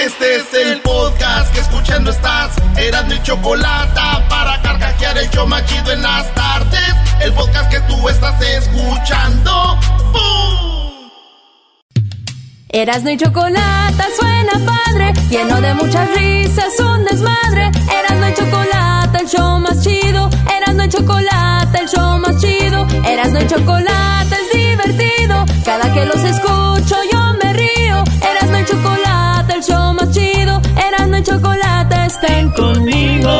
Este es el podcast que escuchando estás. Eran mi chocolate para carcajear el yo machido en las tardes. El podcast que tú estás escuchando. ¡Bum! Erasmo y chocolate suena padre, lleno de muchas risas, un desmadre. Erasmo y chocolate, el show más chido. Erasmo y chocolate, el show más chido. Erasmo y chocolate es divertido. Cada que los escucho estén conmigo.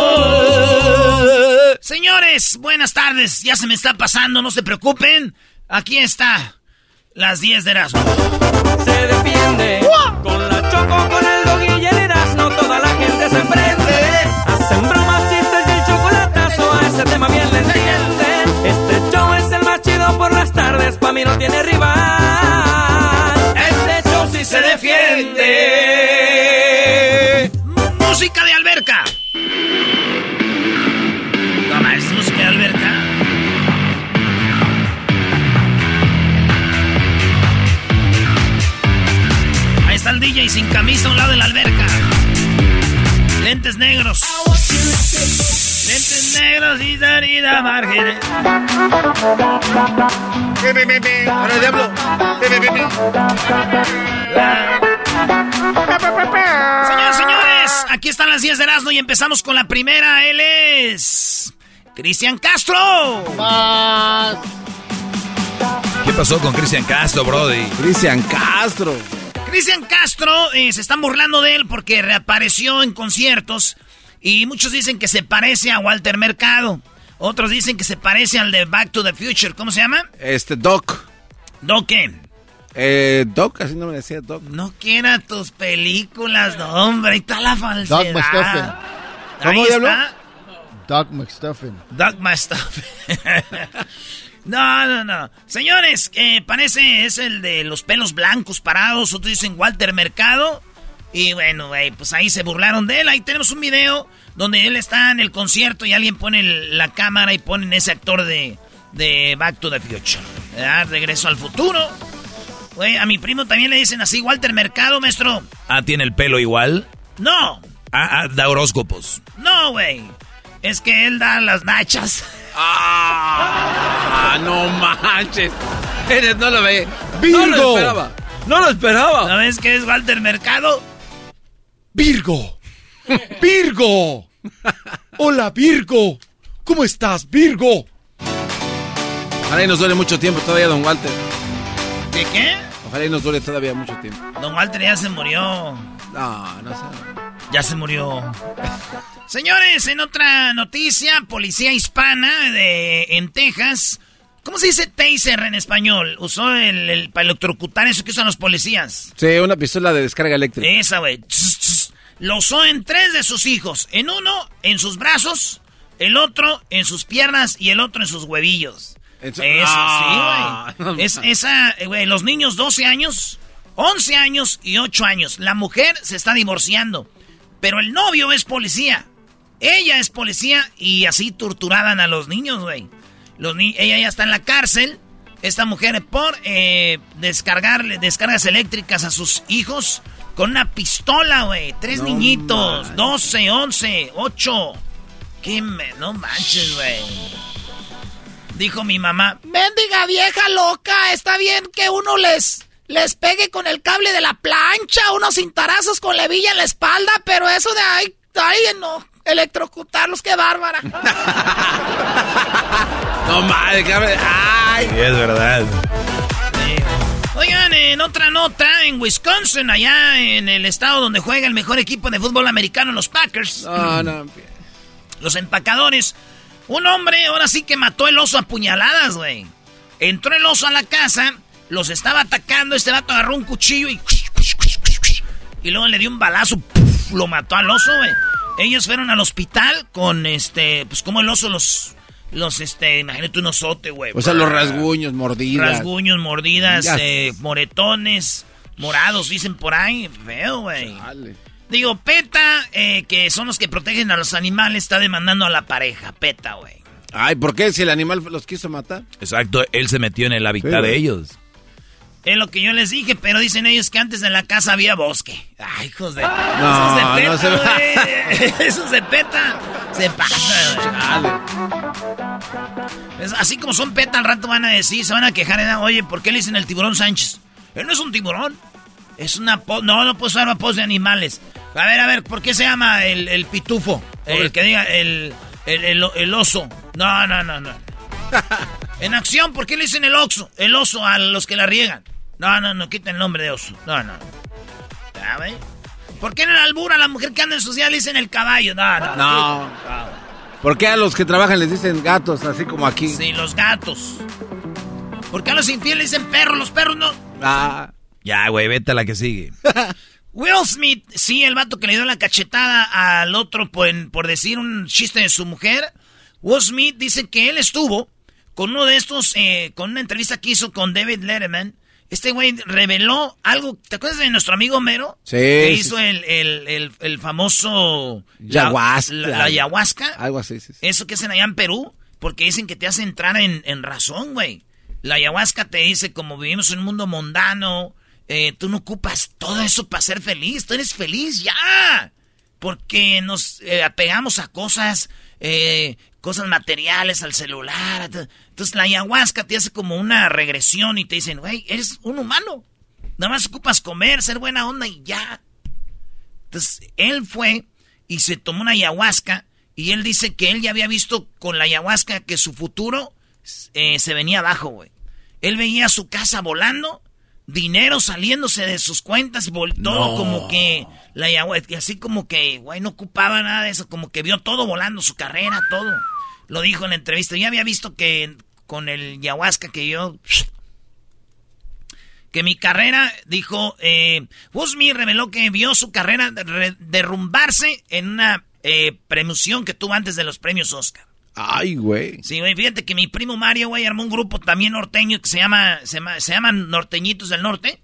Señores, buenas tardes. Ya se me está pasando, no se preocupen. Aquí está las 10 de Erasmo. se defiende. Con la choco, con el dog y el Erasmo, toda la gente se prende. Hacen bromas, chistes y el chocolatazo, a ese tema bien le entienden. Este show es el más chido por las tardes, pa' mí no tiene rival. Este show sí se defiende. Música de alberca. Toma, es música de alberca. Ahí está el DJ sin camisa a un lado de la alberca. Lentes negros. Lentes negros y salida márgenes. Ahora el diablo. Señores, señores, aquí están las 10 de Erasmo y empezamos con la primera. Él es. Cristian Castro. ¿Qué pasó con Cristian Castro, Brody? Cristian Castro. Cristian Castro, eh, se están burlando de él porque reapareció en conciertos y muchos dicen que se parece a Walter Mercado. Otros dicen que se parece al de Back to the Future. ¿Cómo se llama? Este, Doc. ¿Doc qué? Eh, Doc, así no me decía Doc. No quiera tus películas, no, hombre. Ahí está la falsedad. Doc McStuffin. ¿Cómo, diablo? Doc McStuffin. Doc McStuffin. no, no, no. Señores, eh, parece es el de los pelos blancos parados. Otros dicen Walter Mercado. Y bueno, güey, pues ahí se burlaron de él. Ahí tenemos un video donde él está en el concierto y alguien pone la cámara y ponen ese actor de, de Back to the Future. ¿verdad? Regreso al futuro. Güey, a mi primo también le dicen así, Walter Mercado, maestro. Ah, ¿tiene el pelo igual? No, Ah, ah, da horóscopos. no, güey. Es que él da las nachas. Ah, no manches. Eres, no lo ve. No Virgo. lo esperaba. No lo esperaba. ¿Sabes qué es Walter Mercado? Virgo. Virgo. Hola, Virgo. ¿Cómo estás, Virgo? Y nos duele mucho tiempo todavía, don Walter. ¿De qué? Ojalá y nos duele todavía mucho tiempo. Don Walter ya se murió. No, no sé. Ya se murió. Señores, en otra noticia, policía hispana de en Texas. ¿Cómo se dice taser en español? Usó el, el para electrocutar eso que usan los policías. Sí, una pistola de descarga eléctrica. Esa, güey. Lo usó en tres de sus hijos. En uno, en sus brazos. El otro, en sus piernas. Y el otro, en sus huevillos. Eso Ah, sí, güey. no Es, esa, eh, güey, los niños 12 años, 11 años y 8 años. La mujer se está divorciando. Pero el novio es policía. Ella es policía y así torturaban a los niños, güey. Los ni- ella ya está en la cárcel. Esta mujer por eh, descargarle descargas eléctricas a sus hijos con una pistola, güey. Tres No niñitos, manches. 12, 11, 8. ¿Qué me, no manches, güey. Dijo mi mamá, Mendiga vieja loca, está bien que uno les, les pegue con el cable de la plancha, unos cintarazos con la hebilla en la espalda, pero eso de ay, Ay, no, electrocutarlos, qué bárbara. No madre, Ay. Sí, es verdad. Oigan, en otra nota, en Wisconsin, allá en el estado donde juega el mejor equipo de fútbol americano, los Packers, No, no. los empacadores, un hombre ahora sí que mató el oso a puñaladas, güey. Entró el oso a la casa, los estaba atacando, este vato agarró un cuchillo y... Y luego le dio un balazo, ¡puf! lo mató al oso, güey. Ellos fueron al hospital con, este, pues como el oso los... Los, este, imagínate un osote, güey. O sea, los rasguños, mordidas. Rasguños, mordidas, eh, moretones, morados, dicen por ahí. Feo, güey. Chale. Digo, PETA, eh, que son los que protegen a los animales, está demandando a la pareja. PETA, güey. Ay, ¿por qué? Si el animal los quiso matar. Exacto, él se metió en el hábitat Sí, de ellos. Es lo que yo les dije, pero dicen ellos que antes de la casa había bosque. Ay, hijos de... No, esos de no PETA, se- güey. Esos de PETA se güey. Es- Así como son PETA, al rato van a decir, se van a quejar, ¿eh? oye, ¿por qué le dicen el tiburón Sánchez? Él no es un tiburón. Es una pos... No, no puedo usar una pos de animales. A ver, a ver, ¿por qué se llama el, el pitufo? El que diga, el, el, el- el oso. No, no, no, no. En acción, ¿por qué le dicen el oso? El oso a los que la riegan. No, no, no, quita el nombre de oso. No, no. Ya, ve. ¿Por qué en el albur a la mujer que anda en social le dicen el caballo? No, no. No. ¿Por qué a los que trabajan les dicen gatos, así como aquí? Sí, los gatos. ¿Por qué a los infieles dicen perros? Los perros no. Ah. Ya, güey, vete a la que sigue. Will Smith, sí, el vato que le dio la cachetada al otro por, por decir un chiste de su mujer. Will Smith dice que él estuvo con uno de estos, eh, con una entrevista que hizo con David Letterman. Este güey reveló algo. ¿Te acuerdas de nuestro amigo Homero? Sí, Que hizo sí. el, el, el, el famoso. Ayahuasca. La, la ayahuasca. Algo así, sí. sí. Eso que hacen allá en Perú, porque dicen que te hace entrar en, en razón, güey. La ayahuasca te dice, como vivimos en un mundo mundano, eh, tú no ocupas todo eso para ser feliz, tú eres feliz ya. Porque nos eh, apegamos a cosas, eh, cosas materiales, al celular. Entonces la ayahuasca te hace como una regresión y te dicen, güey, eres un humano. Nada más ocupas comer, ser buena onda y ya. Entonces, él fue y se tomó una ayahuasca y él dice que él ya había visto con la ayahuasca que su futuro eh, se venía abajo, güey. Él veía su casa volando, dinero saliéndose de sus cuentas, todo No. como que la ayahuasca, y así como que, güey, no ocupaba nada de eso, como que vio todo volando, su carrera, todo. Lo dijo en la entrevista. Ya había visto que con el ayahuasca que yo que mi carrera, dijo, eh, reveló que vio su carrera re- derrumbarse en una eh, que tuvo antes de los premios Oscar. Ay, güey. Sí, güey, fíjate que mi primo Mario, güey, armó un grupo también norteño que se llama, se, llama- se llaman Norteñitos del Norte.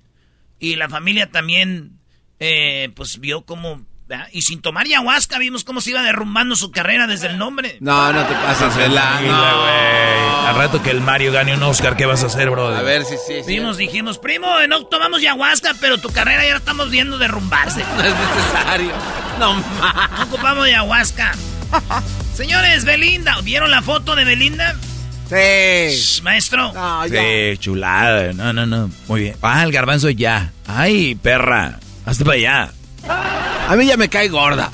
Y la familia también, eh, pues, vio cómo... ¿verdad? Y sin tomar ayahuasca vimos cómo se iba derrumbando su carrera desde el nombre. No, no te pases de la... Güey. Al rato que el Mario gane un Oscar, ¿qué vas a hacer, brother? A ver si sí, sí. Vimos, dijimos, primo, no tomamos ayahuasca, pero tu carrera ya la estamos viendo derrumbarse. No es necesario. No más. No ocupamos ayahuasca. Señores, Belinda, ¿vieron la foto de Belinda? Sí. Shh, maestro. No, ya. Sí, chulada. No, no, no. Muy bien. Ah, el garbanzo ya. Ay, perra. Hazte para allá. A mí ya me cae gorda.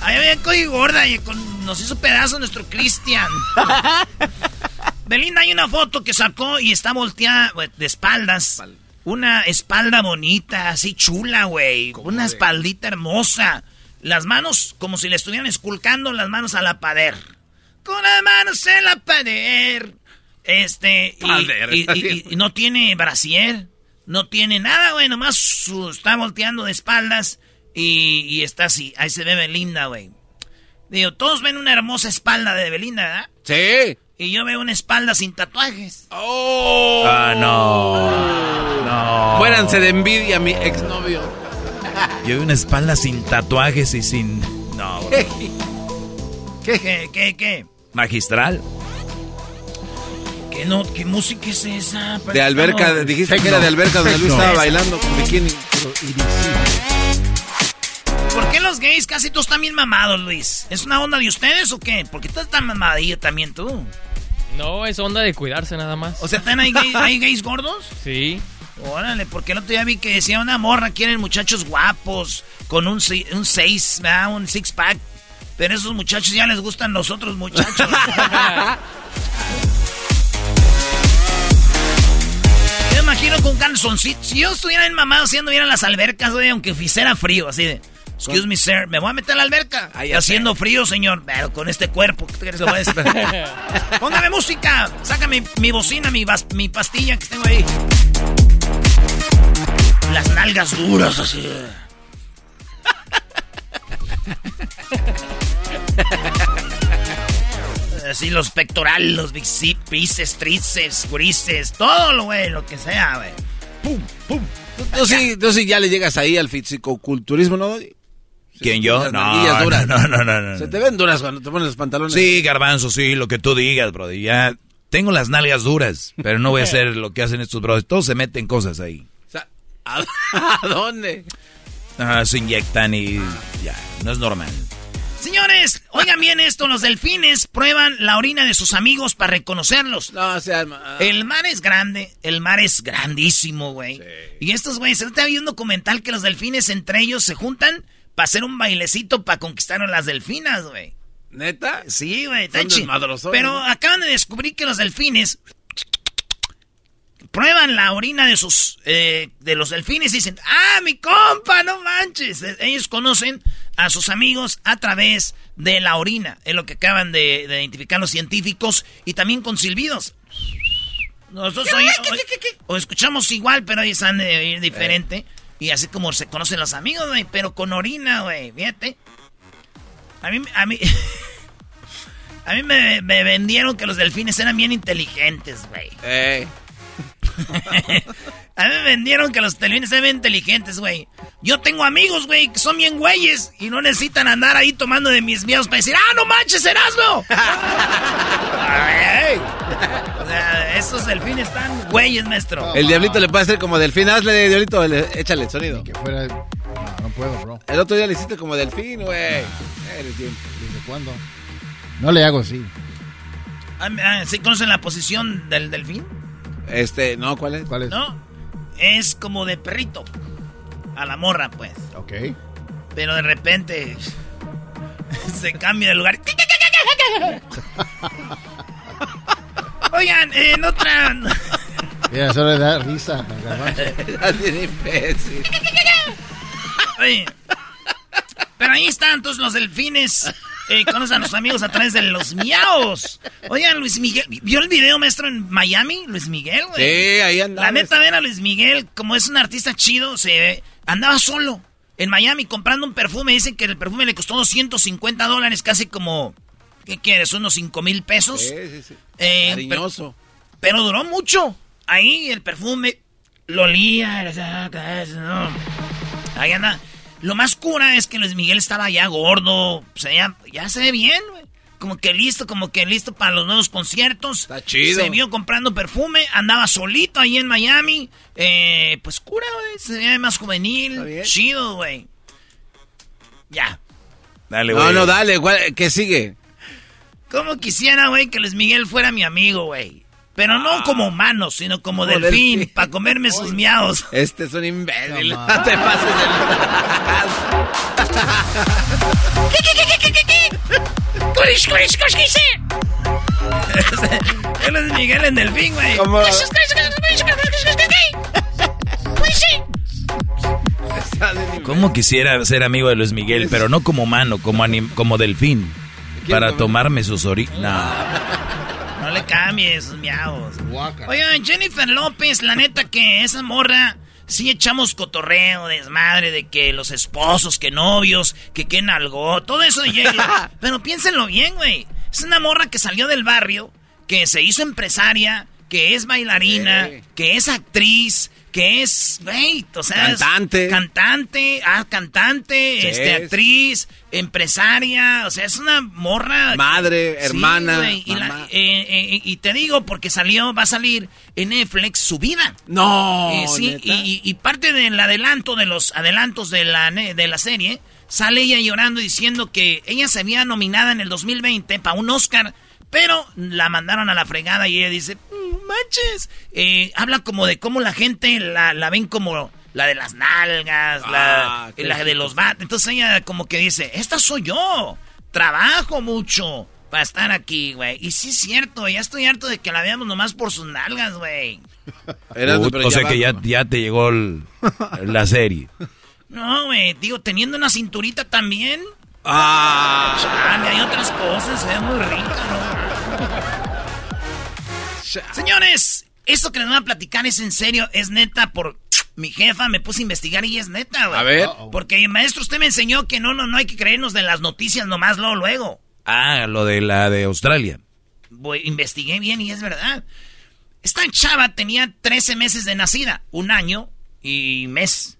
Ahí había coy gorda y con- nos hizo pedazo nuestro Cristian. Belinda hay una foto que sacó y está volteada de espaldas. Una espalda bonita, así chula, güey. Una espaldita hermosa. Las manos como si le estuvieran esculcando las manos a la pader. Con las manos en la pader. Este, y, Pader, y- y- no tiene brasier. No tiene nada, güey. Nomás su- está volteando de espaldas y, y está así. Ahí se ve Belinda, güey. Digo, todos ven una hermosa espalda de Belinda, ¿verdad? Sí. Y yo veo una espalda sin tatuajes. Oh. Ah, no. No. Muéranse de envidia, mi exnovio. Yo vi una espalda sin tatuajes y sin. No. ¿Qué, qué, qué? qué? Magistral. ¿Qué, no, ¿Qué música es esa? De alberca, No, dijiste que era de alberca donde Luis estaba bailando con bikini. ¿Por qué los gays casi todos están bien mamados, Luis? ¿Es una onda de ustedes o qué? ¿Por qué estás tan mamadillo también tú? No, es onda de cuidarse nada más. O sea, ¿están hay, gay- hay gays gordos? Sí. Órale, porque el otro día vi que decía una morra, quieren muchachos guapos, con un, un seis, ¿verdad? un six pack. Pero esos muchachos ya les gustan los otros muchachos. Yo imagino con un calzoncito. Si yo estuviera en mamá haciendo bien en las albercas, güey, aunque hiciera frío, así de. Excuse me, sir, me voy a meter a la alberca. Ah, ya haciendo frío, señor. Pero con este cuerpo, ¿qué crees que voy a decir? Póngame música. Sácame mi bocina, mi, mi pastilla que tengo ahí. Las nalgas duras, así. Así los pectorales, los bíceps, tríceps, grises, todo lo güey, lo que sea, güey. Pum, pum. Tú sí, tú sí ya le llegas ahí al fisicoculturismo, ¿no? ¿Quién yo? No, duras. no, no, no, no. Se te ven duras cuando te pones los pantalones. Sí, garbanzo, sí, lo que tú digas, brody. Ya tengo las nalgas duras, pero no voy a hacer lo que hacen estos brothers. Todos se meten cosas ahí. ¿A, a dónde? Ah, se inyectan y ya, no es normal. Señores, oigan bien esto, los delfines prueban la orina de sus amigos para reconocerlos. No, o sea, ah, El mar es grande, el mar es grandísimo, güey. Y estos güeyes, ahorita había un documental que los delfines entre ellos se juntan para hacer un bailecito para conquistar a las delfinas, güey. ¿neta? Sí, güey, Pero ¿no? acaban de descubrir que los delfines prueban la orina de sus eh, de los delfines y dicen, ah, mi compa, no manches. Eh, Ellos conocen a sus amigos a través de la orina, es lo que acaban de, de identificar los científicos y también con silbidos. Nosotros oí- o, o escuchamos igual, pero ellos han de oír diferente. Y así como se conocen los amigos, güey, pero con orina, güey, fíjate. A mí, a mí, a mí me, me vendieron que los delfines eran bien inteligentes, güey. Eh, A mí me vendieron que los delfines eran bien inteligentes, güey. Yo tengo amigos, güey, que son bien güeyes y no necesitan andar ahí tomando de mis miedos para decir, ¡ah, no manches, Erasmo! O sea, esos delfines están güeyes, maestro. el diablito le puede hacer como delfín. Hazle, diablito, le- échale el sonido. Que fuera. No, no puedo, bro. El otro día le hiciste como delfín, güey. Eres bien. ¿Desde cuándo? No le hago así. Ah, ah, ¿Sí conocen la posición del delfín? Este, no, ¿cuál es? ¿Cuál es? ¿No? Es como de perrito. A la morra, pues. Ok. Pero de repente se cambia de lugar. Oigan, en otra. Mira, eso le da risa imbécil. Oye, pero ahí están todos los delfines. Eh, conocen a los amigos a través de los miaos. Oigan, Luis Miguel, ¿vio el video maestro en Miami? Luis Miguel, güey. Sí, ahí andaba. La neta, ver a Luis Miguel, como es un artista chido, se andaba solo en Miami comprando un perfume. Dicen que el perfume le costó 250 dólares, casi como, ¿qué quieres? ¿Unos 5 mil pesos? Sí, sí, sí. Eh, Cariñoso. Pero duró mucho. Ahí el perfume lo olía. ¿no? Ahí anda. Lo más cura es que Luis Miguel estaba ya gordo. O sea, ya, ya se ve bien, güey. Como que listo, como que listo para los nuevos conciertos. Está chido. Se vio comprando perfume, andaba solito ahí en Miami. Eh, pues cura, güey. Se ve más Está juvenil. bien. Chido, güey. Ya. Dale, No, güey. no, dale, ¿cuál- ¿qué sigue? ¿Cómo quisiera, güey, que Luis Miguel fuera mi amigo, güey? Pero no como humano, sino como, delfín, delfín. para comerme sus miados. Este es un imbécil. No, No te pases Él es Miguel en delfín, güey. de... Como... ¿Cómo quisiera ser amigo de Luis Miguel? Pero no como humano, como, anim- como delfín. Para tomarme sus orinas. No miados. Guácala. Oigan, Jennifer López, la neta que esa morra sí echamos cotorreo, desmadre de que los esposos, que novios, que que algo, todo eso de J-Lo. Pero piénsenlo bien, güey. Es una morra que salió del barrio, que se hizo empresaria, que es bailarina, Sí. que es actriz, que es, güey, o sea, es Cantante. cantante, ah, cantante, Sí. este, actriz, empresaria, o sea, es una morra. Madre, Sí, hermana, y, la- eh, eh, y te digo porque salió, va a salir en Netflix su vida. No, Eh, sí, y, y parte del adelanto, de los adelantos de la, de la serie, sale ella llorando diciendo que ella se había nominada en el 2020 para un Oscar, pero la mandaron a la fregada y ella dice, "Mm, manches. Eh, habla como de cómo la gente la, la ven como la de las nalgas, la, Ah, la de los bat. Entonces ella como que dice, esta soy yo. Trabajo mucho para estar aquí, güey. Y sí es cierto, ya estoy harto de que la veamos nomás por sus nalgas, güey. O sea que ya, ya te llegó el- la serie. No, güey, digo, teniendo una cinturita también. Ah, Chale, hay otras cosas, se ve muy rica, ¿no? Señores, esto que les voy a platicar es en serio, es neta por mi jefa, me puse a investigar y es neta, güey. a ver. Porque maestro, usted me enseñó que no, no, no hay que creernos de las noticias nomás luego, luego. Ah, lo de la de Australia. Voy, investigué bien y es verdad. Esta chava tenía 13 meses de nacida, un año y mes.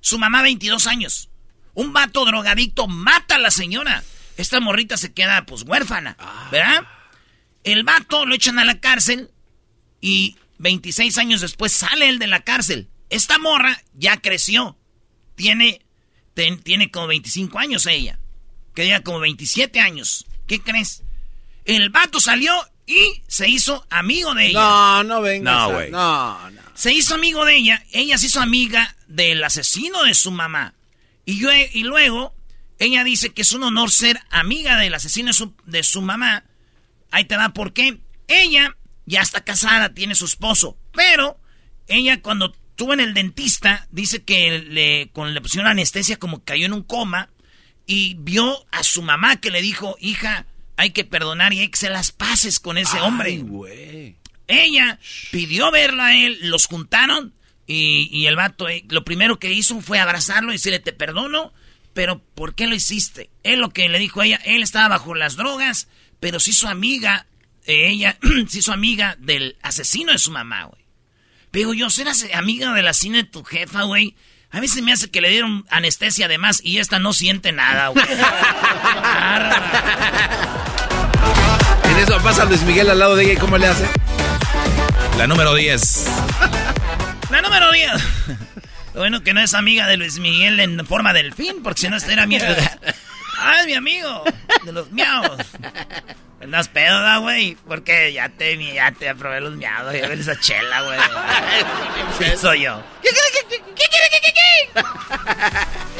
Su mamá 22 años. Un vato drogadicto mata a la señora. Esta morrita se queda pues huérfana, ¿verdad? El vato lo echan a la cárcel y 26 años después sale él de la cárcel. Esta morra ya creció. Tiene, ten- tiene como 25 años ella. Que diga como 27 años. ¿Qué crees? El vato salió y se hizo amigo de ella. No, no vengas. No, güey. No, no. Se hizo amigo de ella. Ella se hizo amiga del asesino de su mamá. Y, yo, y luego, ella dice que es un honor ser amiga del asesino de su, de su mamá. Ahí te va por qué. Ella ya está casada, tiene su esposo. Pero ella cuando estuvo en el dentista, dice que le, con, le pusieron anestesia como cayó en un coma. Y vio a su mamá que le dijo, hija, hay que perdonar y hay que las paces con ese hombre. Ella pidió verlo a él, los juntaron y, y el vato eh, lo primero que hizo fue abrazarlo y decirle te perdono, pero ¿por qué lo hiciste? Él lo que le dijo a ella, él estaba bajo las drogas, pero sí su amiga, eh, ella sí su amiga del asesino de su mamá, güey. Pero yo, ser amiga del asesino de tu jefa, güey, a mí se me hace que le dieron anestesia además y esta no siente nada, güey. En eso pasa Luis Miguel al lado de ella y ¿cómo le hace? La número 10. La número 10. Lo bueno que no es amiga de Luis Miguel en forma delfín, porque si no, esta era mi... Ah, es mi amigo, de los miados. Andas pedo, ¿da, güey? Porque ya te, ya te aprobé los miados, ya ves esa chela, güey. Sí, soy yo. ¿Qué quiere, qué, qué quiere, qué, qué,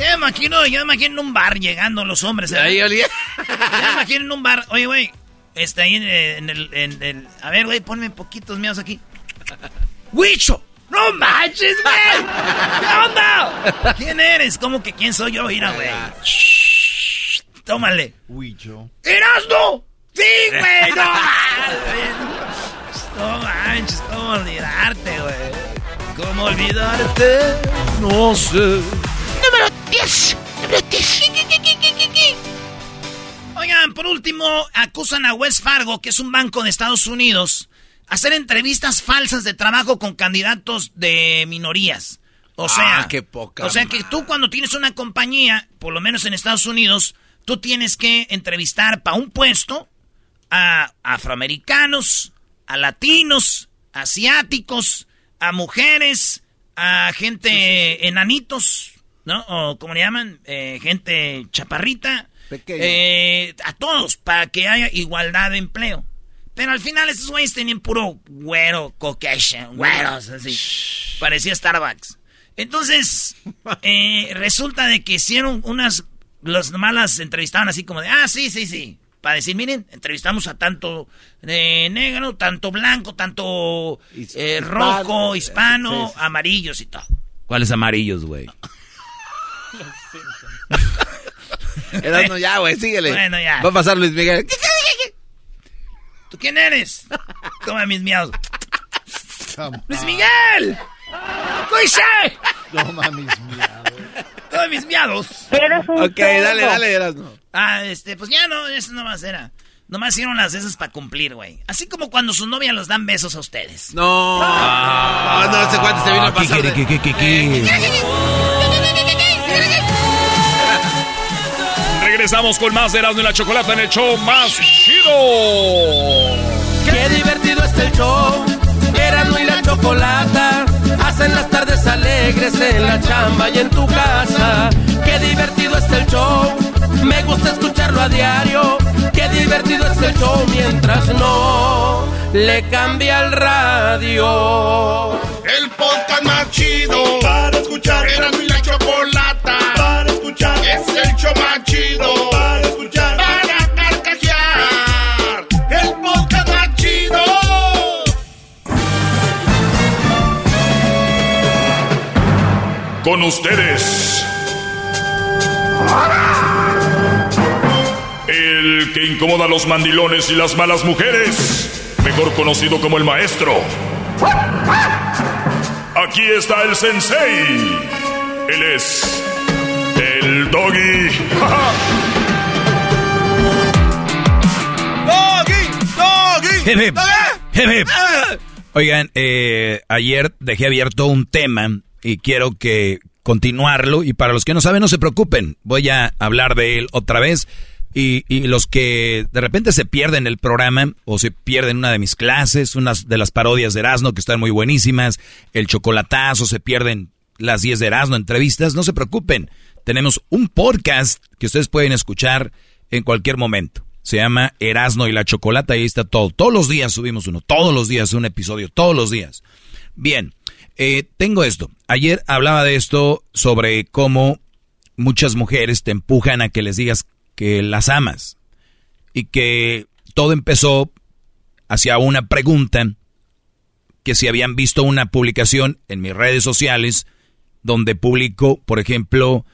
me imagino, yo me imagino en un bar llegando los hombres. ¿eh? Ahí olía. Yo me imagino en un bar. Oye, güey, está ahí en, en el, en el... A ver, güey, ponme poquitos miados aquí. ¡Huicho! ¡No manches, güey! ¿Qué onda? ¿Quién eres? ¿Cómo que quién soy yo? Mira, güey. Tómale. Huicho. ¡Erasmo! ¡Sí, güey! ¡No manches! No manches, ¿cómo olvidarte, güey? ¿Cómo olvidarte? No sé. Número 10. Número 10. Oigan, por último, acusan a West Fargo, que es un banco de Estados Unidos, hacer entrevistas falsas de trabajo con candidatos de minorías. O sea, Ah, qué poca o sea que tú cuando tienes una compañía, por lo menos en Estados Unidos, tú tienes que entrevistar para un puesto a afroamericanos, a latinos, asiáticos, a mujeres, a gente enanitos, ¿no? O como le llaman, eh, gente chaparrita. Eh, a todos, para que haya igualdad de empleo. Pero al final esos güeyes tenían puro güero, Caucasian, güeros, así. Parecía Starbucks. Entonces, eh, resulta de que hicieron unas, los nomás las entrevistaban así como de, ah, sí, sí, sí. Para decir, miren, entrevistamos a tanto eh, negro, tanto blanco, tanto eh, rojo, eh, hispano, sí, sí. amarillos y todo. ¿Cuáles amarillos, güey? Erasmo, ya, güey, síguele. Bueno, ya. Va a pasar Luis Miguel. ¿Tú quién eres? Toma mis miados. ¡Luis. Miguel! ¿Qué hice? Toma mis miados. Toma mis miados. Ok, dale, dale, Erasmo. Ah, este, pues ya no, eso nomás era. Nomás hicieron las esas para cumplir, güey. Así como cuando su novia los dan besos a ustedes. No. No, no, ese cuate se vino a Ah, ¿Qué pasar. ¿Qué, qué, qué, qué? Regresamos con más de Erasmo y la Chocolata en el show más chido. Qué divertido está el show. Erasmo y la chocolata hacen las tardes alegres en la chamba y en tu casa. Qué divertido está el show. Me gusta escucharlo a diario. Qué divertido está el show mientras no le cambia el radio. El podcast más chido para escuchar. Era mi la chocolata para escuchar. Es el show más chido para escuchar. Con ustedes. El que incomoda a los mandilones y las malas mujeres. Mejor conocido como el maestro. Aquí está el sensei. Él es el doggy. Hip, hip. Hip, hip. Oigan, eh, ayer dejé abierto un tema y quiero que continuarlo. Y para los que no saben, no se preocupen. Voy a hablar de él otra vez. Y, y los que de repente se pierden el programa o se pierden una de mis clases, unas de las parodias de Erasmo que están muy buenísimas, el chocolatazo, se pierden las 10 de Erasmo, entrevistas, no se preocupen. Tenemos un podcast que ustedes pueden escuchar en cualquier momento. Se llama Erasno y la Chocolata y ahí está todo. Todos los días subimos uno, todos los días un episodio, todos los días. Bien, eh, tengo esto. Ayer hablaba de esto sobre cómo muchas mujeres te empujan a que les digas que las amas. Y que todo empezó hacia una pregunta que si habían visto una publicación en mis redes sociales donde publico, por ejemplo,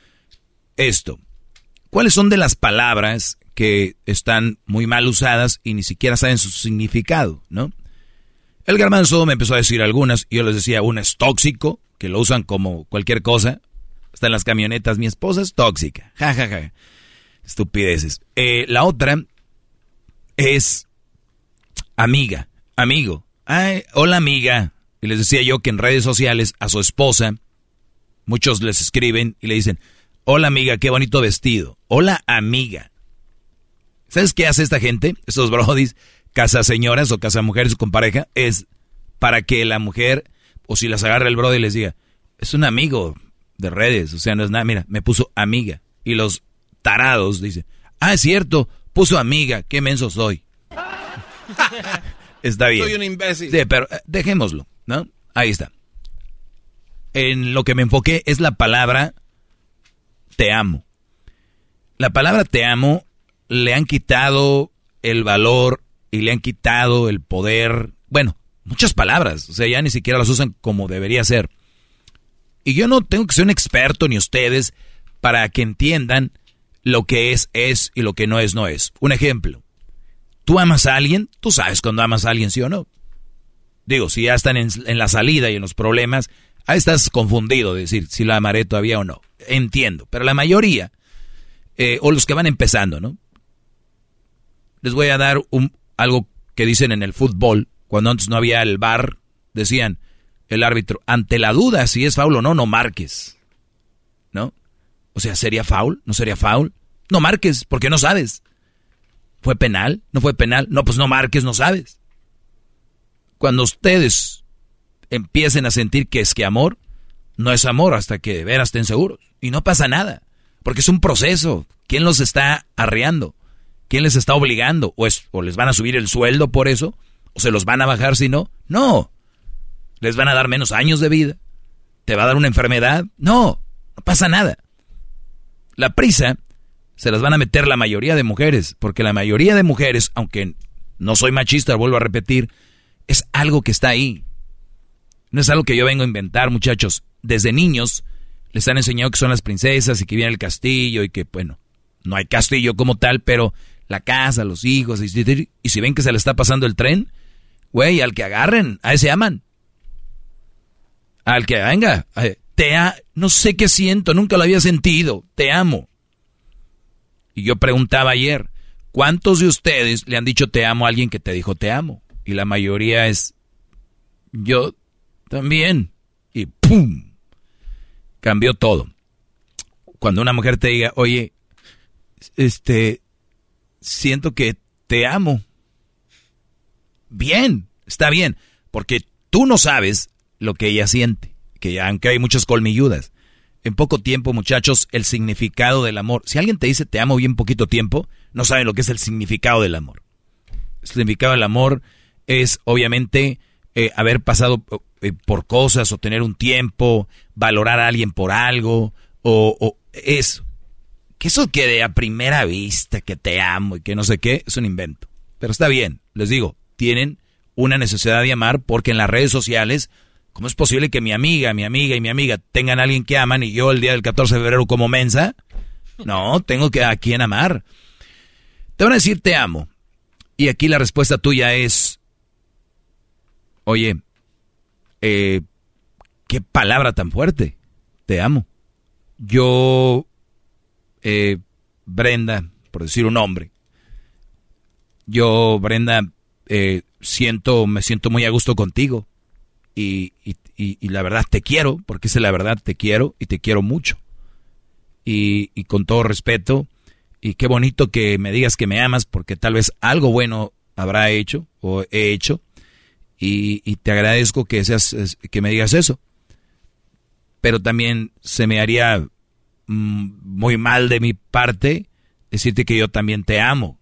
esto. ¿Cuáles son de las palabras que están muy mal usadas y ni siquiera saben su significado, no? El garbanzo me empezó a decir algunas, y yo les decía, una es tóxico, que lo usan como cualquier cosa. Está en las camionetas, mi esposa es tóxica. Ja, ja, ja. Estupideces. Eh, la otra es amiga, amigo. Ay, hola amiga. Y les decía yo que en redes sociales a su esposa, muchos les escriben y le dicen, hola amiga, qué bonito vestido. Hola amiga. ¿Sabes qué hace esta gente? Estos brodis, casa señoras o casa mujeres con pareja, es para que la mujer, o si las agarra el brody, les diga, es un amigo de redes, o sea, no es nada, mira, me puso amiga. Y los tarados dicen, ah, es cierto, puso amiga, qué menso soy. Está bien. Soy un imbécil. Sí, pero eh, dejémoslo, ¿no? Ahí está. En lo que me enfoqué es la palabra te amo. La palabra te amo le han quitado el valor y le han quitado el poder. Bueno, muchas palabras, o sea, ya ni siquiera las usan como debería ser. Y yo no tengo que ser un experto ni ustedes para que entiendan lo que es es y lo que no es no es. Un ejemplo. Tú amas a alguien, tú sabes cuando amas a alguien, sí o no. Digo, si ya están en, la salida y en los problemas, ahí estás confundido de decir si la amaré todavía o no. Entiendo, pero la mayoría, eh, o los que van empezando, ¿no? Les voy a dar un, algo que dicen en el fútbol, cuando antes no había el bar, decían el árbitro, ante la duda si es foul o no, no marques. ¿No? O sea, ¿sería foul? ¿No sería foul? No marques, porque no sabes. ¿Fue penal? ¿No fue penal? No, pues no marques, no sabes. Cuando ustedes empiecen a sentir que es que amor, no es amor hasta que de veras estén seguros. Y no pasa nada, porque es un proceso. ¿Quién los está arreando? ¿Quién les está obligando? ¿O, es, ¿O les van a subir el sueldo por eso? ¿O se los van a bajar si no? No. ¿Les van a dar menos años de vida? ¿Te va a dar una enfermedad? No, no pasa nada. La prisa se las van a meter la mayoría de mujeres, porque la mayoría de mujeres, aunque no soy machista, vuelvo a repetir, es algo que está ahí. No es algo que yo vengo a inventar, muchachos. Desde niños les han enseñado que son las princesas y que viene el castillo y que, bueno, no hay castillo como tal, pero la casa, los hijos, y, si ven que se le está pasando el tren, güey, al que agarren, a ese aman. Al que venga, te a, no sé qué siento, nunca lo había sentido, te amo. Y yo preguntaba ayer, ¿cuántos de ustedes le han dicho te amo a alguien que te dijo te amo? Y la mayoría es, yo también. Y ¡pum! Cambió todo. Cuando una mujer te diga, oye, este, siento que te amo. Bien, está bien, porque tú no sabes lo que ella siente, que aunque hay muchas colmilludas. En poco tiempo, muchachos, el significado del amor. Si alguien te dice te amo bien poquito tiempo, no sabe lo que es el significado del amor. El significado del amor es obviamente eh, haber pasado eh, por cosas o tener un tiempo, valorar a alguien por algo o, o eso. Que eso quede a primera vista, que te amo y que no sé qué, es un invento. Pero está bien, les digo, tienen una necesidad de amar porque en las redes sociales, ¿cómo es posible que mi amiga, mi amiga y mi amiga tengan a alguien que aman y yo el día del 14 de febrero como mensa? No, tengo que a quien amar. Te van a decir te amo. Y aquí la respuesta tuya es, oye, eh, qué palabra tan fuerte, te amo. Yo, eh, Brenda, por decir un nombre, yo, Brenda, eh, siento, me siento muy a gusto contigo. Y, y, y, la verdad te quiero, porque es la verdad, te quiero y te quiero mucho. Y, y con todo respeto, y qué bonito que me digas que me amas, porque tal vez algo bueno habrá hecho o he hecho. Y, y te agradezco que, seas, que me digas eso. Pero también se me haría muy mal de mi parte decirte que yo también te amo.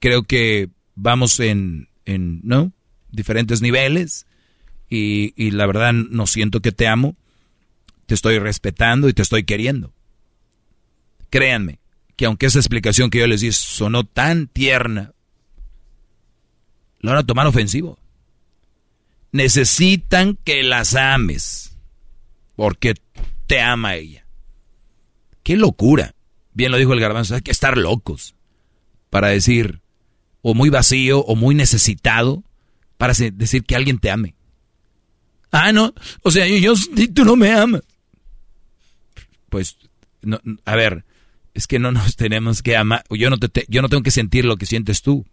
Creo que vamos en, en ¿no? Diferentes niveles y, y la verdad no siento que te amo, te estoy respetando y te estoy queriendo. Créanme que aunque esa explicación que yo les di sonó tan tierna, lo van a tomar ofensivo. Necesitan que las ames porque te ama ella. Qué locura. Bien lo dijo el garbanzo, hay que estar locos para decir, o muy vacío o muy necesitado para decir que alguien te ame. Ah, no, o sea, yo, tú no me amas. Pues, no, a ver, es que no nos tenemos que amar. Yo no, te, yo no tengo que sentir lo que sientes tú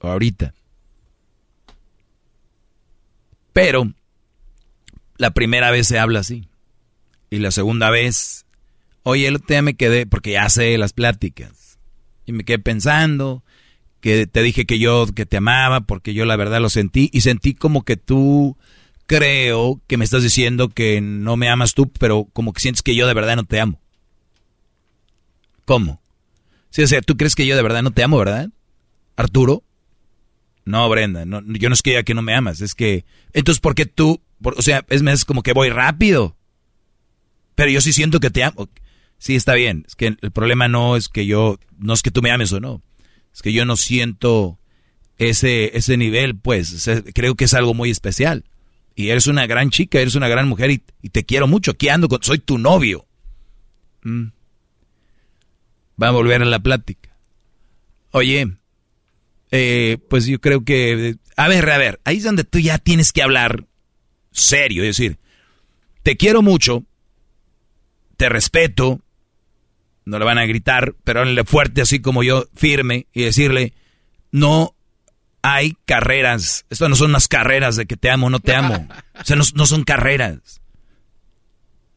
ahorita. Pero la primera vez se habla así. Y la segunda vez, oye, el te me quedé, porque ya sé las pláticas. Y me quedé pensando, que te dije que yo que te amaba porque yo la verdad lo sentí y sentí como que tú creo que me estás diciendo que no me amas tú, pero como que sientes que yo de verdad no te amo. ¿Cómo? Sí, o sea, tú crees que yo de verdad no te amo, ¿verdad? Arturo. No, Brenda, no, yo no es que ya que no me amas, es que entonces ¿por qué tú, o sea, es, es como que voy rápido? Pero yo sí siento que te amo. Sí, está bien, es que el problema no es que yo, no es que tú me ames o no es que yo no siento ese, ese nivel, pues creo que es algo muy especial. Y eres una gran chica, eres una gran mujer y, te quiero mucho. Aquí ando, con, soy tu novio. Mm. Va a volver a la plática. Oye, eh, pues yo creo que... A ver, a ver, ahí es donde tú ya tienes que hablar serio, es decir, te quiero mucho, te respeto, no le van a gritar, pero háblenle fuerte así como yo, firme, y decirle, no hay carreras, esto no son unas carreras de que te amo o no te amo, o sea, no, son carreras.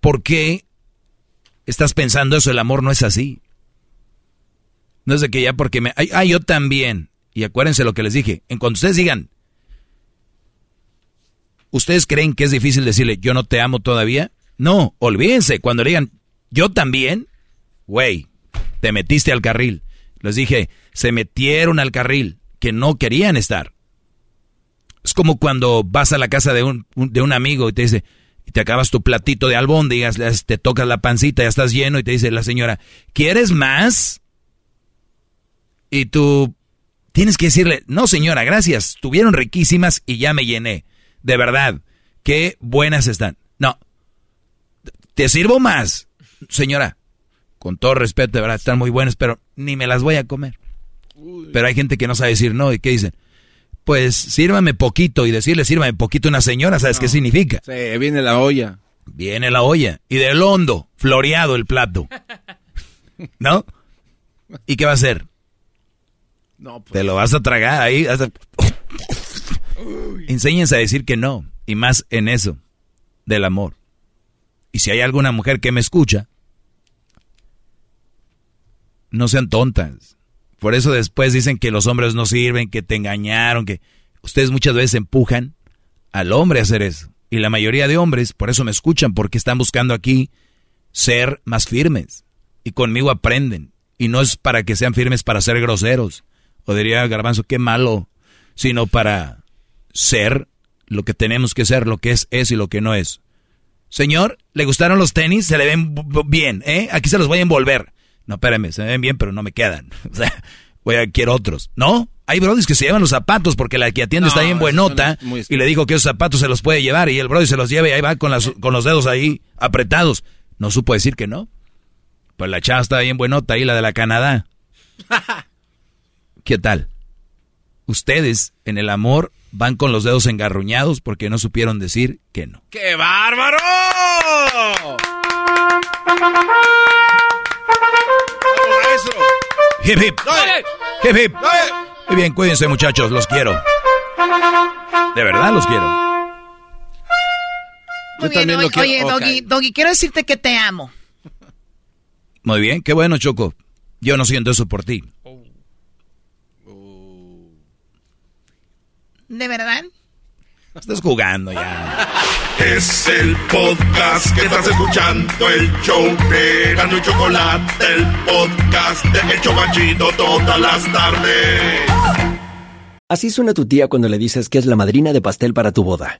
¿Por qué estás pensando eso? El amor no es así. No es de que ya porque me... Ah, yo también. Y acuérdense lo que les dije. En cuanto ustedes digan, ¿ustedes creen que es difícil decirle yo no te amo todavía? No, olvídense. Cuando le digan yo también, güey, te metiste al carril. Les dije, se metieron al carril, que no querían estar. Es como cuando vas a la casa de un, de un amigo y te dice, y te acabas tu platito de albóndigas, te tocas la pancita, ya estás lleno y te dice la señora, ¿quieres más? Y tú tienes que decirle, no señora, gracias, estuvieron riquísimas y ya me llené. De verdad, qué buenas están. No, te sirvo más, señora con todo respeto, de verdad, están muy buenas, pero ni me las voy a comer. Pero hay gente que no sabe decir no, ¿y qué dicen? Pues sírvame poquito, y decirle sírvame poquito a una señora, ¿sabes qué significa? Sí, viene la olla. Viene la olla, y del hondo, floreado el plato. ¿No? ¿Y qué va a hacer? No, pues. Te lo vas a tragar ahí. Enséñense a decir que no, y más en eso, del amor. Y si hay alguna mujer que me escucha, no sean tontas. Por eso después dicen que los hombres no sirven, que te engañaron, que ustedes muchas veces empujan al hombre a hacer eso. Y la mayoría de hombres, por eso me escuchan, porque están buscando aquí ser más firmes. Y conmigo aprenden. Y no es para que sean firmes para ser groseros. O diría Garbanzo, qué malo. sino para ser lo que tenemos que ser, lo que es es y lo que no es. Señor, ¿le gustaron los tenis? Se le ven bien, ¿eh? Aquí se los voy a envolver. No, espérame, se me ven bien, pero no me quedan. O sea, voy a quiero otros. ¿No? Hay brodis que se llevan los zapatos porque la que atiende está bien buenota y le dijo que esos zapatos se los puede llevar y el brody se los lleva y ahí va con, las, con los dedos ahí apretados. No supo decir que no. Pues la chava está bien buenota ahí, la de la Canadá. ¿Qué tal? Ustedes en el amor van con los dedos engarruñados porque no supieron decir que no. ¡Qué bárbaro! Hip hip. Hip hip. Muy bien, cuídense muchachos, los quiero. De verdad los quiero. Muy bien, oye, oye Doggy, Doggy, quiero decirte que te amo. Muy bien, qué bueno, Choco. Yo no siento eso por ti. ¿De verdad? Estás jugando ya. Es el podcast que estás escuchando, el show de Gano y Chocolate, el podcast de El Chocachito todas las tardes. Así suena tu tía cuando le dices que es la madrina de pastel para tu boda.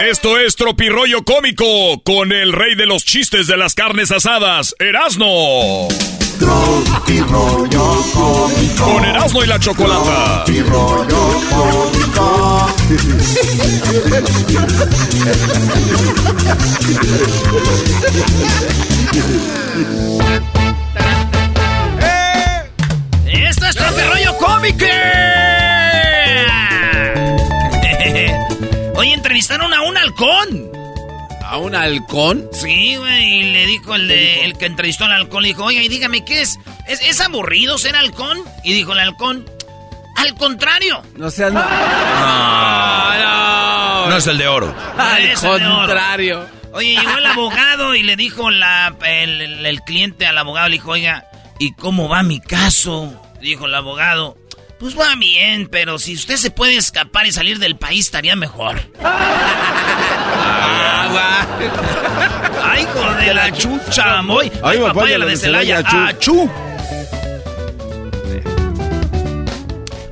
Esto es Tropirollo Cómico con el rey de los chistes de las carnes asadas, Erasno. Tropirollo cómico. Con Erasno y la chocolata. Tropirollo cómico. Esto es Tropirollo Cómico. Hoy entrevistaron a un halcón. ¿A un halcón? Sí, güey, y le dijo el, de, el que entrevistó al halcón, le dijo, oiga, y dígame, ¿qué es? ¿es? ¿Es aburrido ser halcón? Y dijo el halcón, al contrario. No seas... No, No es el de oro. Al oro. contrario. Oye, llegó el abogado y le dijo la, el, el- el cliente al abogado, le dijo, oiga, ¿y cómo va mi caso? Dijo el abogado, pues va bien, pero si usted se puede escapar y salir del país estaría mejor. ¡Ay, hijo de la chucha, moy! ¡Ay, papá, la de Celaya! ¡Achú!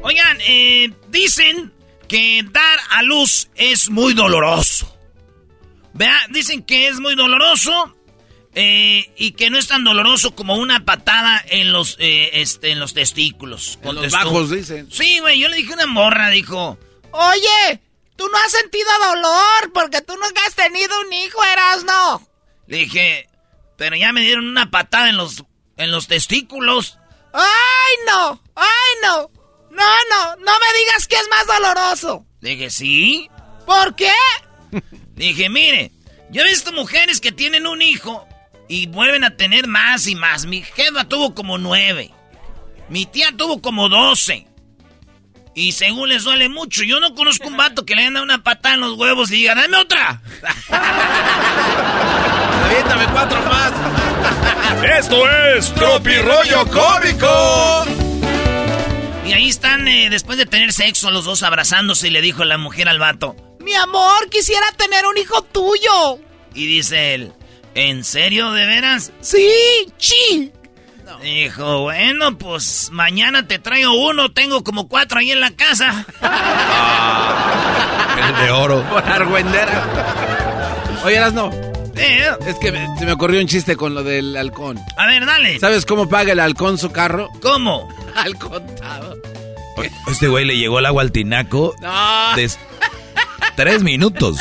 Oigan, eh, dicen que dar a luz es muy doloroso. Vea, dicen que es muy doloroso eh, y que no es tan doloroso como una patada en los, eh, este, en los testículos. En los bajos, dicen. Sí, güey, yo le dije a una morra, dijo, oye, tú no has sentido dolor porque tú nunca has tenido un hijo, Erasno. Le dije, pero ya me dieron una patada en los, en los testículos. ¡Ay, no! ¡Ay, no! No, no, no me digas que es más doloroso. Le dije, ¿sí? ¿Por qué? Dije, mire, yo he visto mujeres que tienen un hijo y vuelven a tener más y más. Mi jefa tuvo como nueve. Mi tía tuvo como doce. Y según les duele mucho. Yo no conozco un vato que le hayan dado una patada en los huevos y diga, dame otra. Aviéntame cuatro más. Esto es Tropirollo Cómico. Y ahí están, eh, después de tener sexo, los dos abrazándose y le dijo la mujer al vato, Mi amor, quisiera tener un hijo tuyo. Y dice él, ¿en serio, de veras? Sí, chi. Dijo, bueno, pues mañana te traigo uno, tengo como cuatro ahí en la casa. El de oro. Por argüendera. Oye, no. Eh, Es que me- se me ocurrió un chiste con lo del halcón. a ver, dale. ¿Sabes cómo paga el halcón su carro? ¿Cómo? Al contado. Este güey le llegó el agua al tinaco No. Tres minutos.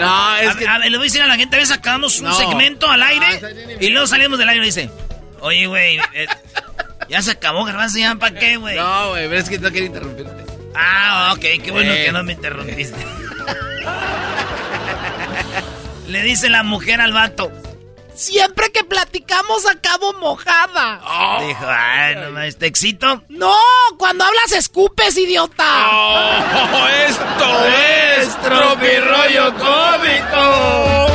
No, es a, que- a ver, le voy a decir a la gente, a veces acabamos un No. segmento al aire Ah, bien. y luego salimos del aire y dice, oye, güey, eh, ya se acabó, garbanzo, ¿ya para qué, güey? No, güey, pero es que no quería interrumpirte. Ah, ok, qué bueno Eh. que no me interrumpiste. Le dice la mujer al vato. Siempre que platicamos acabo mojada. Dijo, ay, no mames, ¿te excito? No, cuando hablas escupes, idiota. ¡Oh, esto es Tropirollo Cómico!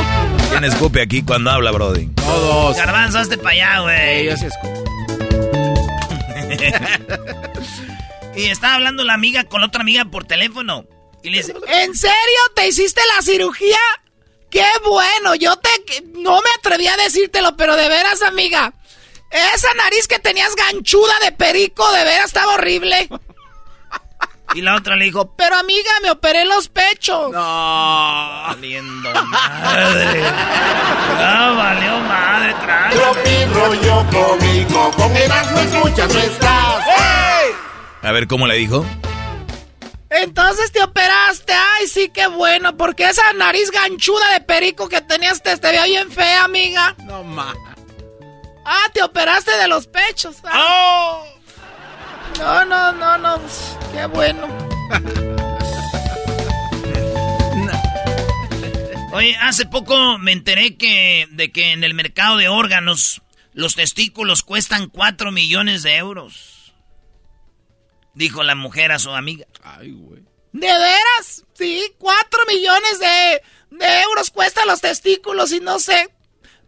¿Quién escupe aquí cuando habla, Brody? Todos. Garbanzo, hazte para allá, güey. yo sí escupo. y estaba hablando la amiga con otra amiga por teléfono. Y le dice, ¿En serio te hiciste la cirugía? ¡Qué bueno! Yo te... No me atreví a decírtelo, pero de veras, amiga. Esa nariz que tenías ganchuda de perico, de veras estaba horrible. y la otra le dijo, Pero amiga, me operé los pechos. No. valiendo madre. Ah, valió madre, trae. Tropirollo cómico, con Erasmo escuchas no estás. A ver, ¿cómo le dijo? Entonces te operaste. Ay, sí, qué bueno. Porque esa nariz ganchuda de perico que tenías te, te veía bien fea, amiga. No más. Ah, te operaste de los pechos. Ah. ¡Oh! No, no, no, no. Qué bueno. Oye, hace poco me enteré que de que en el mercado de órganos los testículos cuestan 4 millones de euros. Dijo la mujer a su amiga. Ay, güey. ¿De veras? Sí, cuatro millones de, de euros cuestan los testículos y no sé.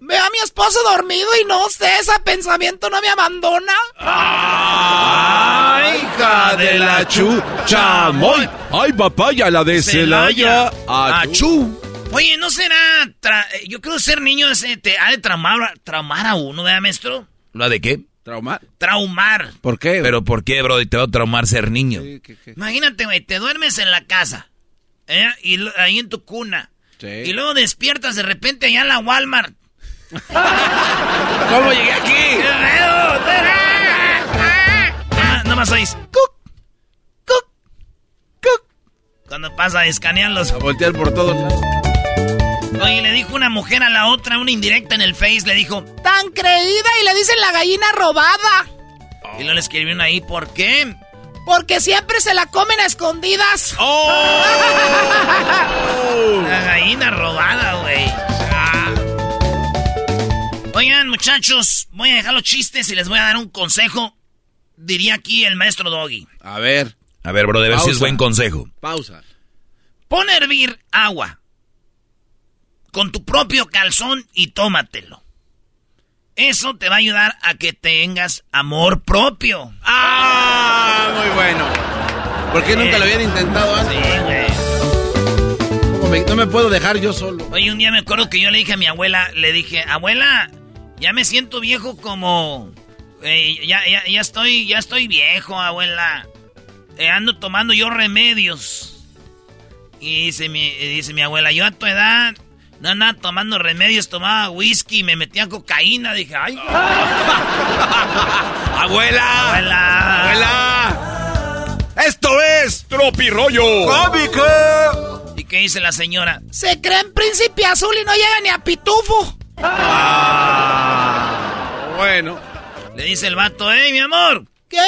Veo a mi esposo dormido y no sé, ese pensamiento no me abandona. ¡Ay, hija de la chuchamoy! ¡Ay, papaya, la de Celaya! Achú. Oye, ¿no será... tra- Yo creo ser niño ese te ha de traumar, traumar a uno, ¿verdad, maestro? ¿Lo de qué? ¿Traumar? Traumar. ¿Por qué? ¿Pero por qué, Brody? Te va a traumar ser niño. Imagínate, güey, te duermes en la casa, ¿eh? Y ahí en tu cuna. Y luego despiertas de repente allá en la Walmart. ¿Cómo llegué aquí? Ah, Nomás oís. Cuc, cuc, cuc. Cuando pasa, escanean los. A voltear por todos lados. Oye, le dijo una mujer a la otra, una indirecta en el Face, le dijo. Tan creída y le dicen la gallina robada. Y luego le escribieron ahí, ¿por qué? Porque siempre se la comen a escondidas. La gallina robada, güey. Ah. Oigan, muchachos, voy a dejar los chistes y les voy a dar un consejo. Diría aquí el maestro Doggy. A ver. A ver, Brody, a ver si es buen consejo. Pausa. Pon a hervir agua con tu propio calzón y tómatelo. Eso te va a ayudar a que tengas amor propio. ¡Ah! Muy bueno. ¿Por qué nunca lo habían intentado antes? Sí, güey. ¿Cómo me- no me puedo dejar yo solo. Oye, un día me acuerdo que yo le dije a mi abuela, le dije, abuela, ya me siento viejo como... eh, ya, ya, ya estoy, ya estoy viejo, abuela. Eh, ando tomando yo remedios. Y dice mi, y dice mi abuela, yo a tu edad no andaba tomando remedios, tomaba whisky, me metía cocaína. Dije, ay, ¡Abuela! abuela. ¡Abuela! ¡Esto es Tropirollo! ¡Cómico! ¿Y qué dice la señora? Se creen príncipe azul y no llega ni a pitufo. Bueno. Le dice el vato, hey, mi amor, ¿Qué?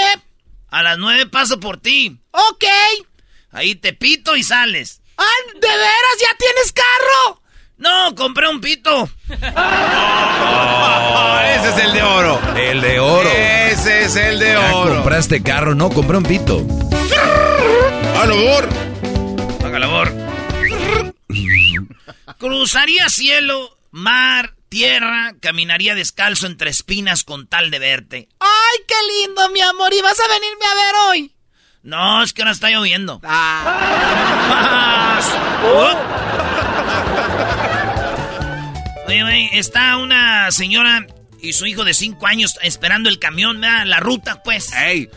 a las nueve paso por ti. Ok. Ahí te pito y sales. Ah, ¿de veras ya tienes carro? No, compré un pito. Ese es el de oro. El de oro. Ese es el de Ya oro. compraste carro, no, compré un pito. ¡A labor! Haga labor. Cruzaría cielo, mar, tierra, caminaría descalzo entre espinas con tal de verte. Ay, qué lindo, mi amor. ¿Y vas a venirme a ver hoy? No, es que ahora está lloviendo. Ah. Oye, güey, está una señora y su hijo de cinco años esperando el camión, ¿verdad? la ruta, pues. ¡Ey!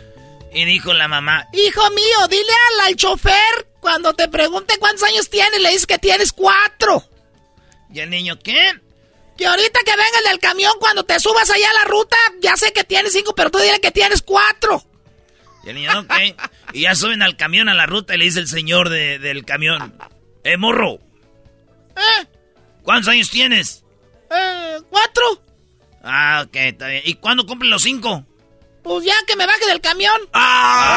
Y dijo la mamá, Hijo mío, dile al, al chofer cuando te pregunte cuántos años tienes, le dices que tienes cuatro. ¿y el niño qué? Que ahorita que venga el del camión, cuando te subas allá a la ruta, ya sé que tienes cinco, pero tú dile que tienes cuatro. Y el niño, ok. y ya suben al camión a la ruta y le dice el señor de- del camión, eh, morro, ¿Eh? ¿cuántos años tienes? Eh, ¿Cuatro? Ah, ok, está bien. ¿Y cuándo cumplen los cinco? Pues ya que me baje del camión. ¡Ah!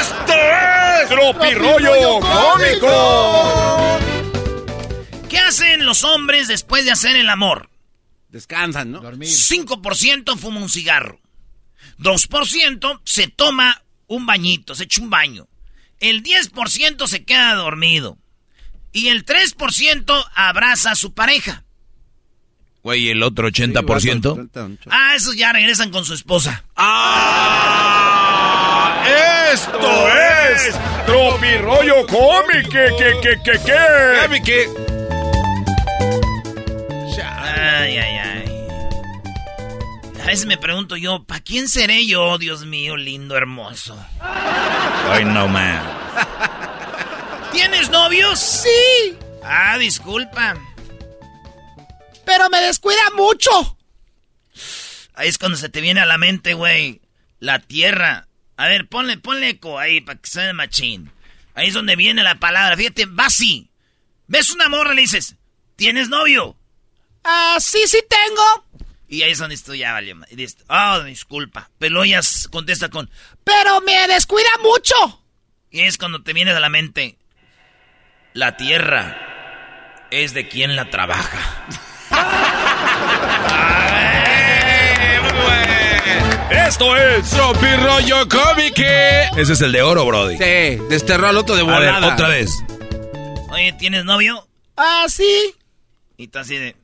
¡Esto es Tropirollo Cómico! ¿Qué hacen los hombres después de hacer el amor? Descansan, ¿no? 5% fuma un cigarro. 2% se toma un bañito, se echa un baño. El 10% se queda dormido. Y el 3% abraza a su pareja. Güey, ¿y el otro 80%? Ah, esos ya regresan con su esposa. ¡Ah! ¡Esto es Tropirollo Cómico! ¿Qué, qué, qué, qué, qué? ¿Qué? Ay, ay, ay. A veces me pregunto yo, ¿para quién seré yo, Dios mío, lindo, hermoso? Ay, no, man. ¿Tienes novios? Sí, Ah, disculpa. pero me descuida mucho. Ahí es cuando se te viene a la mente, güey. La tierra. A ver, ponle, ponle eco ahí para que sea machín. Ahí es donde viene la palabra. Fíjate, va así. Ves una morra y le dices, ¿tienes novio? Ah, sí, sí tengo. Y ahí es donde estoy ya, vale. Dices, oh, disculpa. Pero luego ella s- contesta con, Pero me descuida mucho. y es cuando te viene a la mente. La tierra es de quien la trabaja. ¡Esto es Tropirollo Cómico! Ese es el de oro, Brody. Sí, desterró al otro de A ver, volada. otra vez. Oye, ¿tienes novio? Ah, sí. Y tú así de,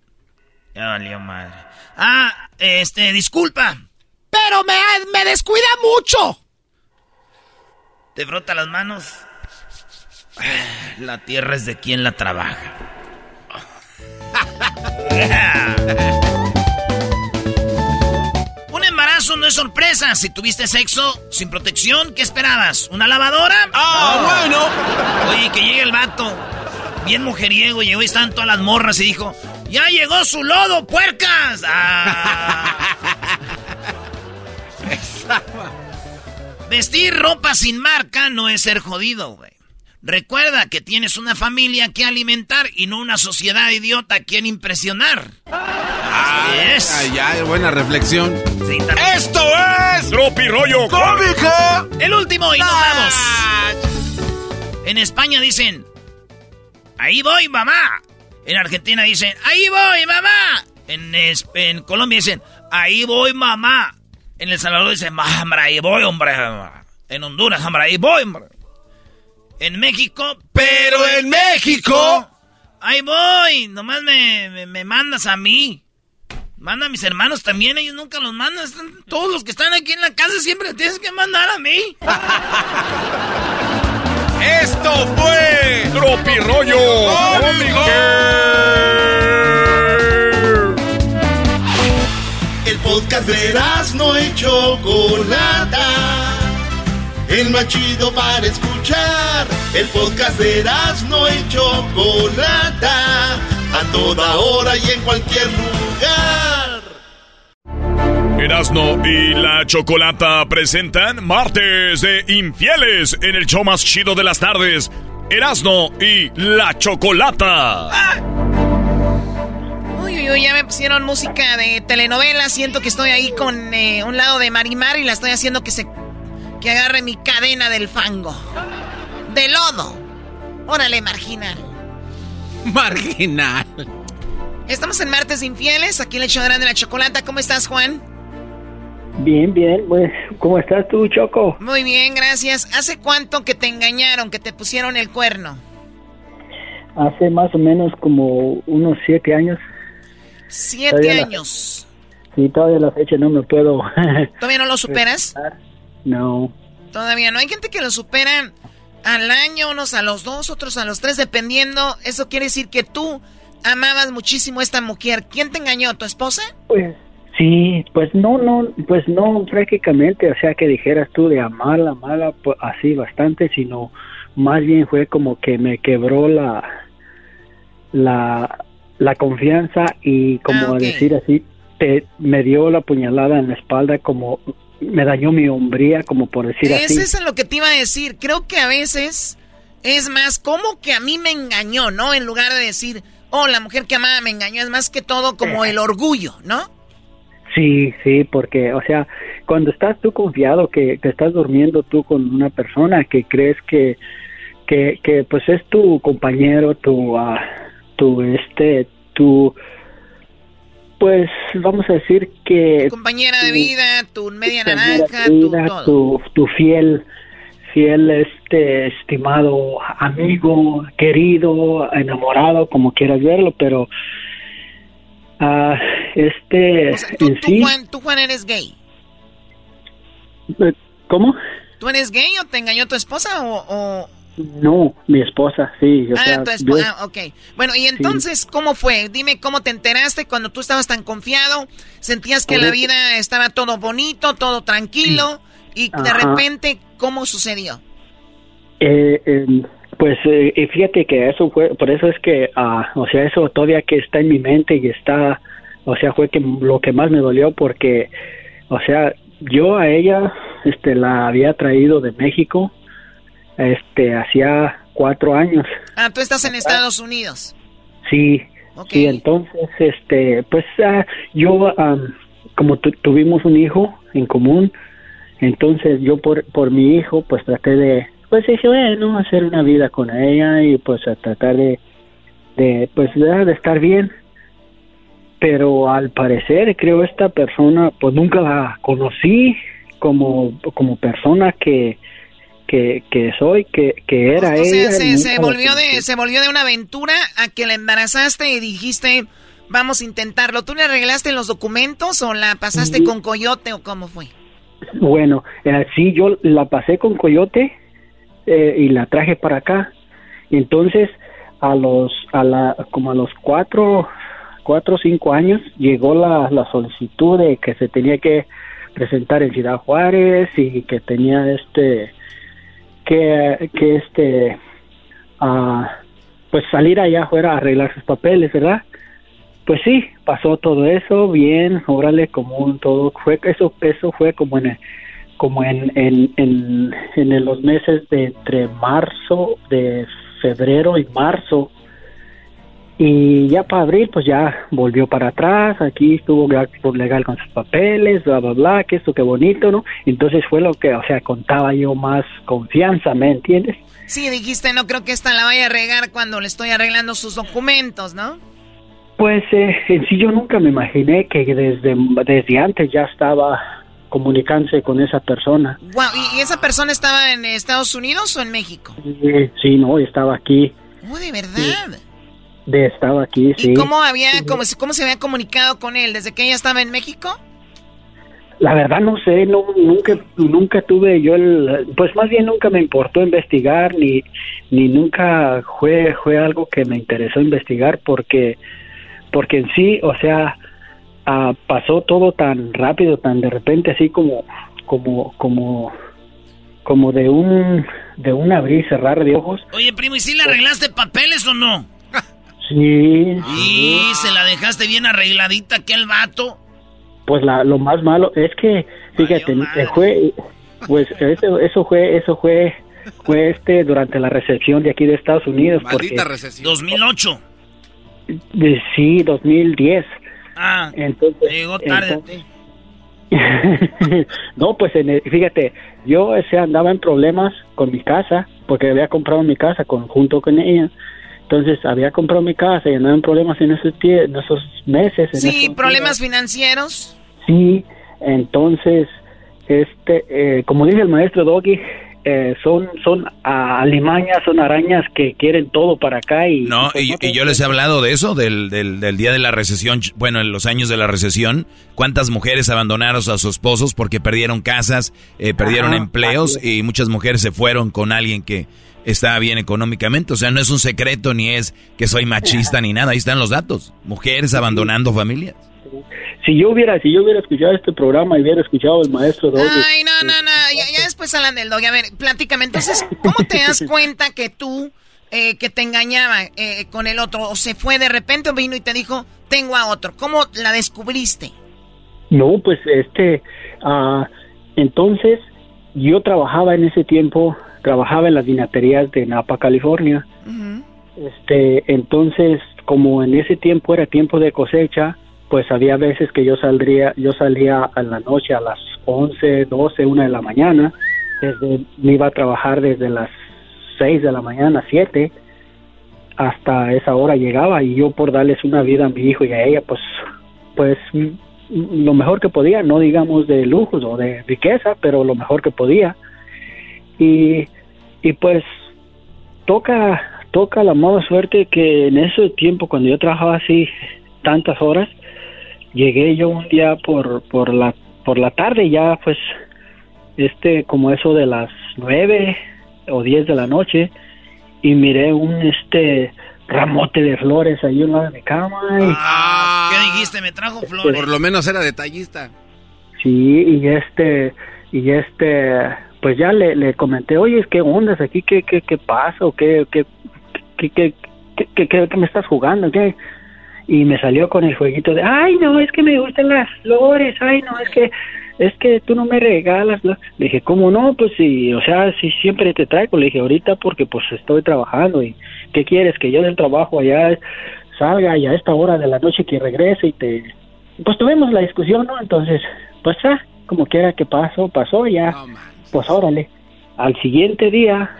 ya valió madre. Ah, este, disculpa. Pero me, me descuida mucho. Te frota las manos. La tierra es de quien la trabaja. Un embarazo no es sorpresa. Si tuviste sexo sin protección, ¿qué esperabas? ¿Una lavadora? ¡Ah, bueno! Oye, que llegue el vato. Bien mujeriego, llegó y estaban todas las morras y dijo: ¡Ya llegó su lodo, puercas! Ah. Vestir ropa sin marca no es ser jodido, güey. Recuerda que tienes una familia que alimentar y no una sociedad idiota a quien impresionar. Así es. Ay, ay, buena reflexión. Sí. ¡Esto es Tropirollo Cómico! El último y nos vamos. En España dicen, ahí voy, mamá. En Argentina dicen, ahí voy, mamá. En, es- en Colombia dicen, ahí voy, mamá. En El Salvador dicen, "Ma, hombre, ahí voy, hombre. En Honduras, hombre, ahí voy, hombre. En México, Pero en México... ahí voy. Nomás me, me, me mandas a mí. Manda a mis hermanos también, ellos nunca los mandan. Están- todos los que están aquí en la casa siempre tienes que mandar a mí. ¡Esto fue Tropirollo Cómico! El podcast de no y Chocolata. El más chido para escuchar. El podcast de no y Chocolata. A toda hora y en cualquier lugar. Erasno y la Chocolata presentan Martes de Infieles en el show más chido de las tardes. Erasno y la Chocolata. Uy, uy, uy, ya me pusieron música de telenovela. Siento que estoy ahí con eh, un lado de Marimar y la estoy haciendo que se. Que agarre mi cadena del fango. De lodo. Órale, marginal. Marginal. Estamos en Martes Infieles, aquí le echarán de la chocolata. ¿Cómo estás, Juan? Bien, bien, pues, ¿cómo estás tú, Choco? Muy bien, gracias. ¿Hace cuánto que te engañaron, que te pusieron el cuerno? Hace más o menos como unos siete años. Siete Todavía la- años. Sí, todavía la fecha no me puedo. ¿Todavía no lo superas? No. Todavía no. Hay gente que lo supera al año, unos a los dos, otros a los tres, dependiendo. Eso quiere decir que tú amabas muchísimo a esta mujer. ¿Quién te engañó? ¿Tu esposa? Pues sí, pues no, no, pues no prácticamente, o sea que dijeras tú de amarla, amarla, pues, así bastante, sino más bien fue como que me quebró la, la, la confianza y como Ah, decir así, te, me dio la puñalada en la espalda como me dañó mi hombría, como por decir así. Eso es lo que te iba a decir. Creo que a veces es más como que a mí me engañó, ¿no? En lugar de decir, oh, la mujer que amaba me engañó, es más que todo como el orgullo, ¿no? Sí, sí, porque, o sea, cuando estás tú confiado que, que estás durmiendo tú con una persona que crees que, que, que pues es tu compañero, tu, ah, tu, este, tu, pues vamos a decir que Compañera de vida, tu media tu naranja, tu vida, todo. tu, tu fiel, fiel, este, estimado amigo, querido, enamorado, como quieras verlo, pero, ah, este, Tú, en tú, sí, Juan, tú, Juan, eres gay. eh, ¿cómo? ¿Tú eres gay o te engañó tu esposa o...? o- No, mi esposa, sí. O ah, sea, tu yo- esposa, ah, ok. Bueno, y entonces, ¿cómo fue? Dime cómo te enteraste cuando tú estabas tan confiado, sentías que la Correcto. vida estaba todo bonito, todo tranquilo, y de Ajá. repente, ¿cómo sucedió? eh, eh, pues eh, y fíjate que eso fue, por eso es que, ah, o sea, eso todavía que está en mi mente y está, o sea, fue que lo que más me dolió porque, o sea, yo a ella, este, la había traído de México, este, hacía cuatro años. Ah, tú estás en Estados Unidos. Sí, sí, entonces, este, pues ah, yo, am, como tu- tuvimos un hijo en común, entonces yo por, por mi hijo, pues traté de, pues dije, bueno, hacer una vida con ella y pues a tratar de, de pues de, de estar bien. Pero al parecer, creo esta persona, pues nunca la conocí como, como persona que, que, que soy, que, que era O sea, ella. se, volvió de, se volvió de una aventura a que la embarazaste y dijiste, vamos a intentarlo. ¿Tú le arreglaste los documentos o la pasaste con Coyote o cómo fue? Bueno, eh, sí, yo la pasé con Coyote eh, y la traje para acá. Entonces, a los, a la, como a los cuatro, cuatro o cinco años, llegó la, la solicitud de que se tenía que presentar en Ciudad Juárez y que tenía este, que, que este, ah, pues salir allá afuera a arreglar sus papeles, ¿verdad? Pues sí, pasó todo eso bien, órale, como un todo fue eso eso fue como en como en en, en, en los meses de entre marzo, de febrero y marzo. Y ya para abril, pues ya volvió para atrás, aquí estuvo legal con sus papeles, bla, bla, bla, que esto, qué bonito, ¿no? Entonces fue lo que, o sea, contaba yo más confianza, ¿me entiendes? Sí, dijiste, no creo que esta la vaya a regar cuando le estoy arreglando sus documentos, ¿no? Pues eh, en sí yo nunca me imaginé que desde, desde antes ya estaba comunicándose con esa persona. Wow, ¿y, y esa persona estaba en Estados Unidos o en México? Sí, sí, no, estaba aquí, Oh, de verdad. De, estaba aquí, sí. ¿Y cómo había, cómo, se- cómo se había comunicado con él? ¿Desde que ella estaba en México? La verdad no sé, no, nunca, nunca tuve yo el, pues más bien nunca me importó investigar ni, ni nunca fue, fue algo que me interesó investigar porque, porque en sí, o sea, ah, pasó todo tan rápido, tan de repente, así como, como, como, como de un, de un abrir y cerrar de ojos. Oye, primo, ¿y si le arreglaste papeles o no? Sí. Y se la dejaste bien arregladita aquel vato. Pues la, lo más malo es que, fíjate, eh, fue, pues eso, eso fue, eso fue, fue este durante la recepción de aquí de Estados Unidos. porque, 2008. de- sí, 2010. Ah, Entonces, llegó tarde. entonces- no, pues en el- fíjate, yo ese andaba en problemas con mi casa porque había comprado mi casa con, junto con ella. Entonces había comprado mi casa y andaba en problemas en esos, tie- en esos meses. en Sí, esos problemas financieros. Sí, entonces, este, eh, como dice el maestro Doggy, eh, son son ah, alimañas, son arañas que quieren todo para acá y No, y, y yo les he hablado de eso, del, del, del día de la recesión, bueno, en los años de la recesión, cuántas mujeres abandonaron a sus esposos porque perdieron casas, eh, perdieron Ajá, empleos y muchas mujeres se fueron con alguien que estaba bien económicamente. O sea, no es un secreto ni es que soy machista ni nada, ahí están los datos. Mujeres abandonando familias. si yo hubiera si yo hubiera escuchado este programa y hubiera escuchado al maestro Doggy, Ay, no, no, no. Ya, ya después hablan del doggy. A ver, platícame. Entonces, ¿cómo te das cuenta que tú, eh, que te engañaba eh, con el otro, o se fue de repente o vino y te dijo, tengo a otro? ¿Cómo la descubriste? No, pues este, ah, entonces yo trabajaba en ese tiempo, trabajaba en las vinaterías de Napa, California. Este, entonces, como en ese tiempo era tiempo de cosecha, pues había veces que yo saldría, yo salía a la noche a las 11, 12, 1 de la mañana, desde, me iba a trabajar desde las 6 de la mañana, 7, hasta esa hora llegaba y yo por darles una vida a mi hijo y a ella, pues, pues lo mejor que podía, no digamos de lujos o de riqueza, pero lo mejor que podía. Y, y pues toca, toca la mala suerte que en ese tiempo, cuando yo trabajaba así tantas horas, llegué yo un día por, por la, por la tarde ya pues, este, como eso de las nueve o diez de la noche, y miré un, este, ramote de flores ahí en la de mi cama y... ¿Qué dijiste? Me trajo flores. Por lo menos era detallista. Sí, y este, y este, pues ya le, le comenté, oye, ¿qué ondas aquí? ¿Qué, qué, qué pasa? ¿O qué, qué, qué, qué, qué, me estás jugando? ¿Qué? Y me salió con el jueguito de, ay, no, es que me gustan las flores, ay, no, es que, es que tú no me regalas. ¿no?". Le dije, ¿cómo no? Pues sí, o sea, sí, siempre te traigo. Le dije, ahorita porque pues estoy trabajando y, ¿qué quieres? Que yo del trabajo allá salga y a esta hora de la noche que regrese y te, pues tuvimos la discusión, ¿no? Entonces, pues ah, como quiera que pasó, pasó ya. Pues órale. Al siguiente día,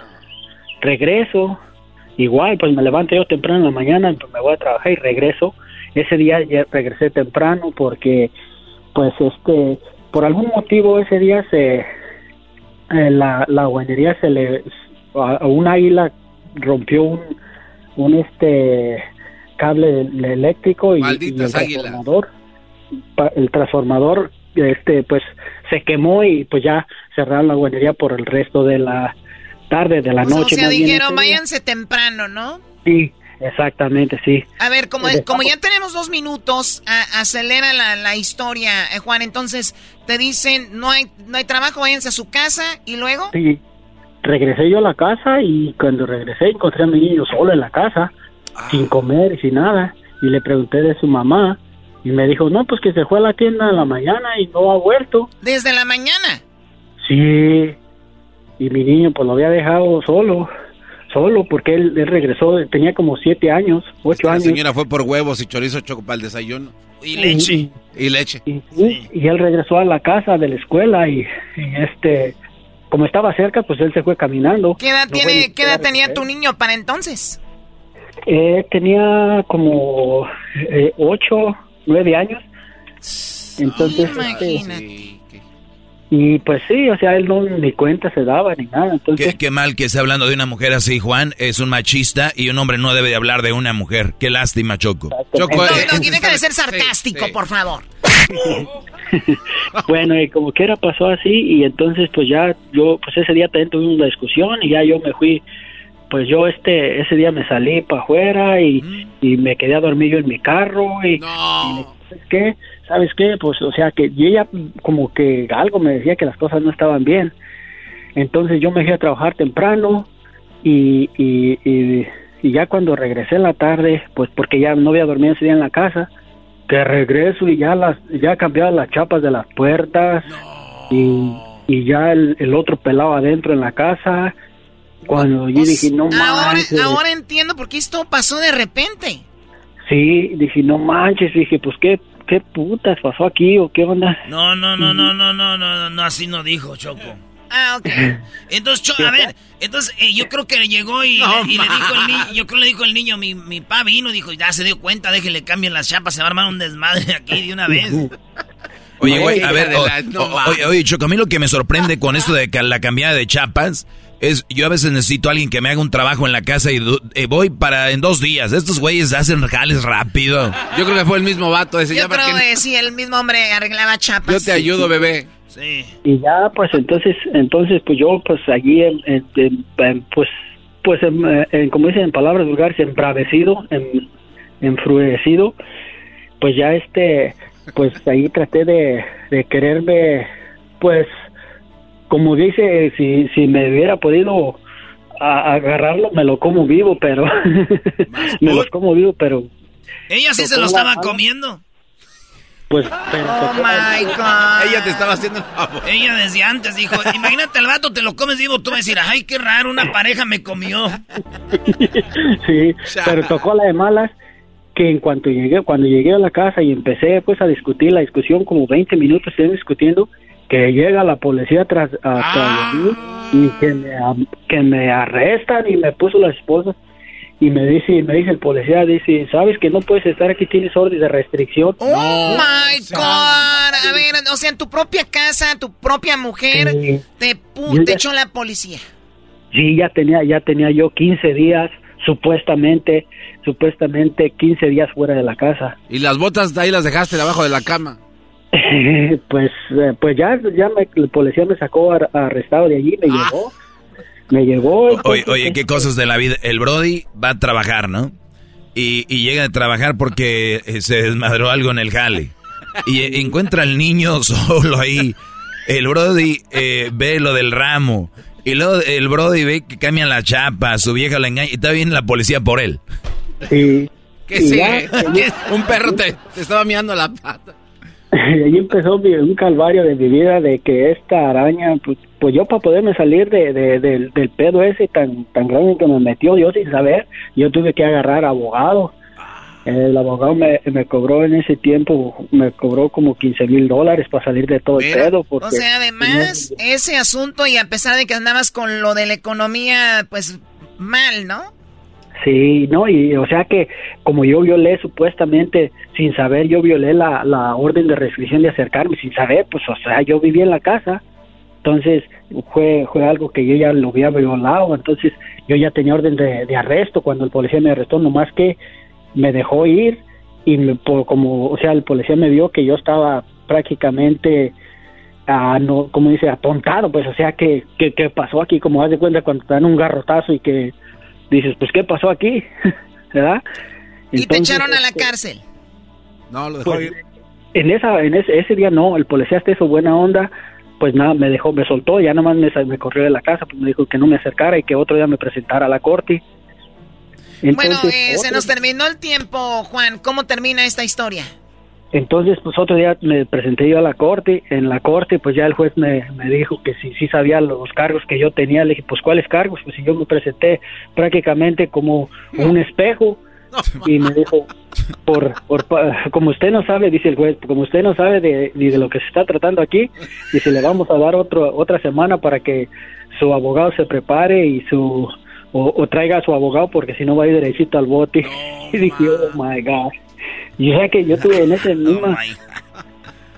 regreso. Igual, pues me levanto yo temprano en la mañana, pues me voy a trabajar y regreso. Ese día ya regresé temprano porque, pues, este, por algún motivo ese día se, eh, la, la guanería se le, a, a un águila rompió un, un este, cable eléctrico y, y el transformador pa- el transformador este pues se quemó y pues ya cerraron la guardería por el resto de la tarde de la noche o sea, dijeron, váyanse temprano, ¿no? sí exactamente sí. A ver, como, Pues como ya tenemos dos minutos, a- acelera la, la historia, eh, Juan. Entonces, te dicen, no hay, no hay trabajo, váyanse a su casa, y luego... sí. Regresé yo a la casa y cuando regresé encontré a mi niño solo en la casa sin comer y sin nada. Y le pregunté de su mamá y me dijo no pues que se fue a la tienda en la mañana y no ha vuelto Desde la mañana. Sí, y mi niño pues lo había dejado solo, solo porque él, él regresó, tenía como siete años, ocho La años. señora fue por huevos y chorizo choco para el desayuno. Y leche. Y leche. Y, y él regresó a la casa de la escuela y, y, este, como estaba cerca, pues él se fue caminando. ¿Qué edad, No tiene, ¿qué edad tenía tu niño para entonces? Eh, tenía como eh, ocho, nueve años. Entonces, este, y pues sí, o sea, él no ni cuenta se daba ni nada. Entonces, Qué, qué mal que esté hablando de una mujer así, Juan. Es un machista y un hombre no debe de hablar de una mujer. Qué lástima, Choco. Choco, No, eh, no, deja de ser sarcástico, por favor. bueno, y como quiera pasó así y entonces pues ya yo pues ese día también tuvimos una discusión y ya yo me fui pues yo este ese día me salí para afuera y, y me quedé a dormir yo en mi carro y, ¿sabes qué? ¿Sabes qué? Pues o sea que ya como que algo me decía que las cosas no estaban bien. Entonces yo me fui a trabajar temprano y, y, y, y ya cuando regresé en la tarde, pues porque ya no había dormido ese día en la casa, que regreso y ya las ya cambiaban las chapas de las puertas y, y ya el, el otro pelado adentro en la casa. Cuando yo dije, no Ahora, manches. ahora entiendo por qué esto pasó de repente. Sí, dije, no manches, dije, pues qué, qué putas pasó aquí o qué onda. No, no, no, no, no, no, no, no, así no dijo Choco. Ah, ok. Entonces, Cho- a ver, entonces eh, yo creo que llegó y, No, le, y le dijo el niño, yo creo que le dijo el niño, mi, mi pa vino, dijo, ya se dio cuenta, déjenle cambien las chapas, se va a armar un desmadre aquí de una vez. Oye, güey, a ver, o- o- mames. oye, oye, Choco, a mí lo que me sorprende con esto de que la cambiada de chapas es, yo a veces necesito a alguien que me haga un trabajo en la casa y du- eh, voy para en dos días. Estos güeyes hacen jales rápido. Yo creo que fue el mismo vato ese. Yo ya creo que- sí, el mismo hombre arreglaba chapas. Yo te ayudo, bebé. Sí. y ya pues entonces entonces pues yo pues allí en- en- pues pues en, en- como dicen en palabras vulgares embravecido en, enfruecido pues ya este pues ahí traté de, de quererme pues como dice si si me hubiera podido a- agarrarlo me lo como vivo pero me lo como vivo pero Ella sí se lo estaba comiendo. pues pero Oh my God. Ella te estaba haciendo el favor. Ella desde antes dijo, imagínate al vato, te lo comes vivo, tú vas a decir, ay, qué raro, una pareja me comió. sí, pero tocó la de malas que en cuanto llegué, cuando llegué a la casa y empecé pues a discutir la discusión, como 20 minutos estoy discutiendo, que llega la policía tras, atrás de mí y que me, que me arrestan y me puso la esposa y me dice, me dice el policía, dice, sabes que no puedes estar aquí, tienes orden de restricción. Oh my God. A ver, o sea, en tu propia casa, tu propia mujer, Sí. te, te ya- echó la policía. Sí, ya tenía, ya tenía yo 15 días, supuestamente, supuestamente 15 días fuera de la casa. Y las botas ahí las dejaste debajo de la cama. pues eh, pues ya ya me, el policía me sacó ar- arrestado de allí me llevó me llevó Oye, entonces, oye, qué cosas de la vida. El Brody va a trabajar, ¿no? Y, y llega a trabajar porque eh, se desmadró algo en el jale. Y eh, encuentra al niño solo ahí. El Brody eh, ve lo del ramo. Y luego el Brody ve que cambian la chapa, su vieja la engaña y está bien la policía por él. sí ¿Qué sigue? ya, Un perro te, te estaba miando la pata. y ahí empezó mi- un calvario de mi vida de que esta araña pues, pues yo para poderme salir de, de- del, del pedo ese tan tan grande que me metió yo sin saber yo tuve que agarrar abogado. El abogado me, me cobró en ese tiempo me cobró como 15 mil dólares para salir de todo el pedo porque O sea, además, ese asunto y a pesar de que andabas con lo de la economía, pues mal, ¿no? Sí, no, y o sea que como yo violé supuestamente, sin saber, yo violé la, la orden de restricción de acercarme, sin saber, pues o sea, yo vivía en la casa, entonces fue, fue algo que yo ya lo había violado, entonces yo ya tenía orden de, arresto. Cuando el policía me arrestó, nomás que me dejó ir y me- como, o sea, el policía me vio que yo estaba prácticamente ah, no, como dice, atontado, pues, o sea, que, que, que pasó aquí, como haz de cuenta cuando te dan un garrotazo y que dices, pues, ¿qué pasó aquí? ¿Verdad? Y te echaron a la este, cárcel. No, lo dejó pues, ir. en esa, en ese, ese día no, el policía hasta eso buena onda, pues nada, me dejó, me soltó, ya nomás me, sa- me corrió de la casa, pues me dijo que no me acercara y que otro día me presentara a la corte. bueno, eh, se nos terminó el tiempo, Juan. ¿Cómo termina esta historia? Entonces, pues otro día me presenté yo a la corte, en la corte pues ya el juez me, me dijo que si sí sabía los cargos que yo tenía, le dije, pues ¿cuáles cargos? Pues si yo me presenté prácticamente como un espejo y me dijo, por, por como usted no sabe, dice el juez, como usted no sabe de, ni de lo que se está tratando aquí, dice, le vamos a dar otro, otra semana para que su abogado se prepare y su o, o traiga a su abogado porque si no va a ir derechito al bote. y dije, oh my God. Y o sea que yo tuve en ese misma...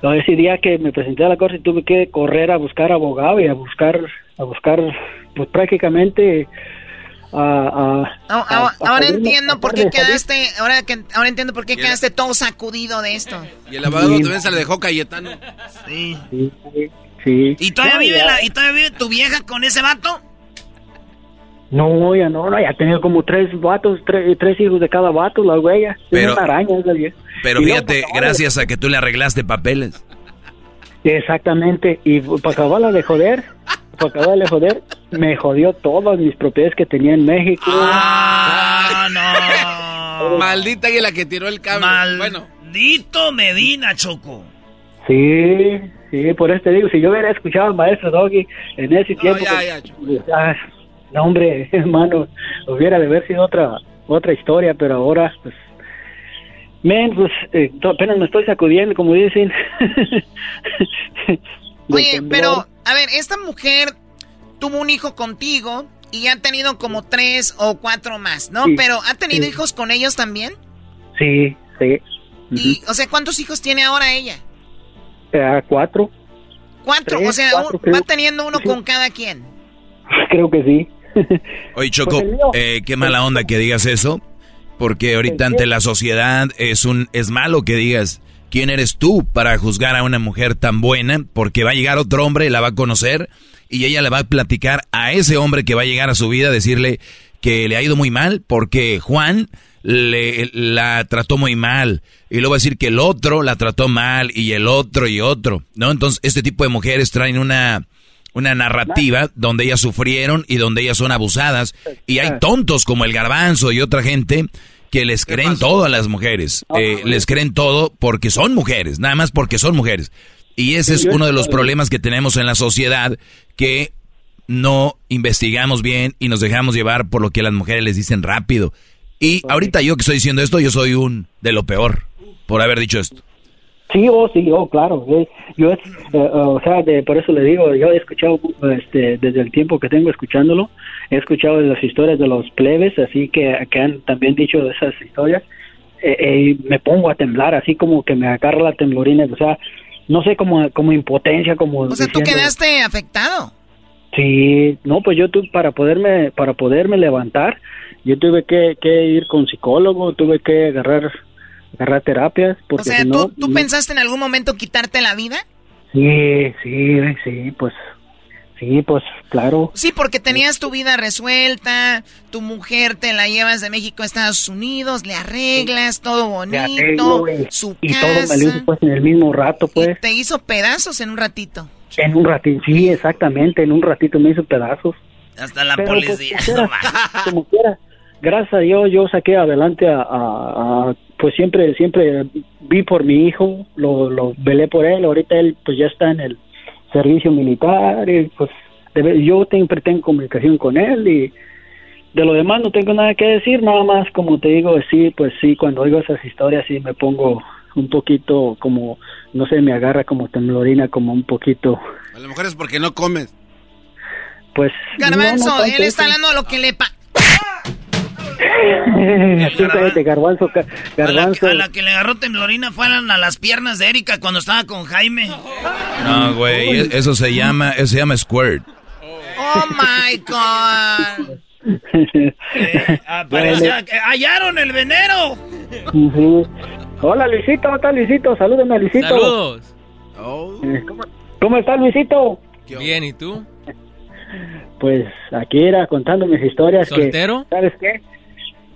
no, ese día que me presenté a la corte tuve que correr a buscar abogado y a buscar, a buscar, pues prácticamente a... a- Ah, a- ah, a ahora entiendo por qué quedaste, ahora que ahora entiendo por qué quedaste todo sacudido de esto. Y el abogado también se le dejó Cayetano. Sí. Sí, sí, sí. ¿Y todavía No, vive la, y todavía vive tu vieja con ese vato? No, ya no, no, ya tenía como tres vatos, tres, tres hijos de cada vato, la huella. Es Pero- una araña esa vieja. Pero Y fíjate, gracias a que tú le arreglaste papeles. Exactamente, y para acabarla de joder, para acabarla de joder, me jodió todas mis propiedades que tenía en México. Ah, no. Maldita águila que tiró el cable. Bueno, Maldito Medina, Choco. Sí, sí, por eso te digo, si yo hubiera escuchado al maestro Doggy en ese tiempo, ya, pues, ya, ah, no hombre, hermano, hubiera de haber sido otra otra historia, pero ahora, pues, men, pues, eh, apenas me estoy sacudiendo, como dicen. Oye, pero, a ver, esta mujer tuvo un hijo contigo y han tenido como tres o cuatro más, ¿no? Sí, Pero ¿ha tenido sí. hijos con ellos también? Sí, sí. Y, o sea, ¿cuántos hijos tiene ahora ella? Eh, cuatro. ¿Cuatro? Tres, o sea, cuatro, un- va teniendo uno con cada quien. Creo que sí. Oye, Choco, Pues eh, qué mala onda que digas eso, porque ahorita ante la sociedad es un es malo que digas quién eres tú para juzgar a una mujer tan buena, porque va a llegar otro hombre, la va a conocer y ella le va a platicar a ese hombre que va a llegar a su vida, decirle que le ha ido muy mal porque Juan le, la trató muy mal y luego va a decir que el otro la trató mal y el otro y otro, ¿no? Entonces este tipo de mujeres traen una una narrativa donde ellas sufrieron y donde ellas son abusadas y hay tontos como el garbanzo y otra gente que les creen todo a las mujeres, Eh, les creen todo porque son mujeres, nada más porque son mujeres. Y ese es uno de los problemas que tenemos en la sociedad, que no investigamos bien y nos dejamos llevar por lo que las mujeres les dicen rápido. Y ahorita yo que estoy diciendo esto, yo soy un de lo peor por haber dicho esto. Sí, oh, sí, oh, claro. eh, Yo, es, eh, o sea, de, por eso le digo, yo he escuchado este, desde el tiempo que tengo escuchándolo, he escuchado las historias de los plebes, así que, que han también dicho esas historias, eh, eh, y me pongo a temblar, así como que me agarra la temblorina, o sea, no sé, como, como impotencia, como... O sea, tú diciendo- quedaste afectado. Sí, no, pues yo tuve, para poderme, para poderme levantar, yo tuve que, que ir con psicólogo, tuve que agarrar, agarrar terapias, porque O sea, si ¿tú, no, ¿tú no- pensaste en algún momento quitarte la vida? Sí, sí, sí, pues, sí, pues, claro. Sí, porque tenías tu vida resuelta, tu mujer te la llevas de México a Estados Unidos, le arreglas, todo bonito, arreglo y, su y casa, todo me lo hizo pues en el mismo rato, pues, te hizo pedazos en un ratito. en un ratito, sí, exactamente, en un ratito me hizo pedazos. Hasta la Pero, pues, policía. como quiera, como quiera, gracias a Dios yo saqué adelante a, a- a- pues siempre, siempre vi por mi hijo, lo, lo velé por él, ahorita él pues ya está en el servicio militar y pues debe- yo siempre tengo comunicación con él y de lo demás no tengo nada que decir, nada más como te digo, sí, pues sí, cuando oigo esas historias sí me pongo un poquito como, no sé, me agarra como temblorina, como un poquito, A lo mejor es porque no comes. pues... Garbanzo, no, él está hablando de lo que le pa... Sí, cállate, garbanzo, ca- A la, garbanzo. a la que le agarró temblorina fueron a las piernas de Erika cuando estaba con Jaime. No, güey, eso se llama, eso se llama squirt. Oh my God. Apareció- eh, ¡Hallaron el venero! Hola Luisito, ¿cómo está Luisito? Salúdame a Luisito. Saludos. Eh, ¿Cómo, cómo está Luisito? Bien, ¿y tú? Pues aquí era contando mis historias. que- ¿Soltero? ¿Sabes qué?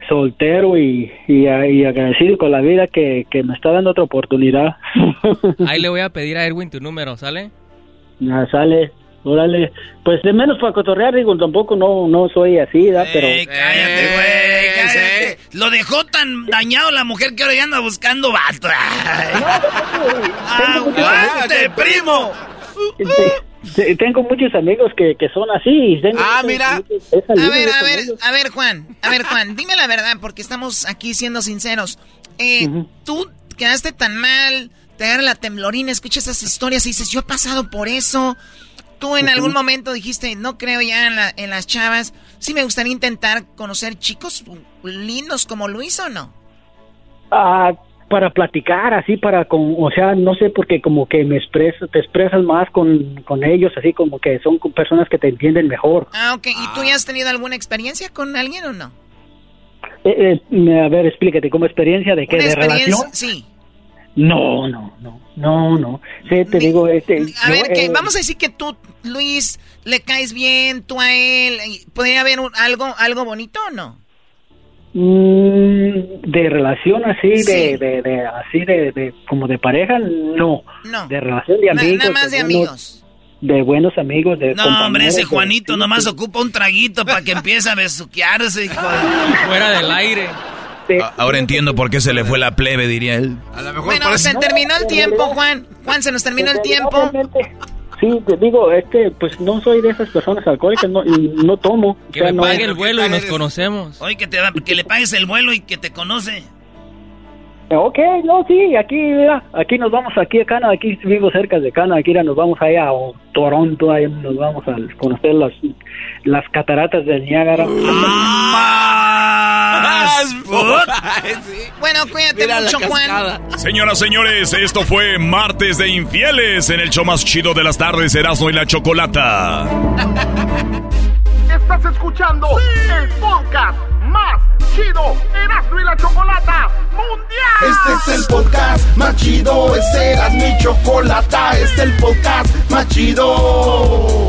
Soltero y, y, y agradecido con la vida que, que me está dando otra oportunidad. Ahí le voy a pedir a Erwin tu número, ¿sale? Ya sale, órale. Pues de menos para cotorrear, digo, tampoco no, no soy así, ¿da? Pero... Eh, cállate, güey, cállate. Lo dejó tan dañado la mujer que ahora ya anda buscando vato. ¡Aguante, primo! Te- Tengo muchos amigos que, que son así. tengo Ah, mira. A ver, a ver, ellos. a ver, Juan, a ver, Juan, dime la verdad, porque estamos aquí siendo sinceros. Eh, Tú quedaste tan mal, te agarra la temblorina, escuchas esas historias y dices, yo he pasado por eso. Tú en algún momento dijiste, no creo ya en, la- en las chavas. Sí me gustaría intentar conocer chicos lindos como Luis o no. Ah, para platicar, así para con, o sea, no sé, porque como que me expreso, te expresas más con, con ellos, así como que son con personas que te entienden mejor. Ah, ok. ¿Y tú ya has tenido alguna experiencia con alguien o no? Eh, eh, a ver, explícate, ¿como experiencia de qué? ¿Una ¿De experiencia? relación? Sí. No, no, no, no, no. Sí, te digo, este... A yo, ver, que eh, vamos a decir que tú, Luis, le caes bien, tú a él. ¿Podría haber un- algo, algo bonito o no? Mm, de relación así, Sí. de, de, de- así de, de, como de pareja, no. No. De relación de amigos. nada más de buenos- amigos. De buenos amigos, de No, hombre, ese Juanito nomás ocupa un traguito para que empiece a besuquearse, Fuera del aire. Ahora entiendo por qué se le fue la plebe, diría él. A lo mejor Bueno, se terminó el tiempo, Juan. Juan, se nos terminó el tiempo. Sí, te digo, es que pues no soy de esas personas alcohólicas, no, y no tomo. Que o sea, me no- pague el vuelo y nos conocemos. Oye, que, te da, que le pagues el vuelo y que te conoce. Ok, no, sí, aquí, mira, aquí nos vamos, aquí a Cana, aquí vivo cerca de Cana, aquí mira, nos vamos allá a Toronto, ahí nos vamos a conocer las, las cataratas del Niágara. Bueno, cuídate mucho, Juan. Señoras, señores, esto fue Martes de Infieles en el show más chido de las tardes, Erasmo y la Chocolata. Estás escuchando el podcast más chido Erasmo y la Chocolata Mundial. Este es el podcast más chido, este era mi chocolata, este es el podcast más chido.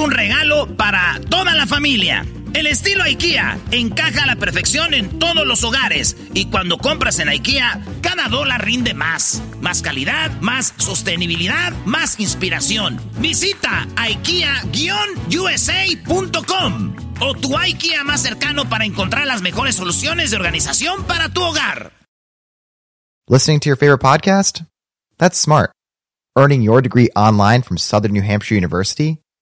regalo para toda la familia. El estilo IKEA encaja a la perfección en todos los hogares y cuando compras en IKEA, cada dólar rinde más. Más calidad, más sostenibilidad, más inspiración. Visita IKEA-USA.com o tu IKEA más cercano para encontrar las mejores soluciones de organización para tu hogar. Listening to your favorite podcast? That's smart. Earning your degree online from Southern New Hampshire University?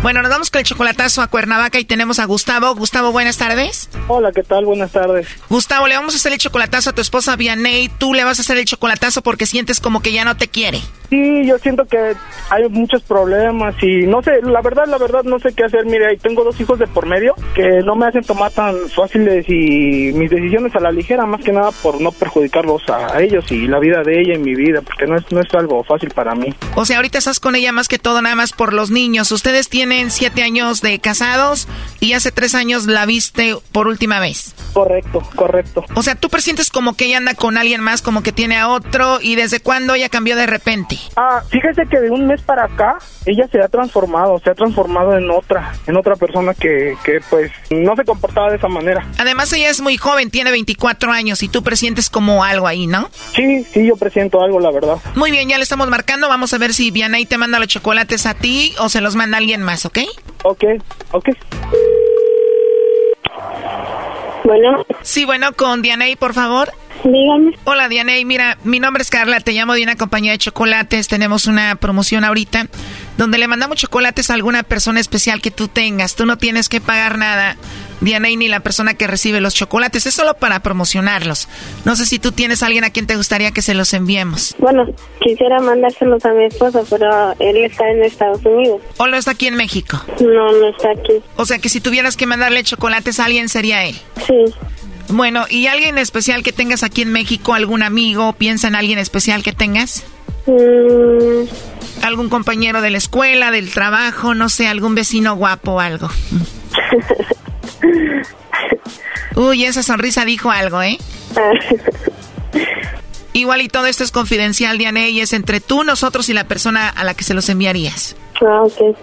Bueno, nos vamos con el chocolatazo a Cuernavaca y tenemos a Gustavo. Gustavo, buenas tardes. Hola, ¿qué tal? Buenas tardes. Gustavo, le vamos a hacer el chocolatazo a tu esposa Vianey. Tú le vas a hacer el chocolatazo porque sientes como que ya no te quiere. Sí, yo siento que hay muchos problemas y no sé, la verdad, la verdad no sé qué hacer. Mire, tengo dos hijos de por medio que no me hacen tomar tan fáciles y mis decisiones a la ligera, más que nada por no perjudicarlos a ellos y la vida de ella y mi vida, porque no es, no es algo fácil para mí. O sea, ahorita estás con ella más que todo nada más por los niños. Ustedes tienen siete años de casados y hace tres años la viste por última vez. Correcto, correcto. O sea, tú presientes como que ella anda con alguien más, como que tiene a otro y desde cuándo ella cambió de repente. Ah, fíjese que de un mes para acá ella se ha transformado, se ha transformado en otra, en otra persona que, que pues no se comportaba de esa manera. Además ella es muy joven, tiene 24 años y tú presientes como algo ahí, ¿no? Sí, sí, yo presiento algo, la verdad. Muy bien, ya le estamos marcando, vamos a ver si Vianey te manda los chocolates a ti o se los manda alguien más, ¿ok? Ok, ok. Bueno. Sí, bueno, con Dianey, por favor. Dígame. Hola, Dianey. Mira, mi nombre es Carla. Te llamo de una compañía de chocolates. Tenemos una promoción ahorita donde le mandamos chocolates a alguna persona especial que tú tengas. Tú no tienes que pagar nada, Dianey, ni la persona que recibe los chocolates. Es solo para promocionarlos. No sé si tú tienes a alguien a quien te gustaría que se los enviemos. Bueno, quisiera mandárselos a mi esposo, pero él está en Estados Unidos. ¿O lo está aquí en México? No, no está aquí. O sea que si tuvieras que mandarle chocolates a alguien, sería él. Sí. Bueno, ¿y alguien especial que tengas aquí en México? ¿Algún amigo? ¿Piensa en alguien especial que tengas? Mm, ¿Algún compañero de la escuela, del trabajo? No sé, algún vecino guapo o algo. Uy, esa sonrisa dijo algo, ¿eh? Igual y todo esto es confidencial, Diane, y es entre tú, nosotros y la persona a la que se los enviarías. ah, ok.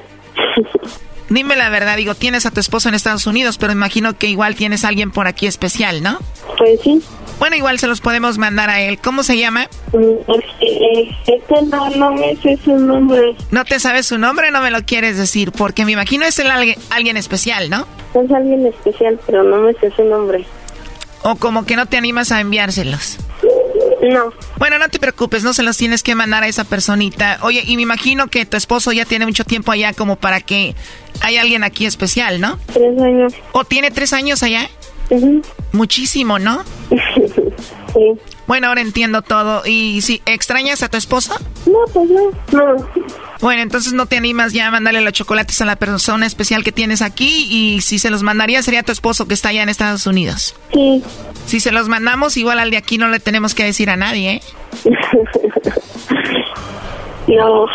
Dime la verdad, digo, tienes a tu esposo en Estados Unidos, pero imagino que igual tienes a alguien por aquí especial, ¿no? Pues sí. Bueno, igual se los podemos mandar a él. ¿Cómo se llama? Este no, no me sé su nombre. ¿No te sabes su nombre? No me lo quieres decir, porque me imagino es el alguien, alguien especial, ¿no? Es alguien especial, pero no me sé su nombre. O como que no te animas a enviárselos. No. Bueno, no te preocupes, no se los tienes que mandar a esa personita. Oye, y me imagino que tu esposo ya tiene mucho tiempo allá como para que hay alguien aquí especial, ¿no? Tres años. ¿O tiene tres años allá? Muchísimo, ¿no? sí. Bueno, ahora entiendo todo. ¿Y si extrañas a tu esposo? No, pues no. No. Bueno, entonces no te animas ya a mandarle los chocolates a la persona especial que tienes aquí y si se los mandaría sería tu esposo que está allá en Estados Unidos. Sí. Si se los mandamos, igual al de aquí no le tenemos que decir a nadie, ¿eh? no.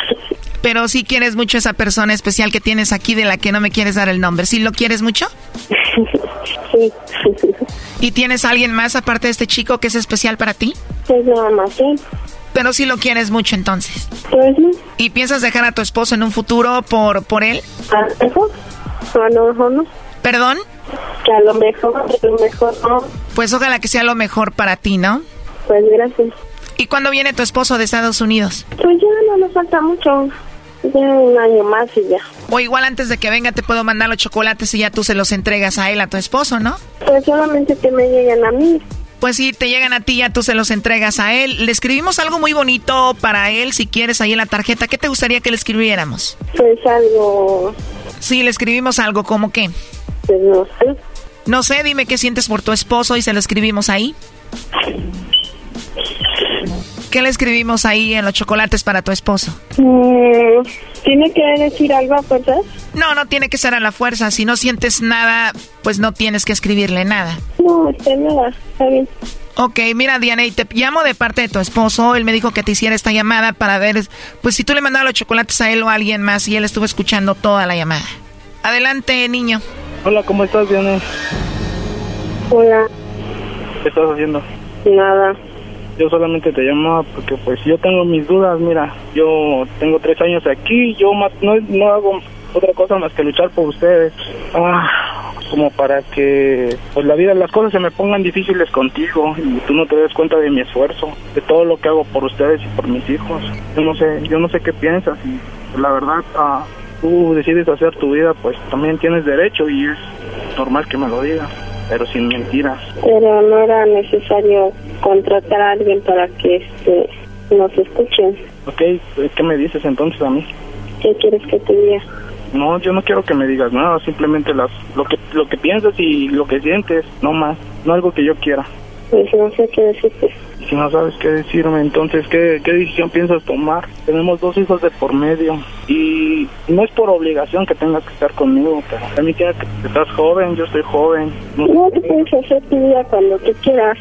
Pero si quieres mucho a esa persona especial que tienes aquí de la que no me quieres dar el nombre. ¿Sí lo quieres mucho? Sí. ¿Y tienes a alguien más aparte de este chico que es especial para ti? Pues nada más, sí. Pero si lo quieres mucho entonces. Pues no. ¿Y piensas dejar a tu esposo en un futuro por, por él? A lo mejor. A lo mejor no. ¿Perdón? Que a lo mejor, a lo mejor no. Pues ojalá que sea lo mejor para ti, ¿no? Pues gracias. ¿Y cuándo viene tu esposo de Estados Unidos? Pues ya no nos falta mucho. Ya un año más y ya. O igual antes de que venga te puedo mandar los chocolates y ya tú se los entregas a él, a tu esposo, ¿no? Pues solamente que me lleguen a mí. Pues sí, te llegan a ti, ya tú se los entregas a él. Le escribimos algo muy bonito para él, si quieres, ahí en la tarjeta. ¿Qué te gustaría que le escribiéramos? Pues algo... Sí, le escribimos algo, ¿cómo qué? Pues no sé. No sé, dime qué sientes por tu esposo y se lo escribimos ahí. ¿Qué le escribimos ahí en los chocolates para tu esposo? Mm, ¿Tiene que decir algo a fuerzas? No, no tiene que ser a la fuerza. Si no sientes nada, pues no tienes que escribirle nada. No, está nada. Está bien. Ok, mira Diana, y te llamo de parte de tu esposo. Él me dijo que te hiciera esta llamada para ver, pues si tú le mandabas los chocolates a él o a alguien más y él estuvo escuchando toda la llamada. Adelante, niño. Hola, ¿cómo estás, Diana? Hola. ¿Qué estás haciendo? Nada. Yo solamente te llamaba porque pues yo tengo mis dudas, mira, yo tengo tres años aquí, yo no, no hago otra cosa más que luchar por ustedes. Ah, como para que pues la vida, las cosas se me pongan difíciles contigo y tú no te des cuenta de mi esfuerzo, de todo lo que hago por ustedes y por mis hijos. Yo no sé, yo no sé qué piensas y pues, la verdad, ah, tú decides hacer tu vida, pues también tienes derecho y es normal que me lo digas, pero sin mentiras. Pero no era necesario contratar a alguien para que este nos escuchen. Ok, ¿qué me dices entonces a mí? ¿Qué quieres que te diga? No, yo no quiero que me digas nada, simplemente las lo que lo que piensas y lo que sientes, no más, no algo que yo quiera. Pues no sé qué decirte. Si no sabes qué decirme, entonces, ¿qué, ¿qué decisión piensas tomar? Tenemos dos hijos de por medio y no es por obligación que tengas que estar conmigo, pero también tienes que estás joven, yo estoy joven. No, No te puedes hacer tu vida cuando tú quieras.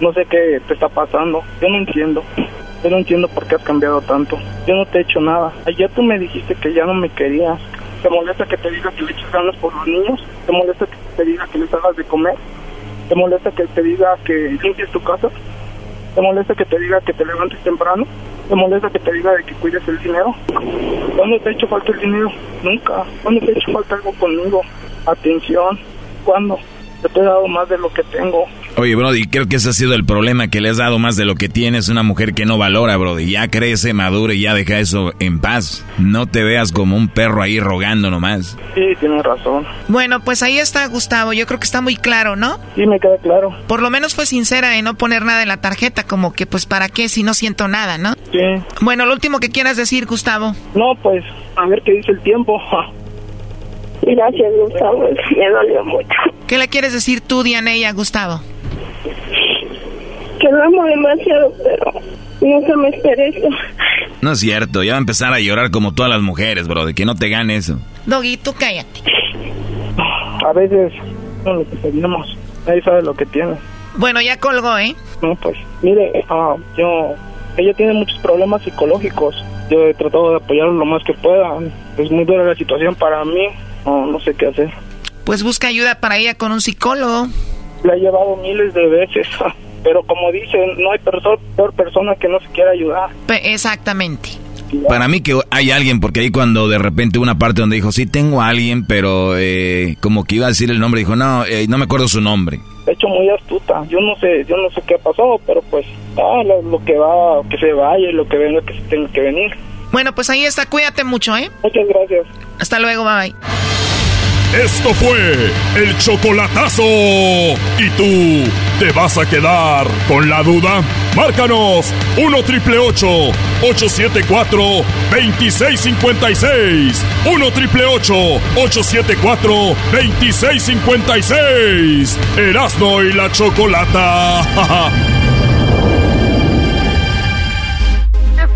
no sé qué te está pasando, yo no entiendo. Yo no entiendo por qué has cambiado tanto. Yo no te he hecho nada. Ayer tú me dijiste que ya no me querías. ¿Te molesta que te diga que le eches ganas por los niños? ¿Te molesta que te diga que les hagas de comer? ¿Te molesta que te diga que limpies tu casa? ¿Te molesta que te diga que te levantes temprano? ¿Te molesta que te diga de que cuides el dinero? ¿Cuándo te ha hecho falta el dinero? Nunca. ¿Cuándo te ha hecho falta algo conmigo? Atención. ¿Cuándo? Te he dado más de lo que tengo. Oye, Brody, creo que ese ha sido el problema, que le has dado más de lo que tienes. Una mujer que no valora, Brody. Ya crece, madura y ya deja eso en paz. No te veas como un perro ahí rogando nomás. Sí, tienes razón. Bueno, pues ahí está Gustavo. Yo creo que está muy claro, ¿no? Sí, me queda claro. Por lo menos fue sincera en no poner nada en la tarjeta, como que pues para qué si no siento nada, ¿no? Sí. Bueno, lo último que quieras decir, Gustavo. No, pues, a ver qué dice el tiempo. Gracias, Gustavo. Me dolió mucho. ¿Qué le quieres decir tú, Diana, y a Gustavo? Que lo amo demasiado, pero nunca me esperé esto. No es cierto, ya va a empezar a llorar como todas las mujeres, Brody. Que no te gane eso. Doggy, tú cállate. A veces, no lo que tenemos. Nadie sabe lo que tiene. Bueno, ya colgó, ¿eh? No, pues, mire, ah, yo... Ella tiene muchos problemas psicológicos. Yo he tratado de apoyarlo lo más que pueda. Es muy dura la situación para mí. No, no sé qué hacer. Pues busca ayuda para ella con un psicólogo. La he llevado miles de veces. Pero como dicen, no hay perso- peor persona que no se quiera ayudar. Pe- exactamente. Para mí que hay alguien, porque ahí cuando de repente una parte donde dijo, sí, tengo a alguien, pero eh, como que iba a decir el nombre, dijo, no, eh, no me acuerdo su nombre. De hecho, muy astuta. Yo no sé, yo no sé qué ha pasado, pero pues, ah, lo, lo que va, que se vaya y lo que venga, que se tenga que venir. Bueno, pues ahí está. Cuídate mucho, ¿eh? Muchas gracias. Hasta luego, bye bye. Esto fue el chocolatazo. ¿Y tú te vas a quedar con la duda? Márcanos 1 triple 874 2656. 1 triple 874 2656. Erasno y la chocolata.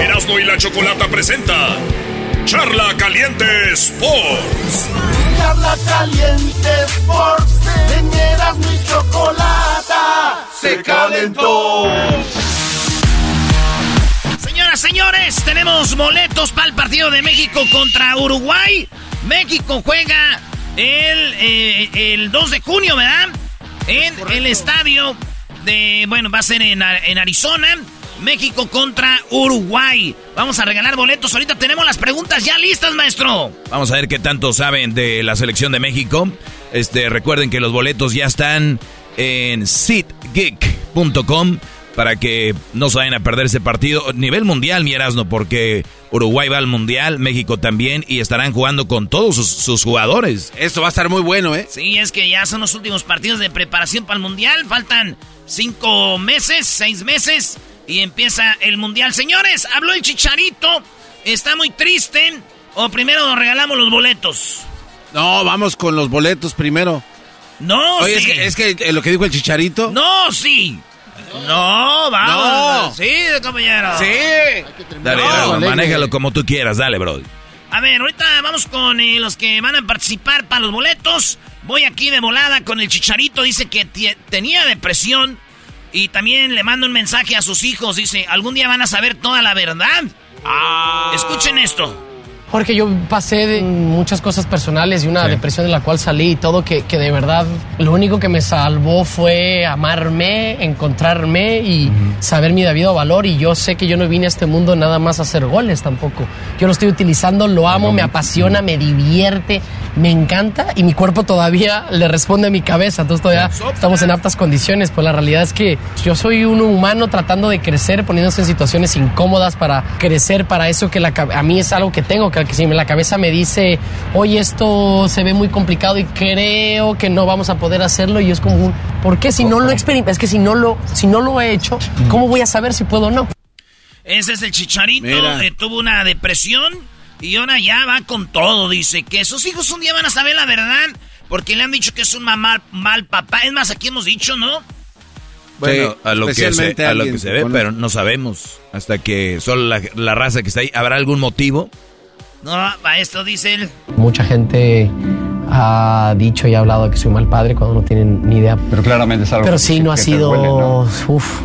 Erasno y la chocolata presenta Charla Caliente Sports. Charla Caliente Sports. En Erasmo y Chocolata. Se calentó. Señoras, señores, tenemos boletos para el partido de México contra Uruguay. México juega el, eh, el 2 de junio, ¿verdad? En el estadio de, bueno, va a ser en, en Arizona. México contra Uruguay. Vamos a regalar boletos. Ahorita tenemos las preguntas ya listas, maestro. Vamos a ver qué tanto saben de la selección de México. Este, recuerden que los boletos ya están en sitgeek.com para que no se vayan a perder ese partido. Nivel mundial, mi Erasmo, porque Uruguay va al mundial, México también, y estarán jugando con todos sus, sus jugadores. Esto va a estar muy bueno, ¿eh? Sí, es que ya son los últimos partidos de preparación para el mundial. Faltan cinco meses, seis meses, y empieza el mundial. Señores, habló el chicharito. Está muy triste. O primero nos regalamos los boletos. No, vamos con los boletos primero. No, Oye, sí. es que, es que eh, lo que dijo el chicharito. No, sí. No, vamos. No. Sí, compañero. Sí. Dale, No. Erasmo, manéjalo como tú quieras, dale, bro. A ver, ahorita vamos con eh, los que van a participar para los boletos. Voy aquí de volada con el chicharito. Dice que tenía depresión. Y también le mando un mensaje a sus hijos. Dice, algún día van a saber toda la verdad. Escuchen esto. Porque yo pasé de muchas cosas personales y una Sí. depresión de la cual salí y todo, que, que de verdad lo único que me salvó fue amarme, encontrarme y saber mi debido valor. Y yo sé que yo no vine a este mundo nada más a hacer goles tampoco. Yo lo estoy utilizando, lo amo, me apasiona, me divierte, me encanta y mi cuerpo todavía le responde a mi cabeza. Entonces todavía estamos en aptas condiciones. Pues la realidad es que yo soy un humano tratando de crecer, poniéndose en situaciones incómodas para crecer, para eso que la, a mí es algo que tengo, que, que si la cabeza me dice, oye, esto se ve muy complicado y creo que no vamos a poder hacerlo, y es como un, ¿por qué si no lo experimenté? Es que si no lo, si no lo he hecho, ¿cómo voy a saber si puedo o no? Ese es el chicharito. Eh, tuvo una depresión. Y ahora ya va con todo. Dice que sus hijos un día van a saber la verdad. Porque le han dicho que es un mamá mal papá. Es más, aquí hemos dicho, ¿no? Bueno, Sí, a lo que se, a lo que se ve, pero no sabemos. Hasta que solo la, la raza que está ahí, ¿habrá algún motivo? No, a esto dice él. Mucha gente ha dicho y ha hablado que soy mal padre cuando no tienen ni idea. Pero claramente es algo Pero que- sí, no ha que sido. duele, ¿no? Uf,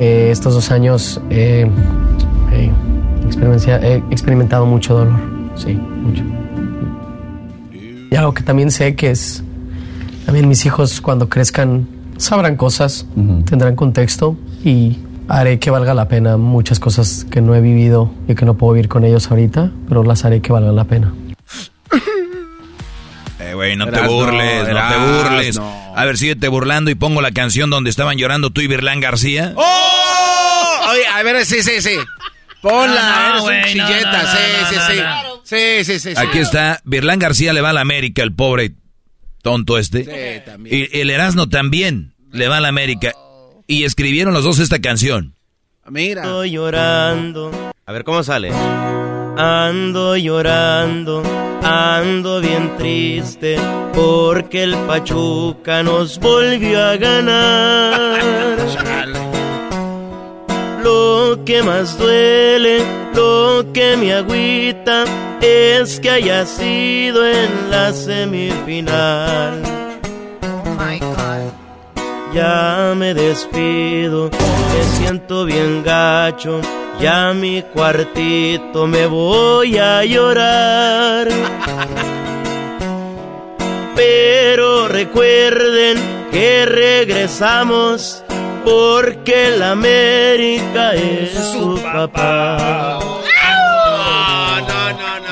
eh, estos dos años eh, eh, he experimentado mucho dolor. Sí, mucho. Y algo que también sé que es. También mis hijos, cuando crezcan, sabrán cosas, tendrán contexto y haré que valga la pena muchas cosas que no he vivido y que no puedo vivir con ellos ahorita, pero las haré que valgan la pena. Eh, güey, no te burles, no te burles. A ver, síguete burlando y pongo la canción donde estaban llorando tú y Virlán García. ¡Oh! Oye, a ver, sí, sí, sí. Ponla, No, no, eres un chilleta, no, sí, no, sí, no, sí. no. Sí, sí, sí, sí. Aquí está, Virlán García le va a la América, el pobre tonto este. Sí, también. Y el Erasmo también le va a la América. Y escribieron los dos esta canción. Mira. Estoy llorando A ver, ¿cómo sale? Ando llorando, ando bien triste, porque el Pachuca nos volvió a ganar. Lo que más duele, lo que me agüita, es que haya sido en la semifinal. Ya me despido, me siento bien gacho, ya a mi cuartito me voy a llorar. Pero recuerden que regresamos porque la América es su papá.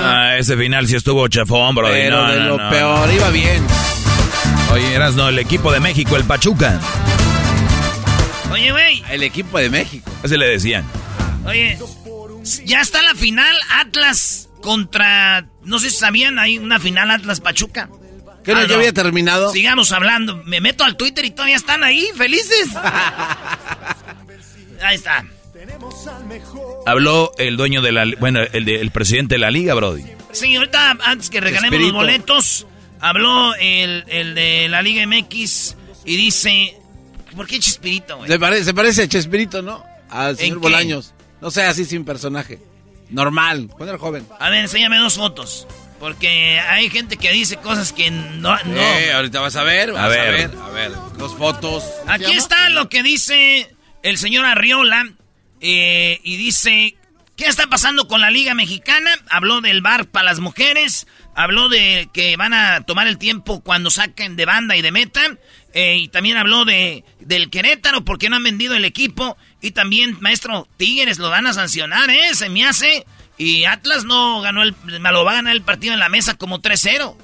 Ah, ese final sí estuvo chafón, bro. Pero No, de no, lo no. peor, iba bien. Oye, eras no, el equipo de México, el Pachuca. Oye, güey. El equipo de México. Así le decían. Oye, ya está la final Atlas contra. No sé si sabían, hay una final Atlas Pachuca. ¿Qué no, ya había terminado? Sigamos hablando. Me meto al Twitter y todavía están ahí, felices. ahí está. Habló el dueño de la... Bueno, el, de- el presidente de la liga, Brody. Sí, ahorita antes que regalemos los boletos, habló el, el de la Liga MX y dice. ¿Por qué Chespirito, güey? Se parece, se parece a Chespirito, ¿no? Al señor? Bolaños. No sé, así sin personaje. Normal, cuando era joven. A ver, enséñame dos fotos. Porque hay gente que dice cosas que no. no. Eh, ahorita vas a ver, vas A a ver. ver. A ver, dos fotos. Aquí está lo que dice el señor Arriola. eh, y dice, ¿qué está pasando con la Liga Mexicana? Habló del bar para las mujeres. Habló de que van a tomar el tiempo cuando saquen de banda y de meta. eh, y también habló de del Querétaro porque no han vendido el equipo. Y también, maestro, Tigres lo van a sancionar, ¿eh? Se me hace. Y Atlas no ganó el... Lo va a ganar el partido en la mesa como 3-0.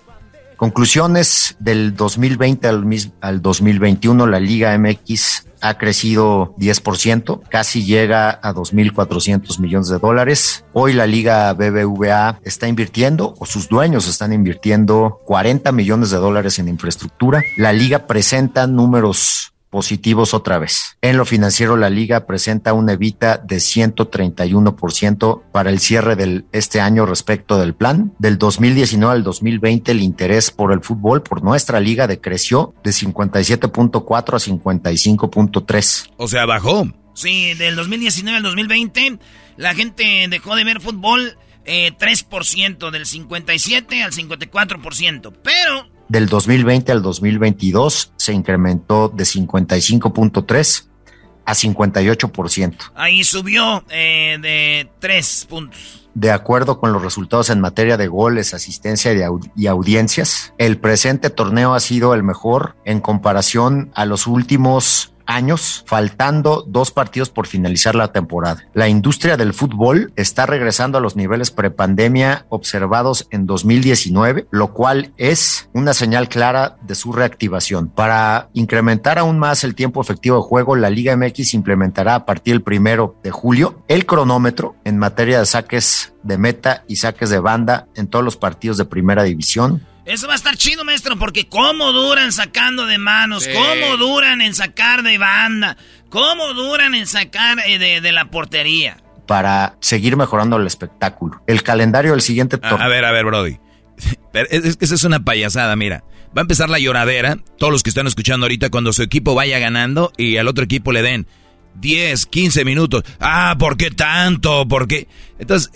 Conclusiones del 2020 al, mis- al 2021, la Liga MX ha crecido 10%, casi llega a 2.400 millones de dólares. Hoy la Liga BBVA está invirtiendo, o sus dueños están invirtiendo 40 millones de dólares en infraestructura. La Liga presenta números positivos otra vez. En lo financiero, la liga presenta una evita de 131% para el cierre de este año respecto del plan. Del 2019 al 2020, el interés por el fútbol, por nuestra liga, decreció de 57.4 a 55.3. O sea, bajó. Sí, del 2019 al 2020, la gente dejó de ver fútbol eh, 3%, del 57 al 54%. Pero, Del 2020 al 2022 se incrementó de 55.3 a 58%. ahí subió eh, de 3 puntos. De acuerdo con los resultados en materia de goles, asistencia y, au- y audiencias, el presente torneo ha sido el mejor en comparación a los últimos años, faltando dos partidos por finalizar la temporada. La industria del fútbol está regresando a los niveles prepandemia observados en 2019, lo cual es una señal clara de su reactivación. Para incrementar aún más el tiempo efectivo de juego, la Liga MX implementará a partir del primero de julio el cronómetro en materia de saques de meta y saques de banda en todos los partidos de primera división. Eso va a estar chido, maestro, porque cómo duran sacando de manos, Sí. cómo duran en sacar de banda, cómo duran en sacar eh, de, de la portería. para seguir mejorando el espectáculo. El calendario del siguiente A, torneo. a ver, a ver, Brody. Es que esa es una payasada, mira. Va a empezar la lloradera, todos los que están escuchando ahorita, cuando su equipo vaya ganando y al otro equipo le den 10, 15 minutos. Ah, ¿por qué tanto? ¿Por qué? Entonces,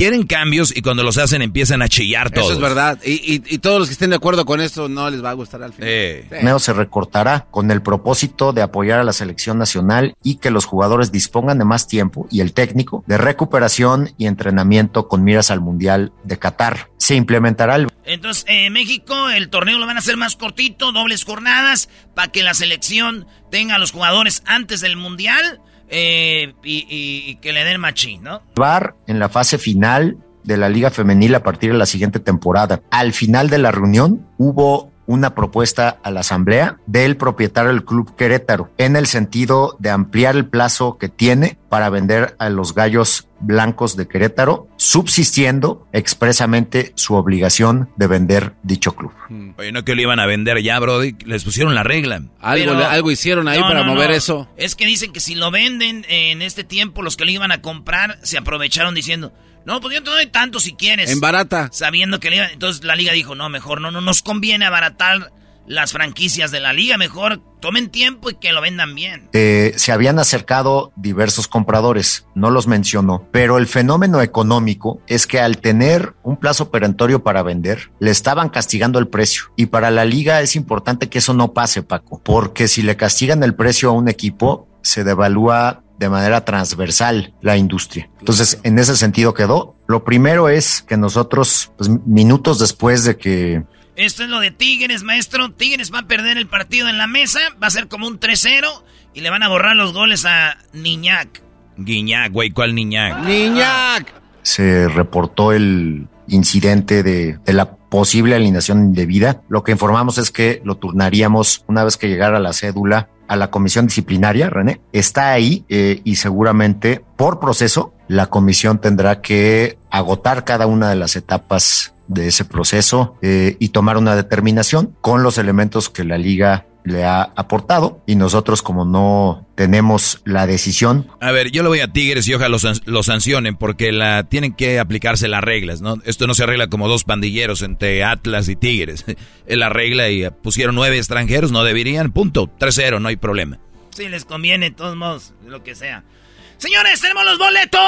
quieren cambios y cuando los hacen empiezan a chillar todos. Eso es verdad. Y, y- y todos los que estén de acuerdo con esto no les va a gustar al final. Eh. El torneo se recortará con el propósito de apoyar a la selección nacional y que los jugadores dispongan de más tiempo y el técnico de recuperación y entrenamiento con miras al Mundial de Qatar. Se implementará el Entonces, eh, México, el torneo lo van a hacer más cortito, dobles jornadas, para que la selección tenga a los jugadores antes del Mundial eh, y, que le den machín, ¿no? VAR en la fase final de la Liga Femenil a partir de la siguiente temporada. Al final de la reunión hubo una propuesta a la Asamblea del propietario del Club Querétaro en el sentido de ampliar el plazo que tiene para vender a los gallos blancos de Querétaro, subsistiendo expresamente su obligación de vender dicho club. Oye, no que lo iban a vender ya, Brody. Les pusieron la regla. Algo, Pero- algo hicieron ahí No, para no, mover no. eso. Es que dicen que si lo venden en este tiempo, los que lo iban a comprar se aprovecharon diciendo, no, pues yo te doy tanto si quieres. En barata. Sabiendo que le iban- Entonces la liga dijo, no, mejor no, no nos conviene abaratar las franquicias de la liga, mejor tomen tiempo y que lo vendan bien. Eh, se habían acercado diversos compradores, no los mencionó, pero el fenómeno económico es que al tener un plazo perentorio para vender, le estaban castigando el precio. Y para la liga es importante que eso no pase, Paco, porque si le castigan el precio a un equipo, se devalúa de manera transversal la industria. Entonces, en ese sentido quedó. Lo primero es que nosotros, pues, minutos después de que Esto es lo de Tigres, maestro. Tigres va a perder el partido en la mesa, va a ser como un 3-0 y le van a borrar los goles a Niñac. Guiñac, güey, ¿cuál Niñac? ¡Niñac! se reportó el incidente de, de la posible alineación indebida. Lo que informamos es que lo turnaríamos una vez que llegara la cédula a la comisión disciplinaria, René. Está ahí eh, y seguramente por proceso la comisión tendrá que agotar cada una de las etapas de ese proceso eh, y tomar una determinación con los elementos que la liga le ha aportado y nosotros como no tenemos la decisión A ver, yo le voy a Tigres y ojalá lo, san- lo sancionen porque la tienen que aplicarse las reglas, ¿no? Esto no se arregla como dos pandilleros entre Atlas y Tigres. Es la regla y pusieron nueve extranjeros, no deberían, punto. 3-0, no hay problema. Si les conviene, de todos modos, lo que sea. Señores, tenemos los boletos.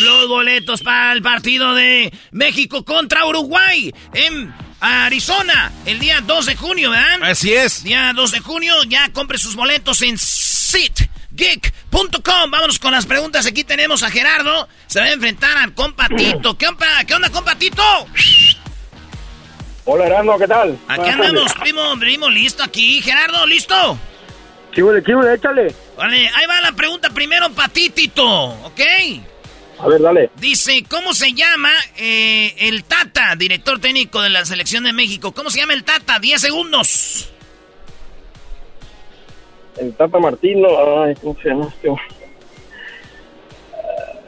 Los boletos para el partido de México contra Uruguay en Arizona el día 2 de junio, ¿verdad? Así es. Día 2 de junio, ya compre sus boletos en sitgeek.com. Vámonos con las preguntas. Aquí tenemos a Gerardo. Se va a enfrentar al compatito. ¿Qué onda, qué onda compatito? Hola, Erasmo, ¿qué tal? Aquí andamos, primo, primo, listo aquí. Gerardo, ¿listo? Chíbule, chíbule, échale. Vale, ahí va la pregunta primero para ti, Tito, ¿ok? A ver, dale. Dice, ¿cómo se llama eh, el Tata, director técnico de la Selección de México? ¿Cómo se llama el Tata? 10 segundos. El Tata Martino, ay, ¿cómo se llama este?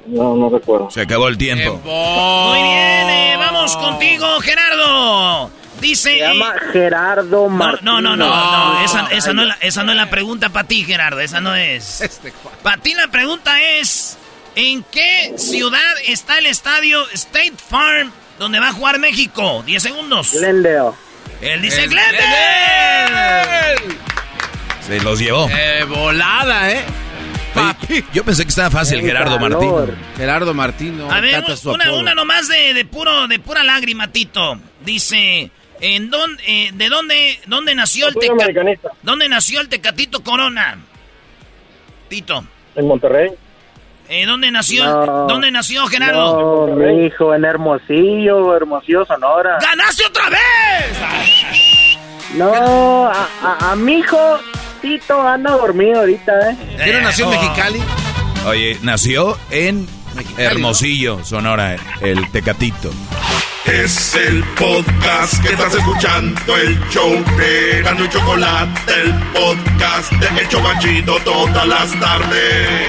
No, no recuerdo. Se acabó el tiempo. Muy bien, eh, vamos contigo, Gerardo. Dice... Se llama eh, Gerardo no, Martino. no, no, no, no, esa, esa no es la, esa no es la pregunta para ti, Gerardo, esa no es. Para ti la pregunta es, ¿en qué ciudad está el estadio State Farm donde va a jugar México? 10 segundos. Glendale. Él dice Glendale. Se los llevó. Eh, volada, ¿eh? Yo pensé que estaba fácil, Gerardo calor. Martín. Gerardo Martino. A ver, una, una nomás de, de puro, de pura lágrima, Tito. Dice, ¿en dónde, eh, ¿de dónde, dónde nació el Teca-. ¿Dónde nació el Tecatito Corona? Tito. En Monterrey. Eh, ¿Dónde nació? No. ¿Dónde nació Gerardo? No, mi hijo, en Hermosillo, Hermosillo, Sonora. ¡Ganaste otra vez! No, a, a, a mi hijo Tito anda dormido ahorita, ¿eh? ¿Qué no nació en Mexicali? Oye, nació en Hermosillo, Sonora, el Tecatito. Es el podcast que estás escuchando, el show de Gano y Chocolate, el podcast de El Chobachito todas las tardes.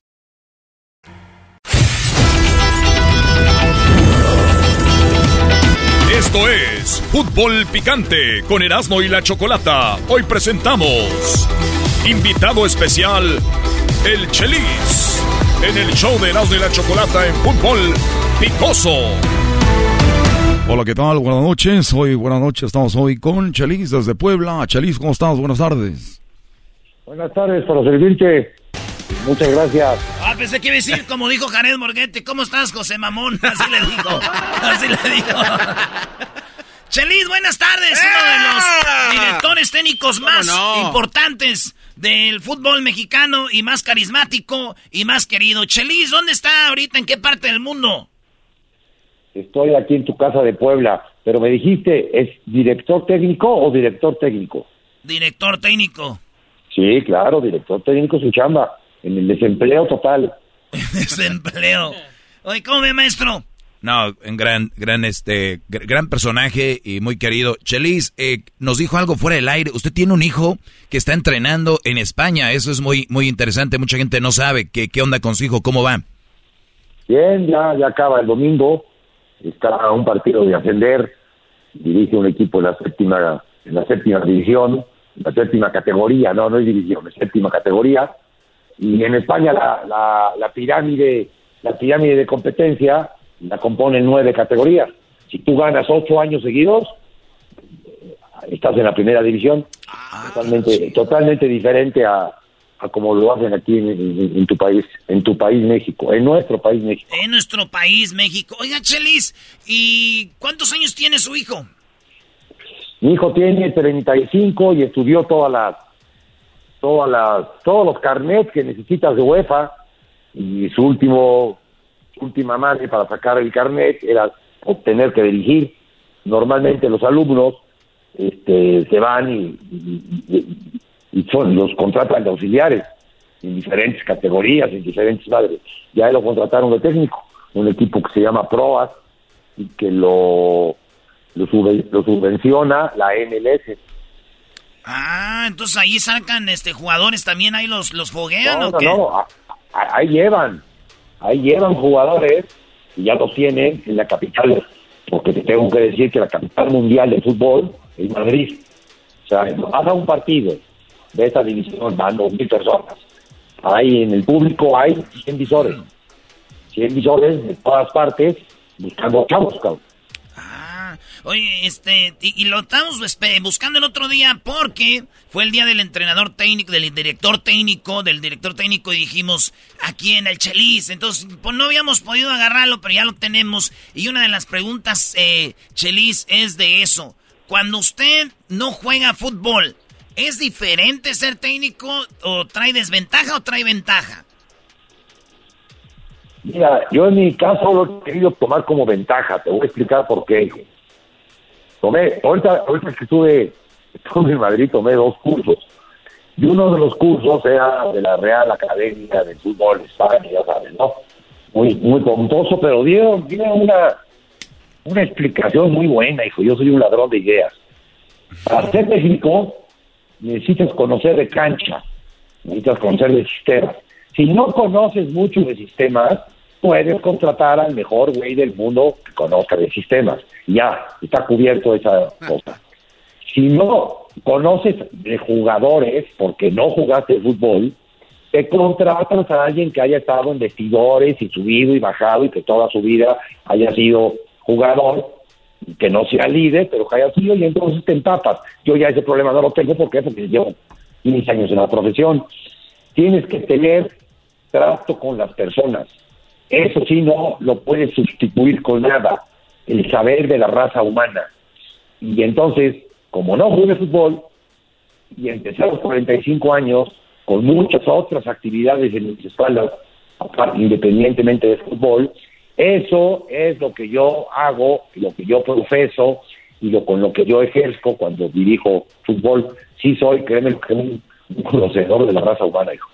Esto es Fútbol Picante con Erasmo y la Chocolata. Hoy presentamos invitado especial, el Chelis, en el show de Erasmo y la Chocolata en Fútbol Picoso. Hola, ¿qué tal? Buenas noches. Hoy, buenas noches. Estamos hoy con Chelis desde Puebla. Chelis, ¿cómo estás? Buenas tardes. Buenas tardes, para servirte. Muchas gracias. Ah, pensé que iba a decir, como dijo Jared Morguete, ¿cómo estás, José Mamón? Así le dijo. Así le dijo. Chelis, buenas tardes. Uno de los directores técnicos más importantes del fútbol mexicano y más carismático y más querido. Chelis, ¿dónde está ahorita? ¿En qué parte del mundo? Estoy aquí en tu casa de Puebla, pero me dijiste, ¿es director técnico o director técnico? Director técnico. Sí, claro, director técnico su chamba, en el desempleo total. desempleo. Oye, ¿cómo ve, maestro? No, un gran, gran, este, gran personaje y muy querido. Chelis, eh, nos dijo algo fuera del aire. Usted tiene un hijo que está entrenando en España. Eso es muy, muy interesante. Mucha gente no sabe qué, qué onda con su hijo, cómo va. Bien, ya, ya acaba el domingo. Está a un partido de ascender. Dirige un equipo en la séptima, en la séptima división, en la séptima categoría. No, no es división, es séptima categoría. Y en España la, la, la pirámide, la pirámide de competencia la componen nueve categorías. Si tú ganas ocho años seguidos, estás en la primera división. totalmente, totalmente diferente a, a como lo hacen aquí en, tu país, en tu país México, en nuestro país México. En nuestro país México. Oiga, Chelis, ¿y cuántos años tiene su hijo? Mi hijo tiene 35 y estudió todas las, todas las, todos los carnets que necesitas de UEFA y su último última madre para sacar el carnet era obtener que dirigir. Normalmente los alumnos este, se van y, son, los contratan de auxiliares en diferentes categorías, en diferentes madres. Ya lo contrataron de técnico, un equipo que se llama PROAS y que lo, lo, subvenciona la MLS. Ah, entonces ahí sacan este jugadores también, ahí los, los foguean no, no, No, ahí llevan Ahí llevan jugadores y ya los tienen en la capital, porque te tengo que decir que la capital mundial de fútbol es Madrid. O sea, vas a un partido de esta división, van dos mil personas. Ahí en el público hay 100 visores. 100 visores de todas partes buscando chavos, cabrón. Oye, este, y, lo estamos buscando el otro día porque fue el día del entrenador técnico, del director técnico, del director técnico y dijimos aquí en el Chelis. Entonces, pues no habíamos podido agarrarlo, pero ya lo tenemos. Y una de las preguntas, eh, Chelis, es de eso. Cuando usted no juega fútbol, ¿es diferente ser técnico o trae desventaja o trae ventaja? Mira, yo en mi caso lo he querido tomar como ventaja. Te voy a explicar por qué tomé, ahorita, ahorita que estuve, estuve en Madrid, tomé dos cursos. Y uno de los cursos era de la Real Academia de Fútbol España, ya sabes, ¿no? Muy, muy tontoso, pero dieron, dieron una, una explicación muy buena, hijo. Yo soy un ladrón de ideas. Para ser técnico, necesitas conocer de cancha, necesitas conocer de sistemas. Si no conoces mucho de sistemas, puedes contratar al mejor güey del mundo que conozca de sistemas. Ya, está cubierto esa cosa. Si no conoces de jugadores, porque no jugaste fútbol, te contratas a alguien que haya estado en vestidores y subido y bajado y que toda su vida haya sido jugador, que no sea líder, pero que haya sido y entonces te empapas. Yo ya ese problema no lo tengo, ¿por qué? Porque llevo 15 años en la profesión. Tienes que tener trato con las personas. Eso sí no lo puedes sustituir con nada, el saber de la raza humana. Y entonces, como no jugué fútbol, y empecé a los 45 años, con muchas otras actividades en mis espaldas, independientemente del fútbol, eso es lo que yo hago, lo que yo profeso y lo con lo que yo ejerzo cuando dirijo fútbol. Sí soy, créeme, un, un conocedor de la raza humana, hijo.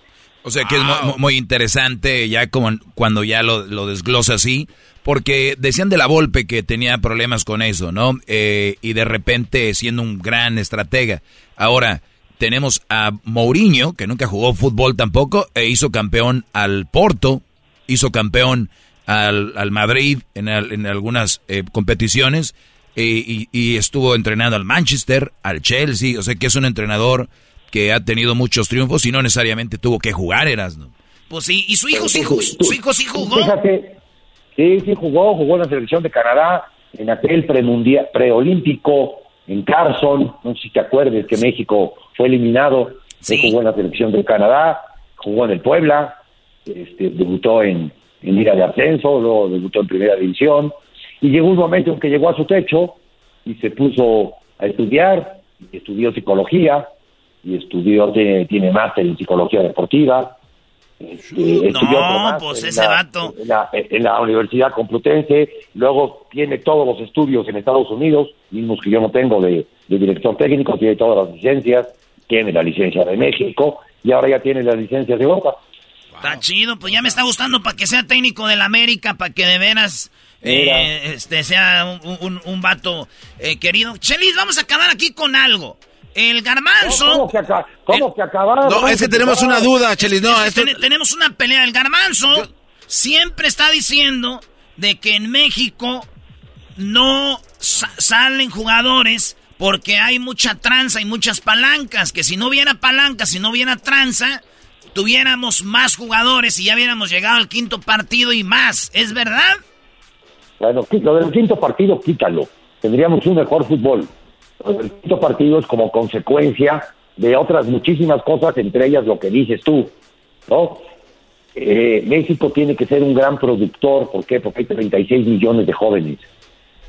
O sea que es muy, interesante ya como cuando ya lo, lo, desglosa así, porque decían de la Volpe que tenía problemas con eso, ¿no? Eh, y de repente siendo un gran estratega. Ahora tenemos a Mourinho, que nunca jugó fútbol tampoco, e hizo campeón al Porto, hizo campeón al, al Madrid en, en algunas eh, competiciones, y, y estuvo entrenando al Manchester, al Chelsea, o sea que es un entrenador que ha tenido muchos triunfos y no necesariamente tuvo que jugar, Erasno. Pues sí, y su hijo sí jugó. Su hijo sí jugó. Fíjate, sí, sí jugó, jugó en la selección de Canadá, en aquel premundial, preolímpico en Carson, no sé si te acuerdas que México fue eliminado, sí. jugó en la selección de Canadá, jugó en el Puebla, este, debutó en, en Liga de Ascenso, luego debutó en Primera División, y llegó un momento en que llegó a su techo, y se puso a estudiar, y estudió psicología, y estudió, tiene, tiene máster en psicología deportiva. este, estudió No, pues en ese la- vato. En la, en la Universidad Complutense, luego tiene todos los estudios en Estados Unidos, mismos que yo no tengo de, de director técnico, tiene todas las licencias, tiene la licencia de México y ahora ya tiene las licencias de Europa. Está chido, pues ya me está gustando para que sea técnico del América, para que de veras eh, este sea un, un, un vato eh, querido. Chelis, vamos a acabar aquí con algo. El garbanzo. ¿Cómo que, aca- cómo que acabar? No, es que tenemos una duda, Chelis. No, Es que esto... ten- tenemos una pelea. El garbanzo siempre está diciendo de que en México no sa- salen jugadores porque hay mucha tranza y muchas palancas. Que si no hubiera palancas, si no hubiera tranza, tuviéramos más jugadores y ya hubiéramos llegado al quinto partido y más. ¿Es verdad? Bueno, lo del quinto partido, quítalo. Tendríamos un mejor fútbol. Lo del quinto partido es como consecuencia de otras muchísimas cosas, entre ellas lo que dices tú, ¿no? Eh, México tiene que ser un gran productor, ¿por qué? Porque hay 36 millones de jóvenes.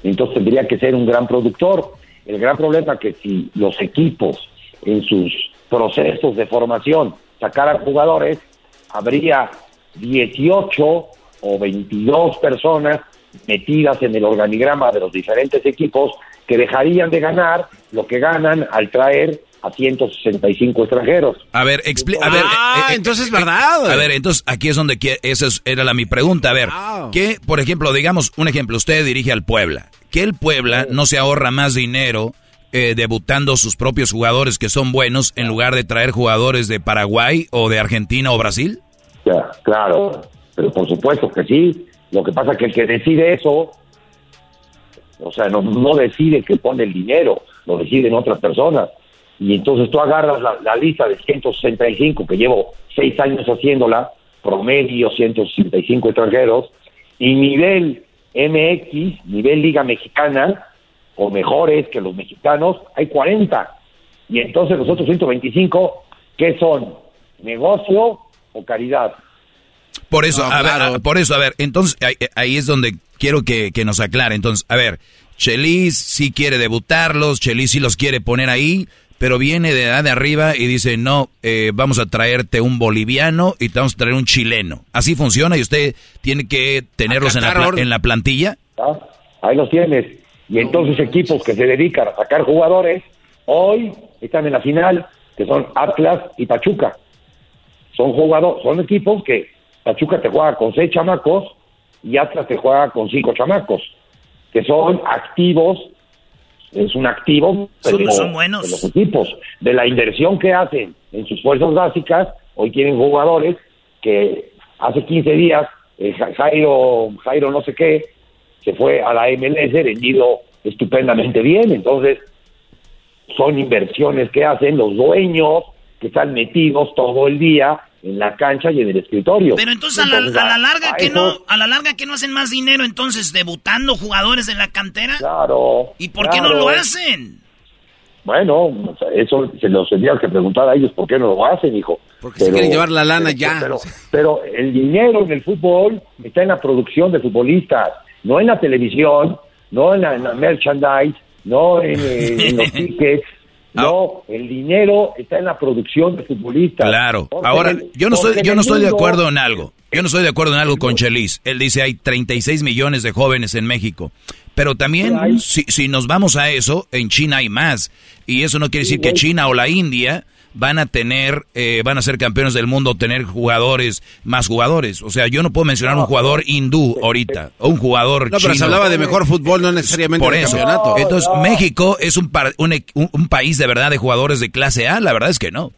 Entonces tendría que ser un gran productor. El gran problema es que si los equipos en sus procesos de formación sacaran jugadores, habría 18 o 22 personas metidas en el organigrama de los diferentes equipos que dejarían de ganar lo que ganan al traer a 165 extranjeros. A ver, expli- a ver. Ah, entonces es verdad. A ver, entonces aquí es donde esa es- era la mi pregunta. A ver, que por ejemplo, digamos un ejemplo, usted dirige al Puebla, que el Puebla no se ahorra más dinero eh, debutando sus propios jugadores que son buenos en lugar de traer jugadores de Paraguay o de Argentina o Brasil. Ya, claro, pero por supuesto que sí. Lo que pasa es que el que decide eso, o sea, no, no decide que pone el dinero, lo deciden otras personas. Y entonces tú agarras la, la lista de 165, que llevo seis años haciéndola, promedio 165 extranjeros, y nivel MX, nivel Liga Mexicana, o mejores que los mexicanos, hay 40. Y entonces los otros 125, ¿qué son? ¿Negocio o caridad? Por eso, No, a ver, a- por eso, a ver, entonces ahí, ahí es donde quiero que, que nos aclare. Entonces, a ver, Chelis sí quiere debutarlos, Chelis sí los quiere poner ahí, pero viene de edad de arriba y dice, no, eh, vamos a traerte un boliviano y te vamos a traer un chileno. Así funciona y usted tiene que tenerlos en la, en la plantilla. ¿Ah? Ahí los tienes. Y entonces equipos que se dedican a sacar jugadores, hoy están en la final, que son Atlas y Pachuca. Son jugadores, son equipos que Pachuca te juega con seis chamacos y Atlas te juega con cinco chamacos, que son activos, es un activo Son- pero son buenos. de los equipos, de la inversión que hacen en sus fuerzas básicas, hoy tienen jugadores que hace 15 días eh, Ja- Jairo, Jairo no sé qué, se fue a la MLS vendido estupendamente bien, entonces son inversiones que hacen los dueños que están metidos todo el día en la cancha y en el escritorio. Pero entonces a la, a la larga a que eso- no, a la larga que no hacen más dinero entonces debutando jugadores de la cantera. Claro. ¿Y por qué no lo hacen? Bueno, eso se los tendría que preguntar a ellos por qué no lo hacen, hijo. Porque se quieren llevar la lana ya. Pero, pero el dinero en el fútbol está en la producción de futbolistas, no en la televisión, no en la, en la merchandise, no en, en los tickets. No, el dinero está en la producción de futbolistas. Claro. Ahora, yo no estoy, yo no estoy de acuerdo en algo. Yo no estoy de acuerdo en algo con Chelis. Él dice hay 36 millones de jóvenes en México. Pero también, si, si nos vamos a eso, en China hay más. Y eso no quiere decir que China o la India van a tener, eh, van a ser campeones del mundo, tener jugadores, más jugadores. O sea, yo no puedo mencionar un jugador hindú ahorita, o un jugador No, pero se chino. hablaba de mejor fútbol, no necesariamente Por de eso. campeonato. Entonces, México es un, par- un, e- un- un país de verdad de jugadores de clase A. La verdad es que no.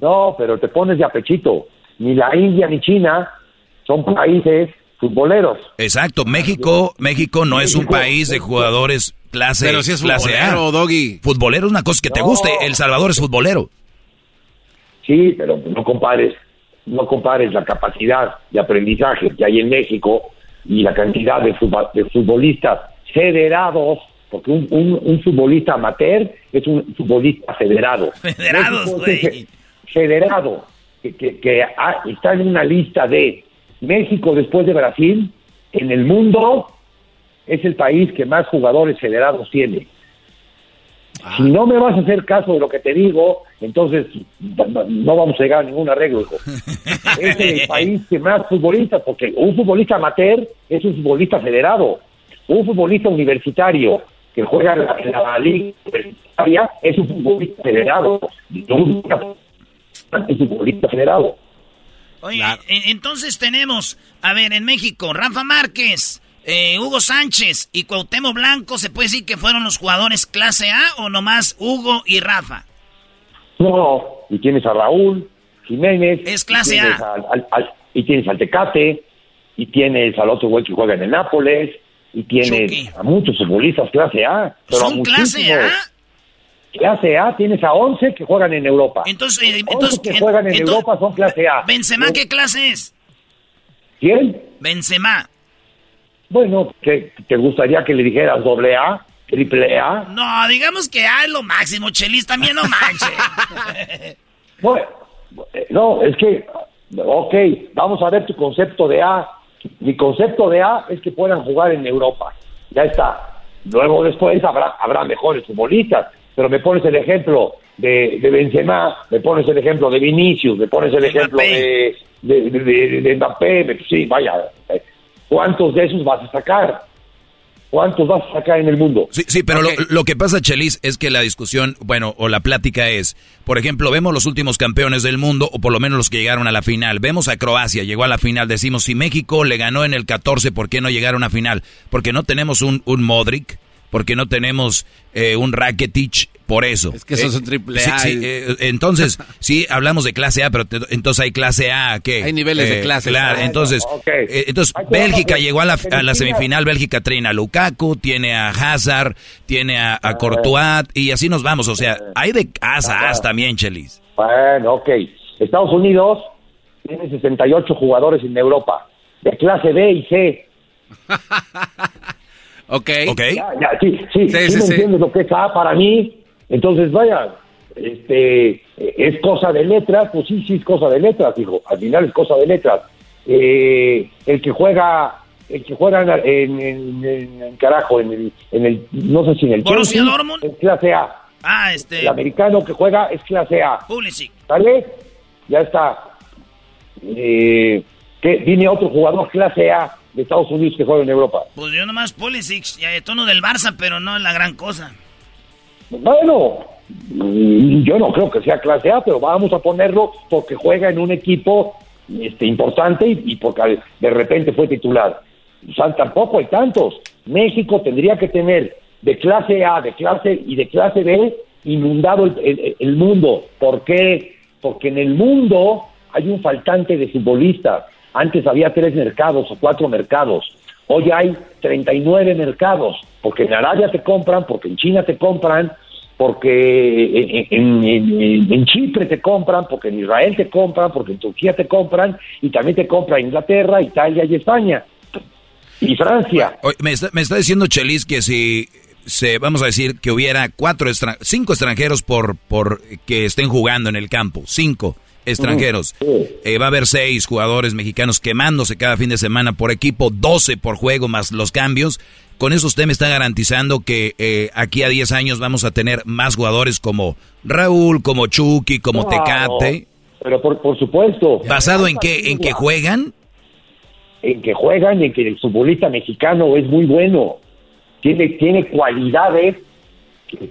No, pero te pones de apechito. Ni la India ni China son países futboleros. Exacto, México, México no es un país de jugadores clase, Pero sí es clase A. futbolero, Doggy. Futbolero es una cosa que te No. guste. El Salvador es futbolero. Sí, pero no compares, no compares la capacidad de aprendizaje que hay en México y la cantidad de, futbolistas federados, porque un, un- un futbolista amateur es un futbolista federado. Federados, güey. fe- Federado, que, que- que ha- está en una lista de México después de Brasil, en el mundo es el país que más jugadores federados tiene. Si no me vas a hacer caso de lo que te digo, entonces no vamos a llegar a ningún arreglo, hijo. es el país que más futbolistas, porque un futbolista amateur es un futbolista federado. Un futbolista universitario que juega en la, en la liga universitaria es un futbolista federado. Un es un futbolista federado. Oye, entonces tenemos, a ver, en México, Rafa Márquez, eh, Hugo Sánchez y Cuauhtémoc Blanco, ¿se puede decir que fueron los jugadores clase A o nomás Hugo y Rafa? No, y tienes a Raúl Jiménez. Es clase y A. al- al- al- y tienes al Tecate, y tienes al otro güey que juega en el Nápoles, y tienes a muchos futbolistas clase A. Pero a ¿Son clase. A? Clase A tienes a 11 que juegan en Europa. Entonces, eh, 11 entonces, que juegan en entonces, Europa son clase A. ¿Benzema qué clase es? ¿Quién? Benzema. Bueno, que te gustaría que le dijeras doble A, triple A. No, digamos que A es lo máximo, Chelis, también no manche. Bueno, eh, no, es que, ok, vamos a ver tu concepto de A. Mi concepto de A es que puedan jugar en Europa. Ya está. Luego después habrá, habrá mejores futbolistas. Pero me pones el ejemplo de, de Benzema, me pones el ejemplo de Vinicius, me pones el ejemplo de, de, de, de- de Mbappé. Sí, vaya. ¿Cuántos de esos vas a sacar? ¿Cuántos vas a sacar en el mundo? Sí, sí, pero lo, lo que pasa, Chelis, es que la discusión, bueno, o la plática es, por ejemplo, vemos los últimos campeones del mundo, o por lo menos los que llegaron a la final. Vemos a Croacia, llegó a la final. Decimos, si México le ganó en el 14, ¿por qué no llegaron a final? Porque no tenemos un, un Modric, porque no tenemos eh, un Rakitic, por eso. Es que eso es un triple sí, A. sí, eh, entonces, sí, hablamos de clase A, pero te- entonces hay clase A, ¿qué? Hay niveles de clases. Claro, Ah, entonces, eh, entonces Bélgica llegó a la, a la semifinal, Bélgica trae a Lukaku, tiene a Hazard, tiene a, a Courtois, y así nos vamos, o sea, hay de casa a as también, Chelis. Bueno, ok. Estados Unidos tiene 68 jugadores en Europa, de clase B y C. ok. Ya, ya, sí, sí, Sí, sí, sí, me sí. entiendes lo que es A para mí. Entonces, vaya, este, es cosa de letras, pues sí, sí es cosa de letras, hijo. Al final es cosa de letras. Eh, el que juega, el que juega en, en, en- en carajo, en el, en el, no sé si en el Borussia Chelsea, Dortmund. es clase A. Ah, este. El americano que juega es clase A. Pulisic. ¿Sale? Ya está. Eh, ¿qué? Dime otro jugador clase A de Estados Unidos que juega en Europa. Pues yo nomás Pulisic, ya de tono del Barça, pero no es la gran cosa. Bueno, mm, yo no creo que sea clase A, pero vamos a ponerlo porque juega en un equipo este, importante y, porque de repente fue titular. O tampoco hay tantos. México tendría que tener de clase A, de clase y de clase B inundado el, el- el mundo. ¿Por qué? Porque en el mundo hay un faltante de futbolistas. Antes había tres mercados o cuatro mercados. Hoy hay 39 mercados, porque en Arabia te compran, porque en China te compran, porque en, en- Chipre te compran, porque en Israel te compran, porque en Turquía te compran, y también te compra Inglaterra, Italia y España. Y Francia. Me, está, me está diciendo Chelis que si se, vamos a decir que hubiera cuatro cinco extranjeros por, por que estén jugando en el campo, cinco extranjeros, eh, va a haber seis jugadores mexicanos quemándose cada fin de semana por equipo, 12 por juego más los cambios. Con eso usted me está garantizando que eh, aquí a 10 años vamos a tener más jugadores como Raúl, como Chucky, como Claro, Tecate. Pero por, por supuesto. ¿Basado en qué? ¿En que juegan? En que juegan y en que el futbolista mexicano es muy bueno. Tiene, tiene cualidades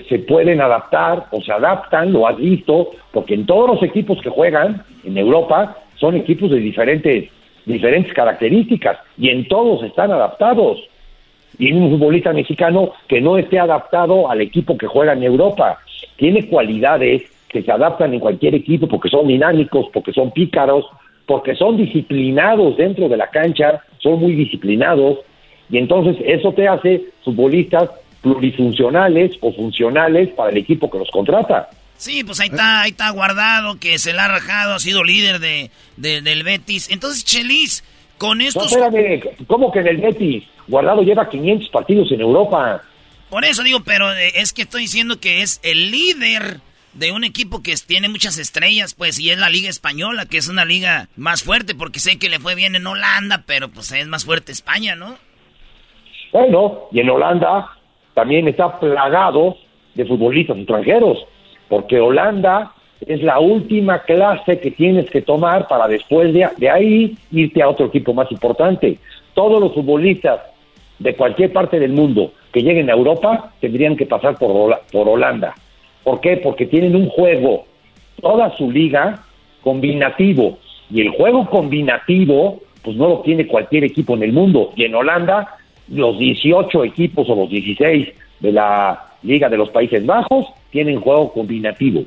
se pueden adaptar o se adaptan, lo has visto, porque en todos los equipos que juegan en Europa son equipos de diferentes, diferentes características y en todos están adaptados. Y un futbolista mexicano que no esté adaptado al equipo que juega en Europa. Tiene cualidades que se adaptan en cualquier equipo porque son dinámicos, porque son pícaros, porque son disciplinados dentro de la cancha, son muy disciplinados. Y entonces eso te hace futbolistas plurifuncionales o funcionales para el equipo que los contrata. Sí, pues ahí está, ahí está guardado, que se la ha rajado, ha sido líder de, de- del Betis. Entonces, Chelis, con No, estos... espérame, ¿cómo que en el Betis? Guardado lleva 500 partidos en Europa. Por eso digo, pero eh, es que estoy diciendo que es el líder de un equipo que tiene muchas estrellas, pues, y es la Liga Española, que es una liga más fuerte, porque sé que le fue bien en Holanda, pero pues es más fuerte España, ¿no? Bueno, y en Holanda también está plagado de futbolistas extranjeros, porque Holanda es la última clase que tienes que tomar para después de, de ahí irte a otro equipo más importante. Todos los futbolistas de cualquier parte del mundo que lleguen a Europa tendrían que pasar por, por Holanda. ¿Por qué? Porque tienen un juego, toda su liga, combinativo. Y el juego combinativo, pues no lo tiene cualquier equipo en el mundo. Y en Holanda, los 18 equipos o los 16 de la Liga de los Países Bajos tienen juego combinativo.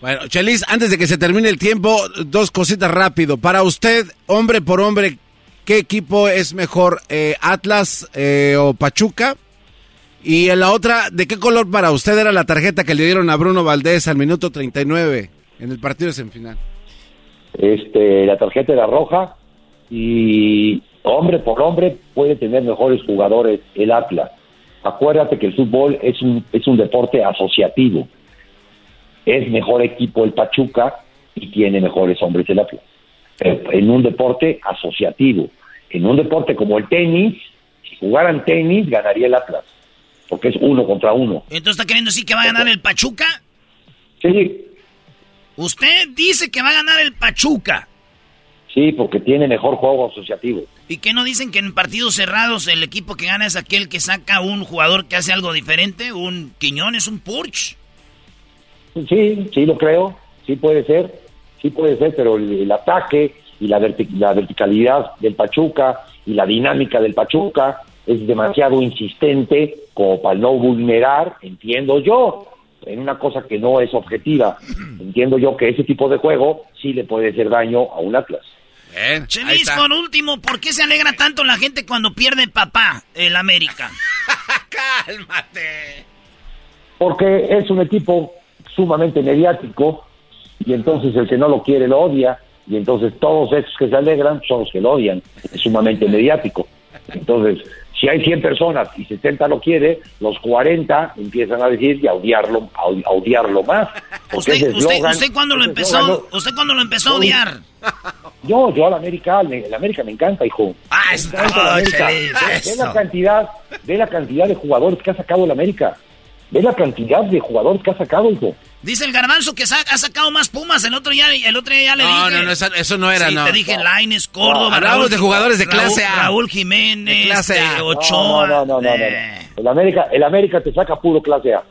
Bueno, Chelis, antes de que se termine el tiempo, dos cositas rápido. Para usted, hombre por hombre, ¿qué equipo es mejor, eh, Atlas eh, o Pachuca? Y en la otra, ¿de qué color para usted era la tarjeta que le dieron a Bruno Valdés al minuto 39 en el partido de semifinal? este, la tarjeta era roja y hombre por hombre puede tener mejores jugadores el Atlas. Acuérdate que el fútbol es un, es un deporte asociativo. Es mejor equipo el Pachuca y tiene mejores hombres el Atlas. Pero en un deporte asociativo. En un deporte como el tenis, si jugaran tenis, ganaría el Atlas. Porque es uno contra uno. Entonces está queriendo decir que va a ganar el Pachuca. Sí, Usted dice que va a ganar el Pachuca. Sí, porque tiene mejor juego asociativo. ¿Y qué no dicen que en partidos cerrados el equipo que gana es aquel que saca un jugador que hace algo diferente? Un Quiñones, un Purch. Sí, sí lo creo, sí puede ser, sí puede ser, pero el, el ataque y la, verti- la verticalidad del Pachuca y la dinámica del Pachuca es demasiado insistente como para no vulnerar, entiendo yo, en una cosa que no es objetiva. Entiendo yo que ese tipo de juego sí le puede hacer daño a un Atlas. Chelis, por último, ¿por qué se alegra tanto la gente cuando pierde papá el América? ¡Cálmate! Porque es un equipo sumamente mediático y entonces el que no lo quiere lo odia y entonces todos esos que se alegran son los que lo odian. Es sumamente mediático. Entonces, si hay 100 personas y 70 lo quiere, los 40 empiezan a decir y a odiarlo, a, odi- a odiarlo más. ¿Usted, usted, usted cuándo lo empezó? eslogan ¿Usted cuándo lo empezó a odiar? Yo, yo al América, me- el América me encanta, hijo. Ah, Me eso Ve- la cantidad, ve la cantidad de jugadores que ha sacado el América. Ve la cantidad de jugadores que ha sacado, hijo. Dice el garbanzo que ha sacado más pumas. El otro día, el otro día ya le No, dije. no, no, eso, eso no era, Sí, no. te dije Laines, Córdoba. Hablamos de jugadores de clase Raúl- A. Raúl Jiménez, De clase A. este, Ochoa. No, no, no, no, no, no. El América, el América te saca puro clase A.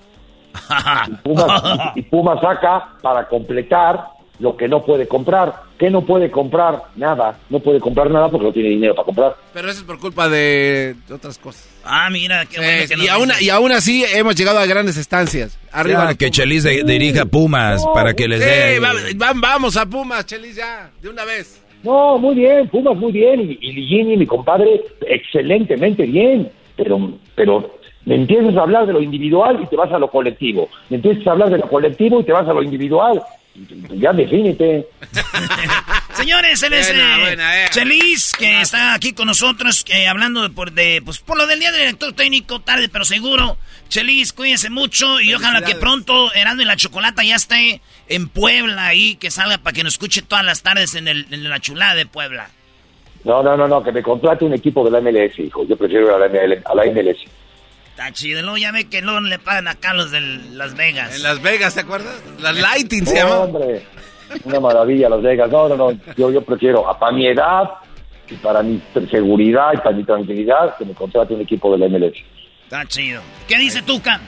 Y Puma, y Puma saca para completar lo que no puede comprar. ¿Qué no puede comprar? Nada. No puede comprar nada porque no tiene dinero para comprar. Pero eso es por culpa de otras cosas. Ah, mira, qué bueno que y, aún, dice. y aún así hemos llegado a grandes estancias. Arriba. Ya, que Chelis de- dirija Pumas para que les Sí, dé... va- va- vamos a Pumas, Chelis, ya, de una vez. No, muy bien, Pumas muy bien. Y, y Ligini, mi compadre, excelentemente bien. Pero, pero me empiezas a hablar de lo individual y te vas a lo colectivo. Me empiezas a hablar de lo colectivo y te vas a lo individual. Ya defínete. Señores, él es Buena, eh, buena, eh. Chelis, que está aquí con nosotros, que hablando de por, de, pues, por lo del día del director técnico, tarde pero seguro. Chelis, cuídense mucho y ojalá que pronto Erasmo y la Chocolata ya esté en Puebla ahí, que salga para que nos escuche todas las tardes en, el, en la chulada de Puebla. No, no, no, no, que me contrate un equipo de la MLS, hijo. Yo prefiero a la, ML a la MLS. Está chido, luego ya ve que luego le pagan acá los de Las Vegas. En Las Vegas, ¿te acuerdas? Las Lighting se No, llama. hombre, una maravilla Las Vegas. No, no, no, yo, yo prefiero, a para mi edad y para mi seguridad y para mi tranquilidad, que me contrate un equipo de la MLS. Está chido. ¿Qué dice Tuca?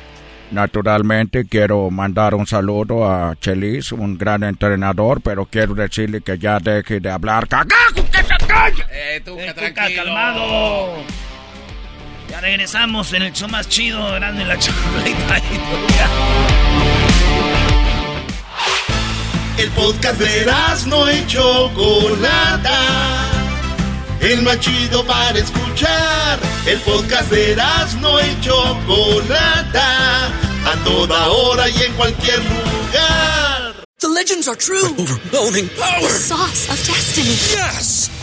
Naturalmente quiero mandar un saludo a Chelis, un gran entrenador, pero quiero decirle que ya deje de hablar. ¡Cagajo, que se calle! Eh, Tuca, Eh, Tuca, calmado. Ya regresamos en el show más chido, y la Tuca. El podcast de no y Chocolata. El más chido para escuchar. El podcast de no y Chocolata. A toda hora y en cualquier lugar. The legends are true. overwhelming power. sauce of destiny. Yes.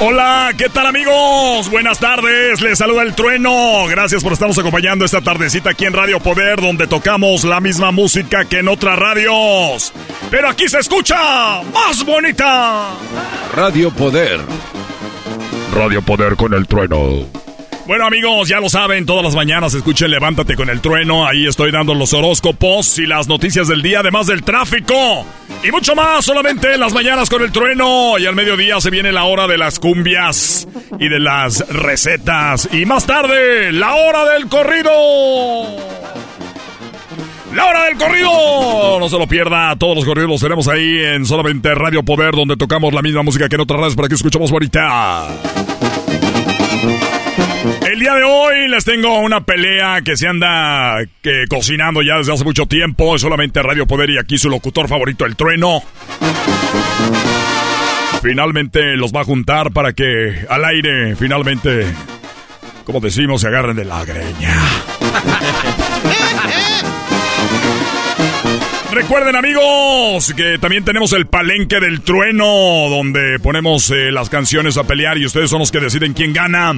Hola, ¿qué tal amigos? Buenas tardes, les saluda el trueno. Gracias por estarnos acompañando esta tardecita aquí en Radio Poder, donde tocamos la misma música que en otras radios. Pero aquí se escucha más bonita. Radio Poder. Radio Poder con el trueno. Bueno amigos, ya lo saben, todas las mañanas escuchen Levántate con el trueno, ahí estoy dando los horóscopos y las noticias del día, además del tráfico. Y mucho más, solamente en las mañanas con el trueno. Y al mediodía se viene la hora de las cumbias y de las recetas. Y más tarde, la hora del corrido. La hora del corrido. No se lo pierda. Todos los corridos los tenemos ahí en solamente Radio Poder, donde tocamos la misma música que en otras radios para que escuchemos ahorita. El día de hoy les tengo una pelea que se anda que, cocinando ya desde hace mucho tiempo. Es solamente Radio Poder y aquí su locutor favorito, el trueno. Finalmente los va a juntar para que al aire, finalmente, como decimos, se agarren de la greña. Recuerden amigos que también tenemos el palenque del trueno donde ponemos eh, las canciones a pelear y ustedes son los que deciden quién gana.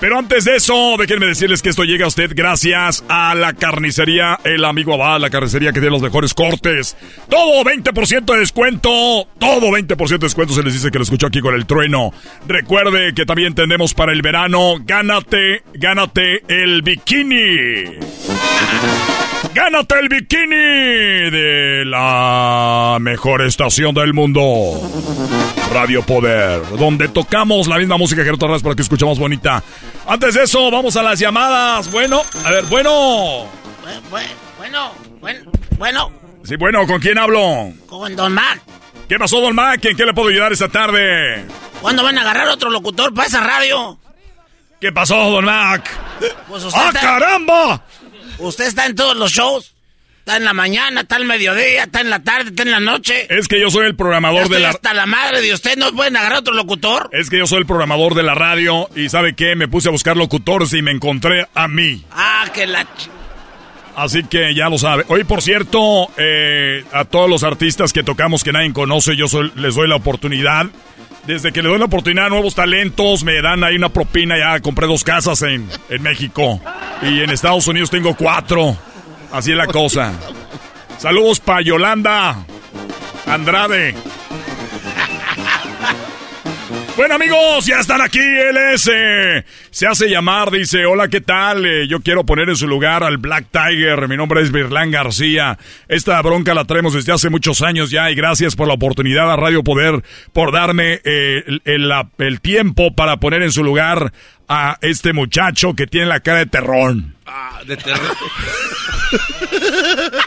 Pero antes de eso, déjenme decirles que esto llega a usted gracias a la carnicería El Amigo Abad, la carnicería que tiene los mejores cortes. Todo 20% de descuento, todo 20% de descuento se les dice que lo escuchó aquí con el trueno. Recuerde que también tenemos para el verano, gánate, gánate el bikini. Gánate el bikini de la mejor estación del mundo. Radio Poder, donde tocamos la misma música que otras para que escuchamos bonita. Antes de eso, vamos a las llamadas. Bueno, a ver, bueno. Bueno, bueno, bueno, Sí, bueno, ¿con quién hablo? con Don Mac. ¿Qué pasó, Don Mac? ¿En qué le puedo ayudar esta tarde? ¿Cuándo van a agarrar otro locutor para esa radio? ¿Qué pasó, Don Mac? Pues ¡Ah, está- caramba! Usted está en todos los shows. Está en la mañana, está al mediodía, está en la tarde, está en la noche. Es que yo soy el programador de la... hasta la madre de usted. ¿No pueden agarrar otro locutor? Es que yo soy el programador de la radio y ¿sabe qué? Me puse a buscar locutores y me encontré a mí. Ah, que la... Así que ya lo sabe. Hoy, por cierto, eh, a todos los artistas que tocamos que nadie conoce, yo soy- les doy la oportunidad. Desde que le doy la oportunidad a nuevos talentos, me dan ahí una propina. Ya compré dos casas en, en México. Y en Estados Unidos tengo cuatro. Así es la cosa. Saludos para Yolanda Andrade. Bueno amigos, ya están aquí, él es, eh, se hace llamar, dice, hola, ¿qué tal? Eh, yo quiero poner en su lugar al Black Tiger, mi nombre es Virlán García, esta bronca la traemos desde hace muchos años ya y gracias por la oportunidad a Radio Poder por darme eh, el, el- la- el tiempo para poner en su lugar a este muchacho que tiene la cara de terrón. de terror.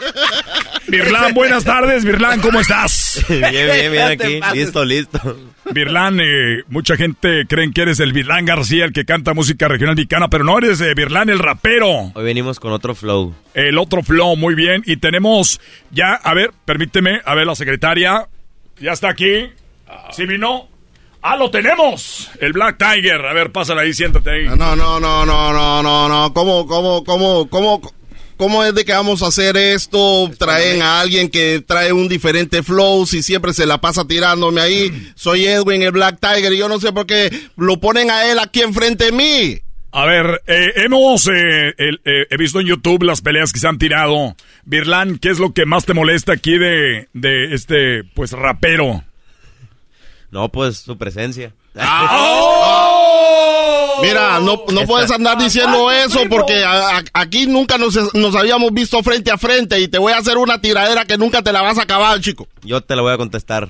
Virlán, buenas tardes, Virlán, ¿cómo estás? Bien, bien, bien aquí. Listo, listo. Virlán, eh, mucha gente creen que eres el Virlán García, el que canta música regional mexicana, pero no eres eh, Virlán el rapero. Hoy venimos con otro flow. El otro flow, muy bien. Y tenemos ya, a ver, permíteme, a ver, la secretaria. Ya está aquí. ¿Sí vino? ¡Ah, lo tenemos! El Black Tiger. A ver, pásala ahí, siéntate ahí. No, no, no, no, no, no, no. ¿Cómo, cómo, cómo, cómo, cómo es de que vamos a hacer esto? Traen a alguien que trae un diferente flow, si siempre se la pasa tirándome ahí. Soy Edwin, el Black Tiger, y yo no sé por qué lo ponen a él aquí enfrente de mí. A ver, eh, hemos eh, el- eh, he visto en YouTube las peleas que se han tirado. Virlán, ¿qué es lo que más te molesta aquí de, de este, pues, rapero? No, pues su presencia. Mira, no, no puedes andar diciendo eso porque a- a- aquí nunca nos, nos habíamos visto frente a frente y te voy a hacer una tiradera que nunca te la vas a acabar, chico. Yo te la voy a contestar.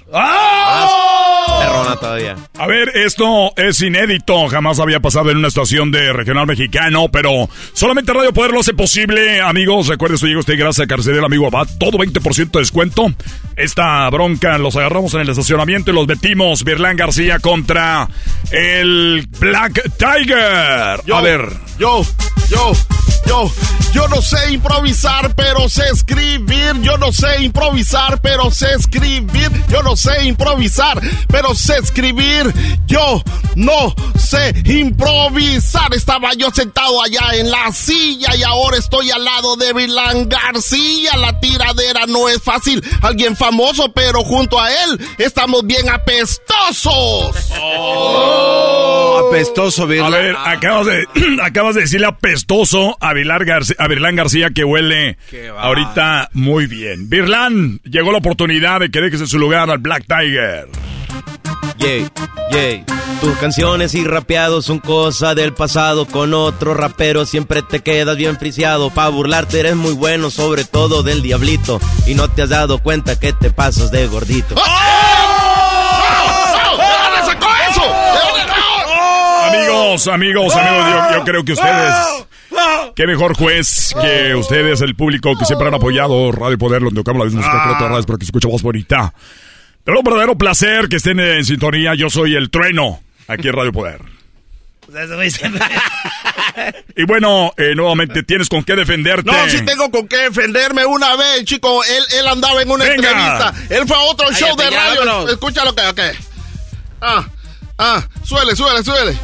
Perrona todavía. A ver, esto es inédito, jamás había pasado en una estación de regional mexicano, pero solamente Radio Poder lo hace posible. Amigos, recuerden, soy usted gracias a Carcelero, amigo Abad, todo 20% de descuento. Esta bronca los agarramos en el estacionamiento y los metimos. Virlán García contra el Black Tiger. Yo, a ver. Yo, yo, yo, yo no sé improvisar, pero sé escribir. Yo no sé improvisar, pero sé escribir. Yo no sé improvisar, pero sé escribir. Yo no sé improvisar. Estaba yo sentado allá en la silla y ahora estoy al lado de Vilán García. La tiradera no es fácil. Alguien famoso, pero junto a él estamos bien apestosos. apestoso, A ver, acabas de, acabas de decirle apestoso a, Vilar García, a Virlán García que huele ahorita muy bien. Virlán, llegó la oportunidad de que dejes en su lugar al Black Tiger. Yay, yay. Tus canciones y rapeados son cosa del pasado. Con otro rapero siempre te quedas bien friciado. Pa' burlarte eres muy bueno, sobre todo del diablito. Y no te has dado cuenta que te pasas de gordito. ¿De dónde sacó eso? ¿De dónde Amigos, amigos, amigos, yo, yo creo que ustedes... Qué mejor juez que ustedes, el público que siempre han apoyado Radio Poder, donde tocamos la misma música que otras radios para que se escuche voz bonita. De un verdadero placer que estén en sintonía. Yo soy el trueno aquí en Radio Poder. Y bueno, eh, nuevamente tienes con qué defenderte. No, sí tengo con qué defenderme una vez, chico. Él, él andaba en una Venga. entrevista. Él fue a otro show de radio. vámonos. Escucha lo que, ok. Ah, ah, suele, suele, suele.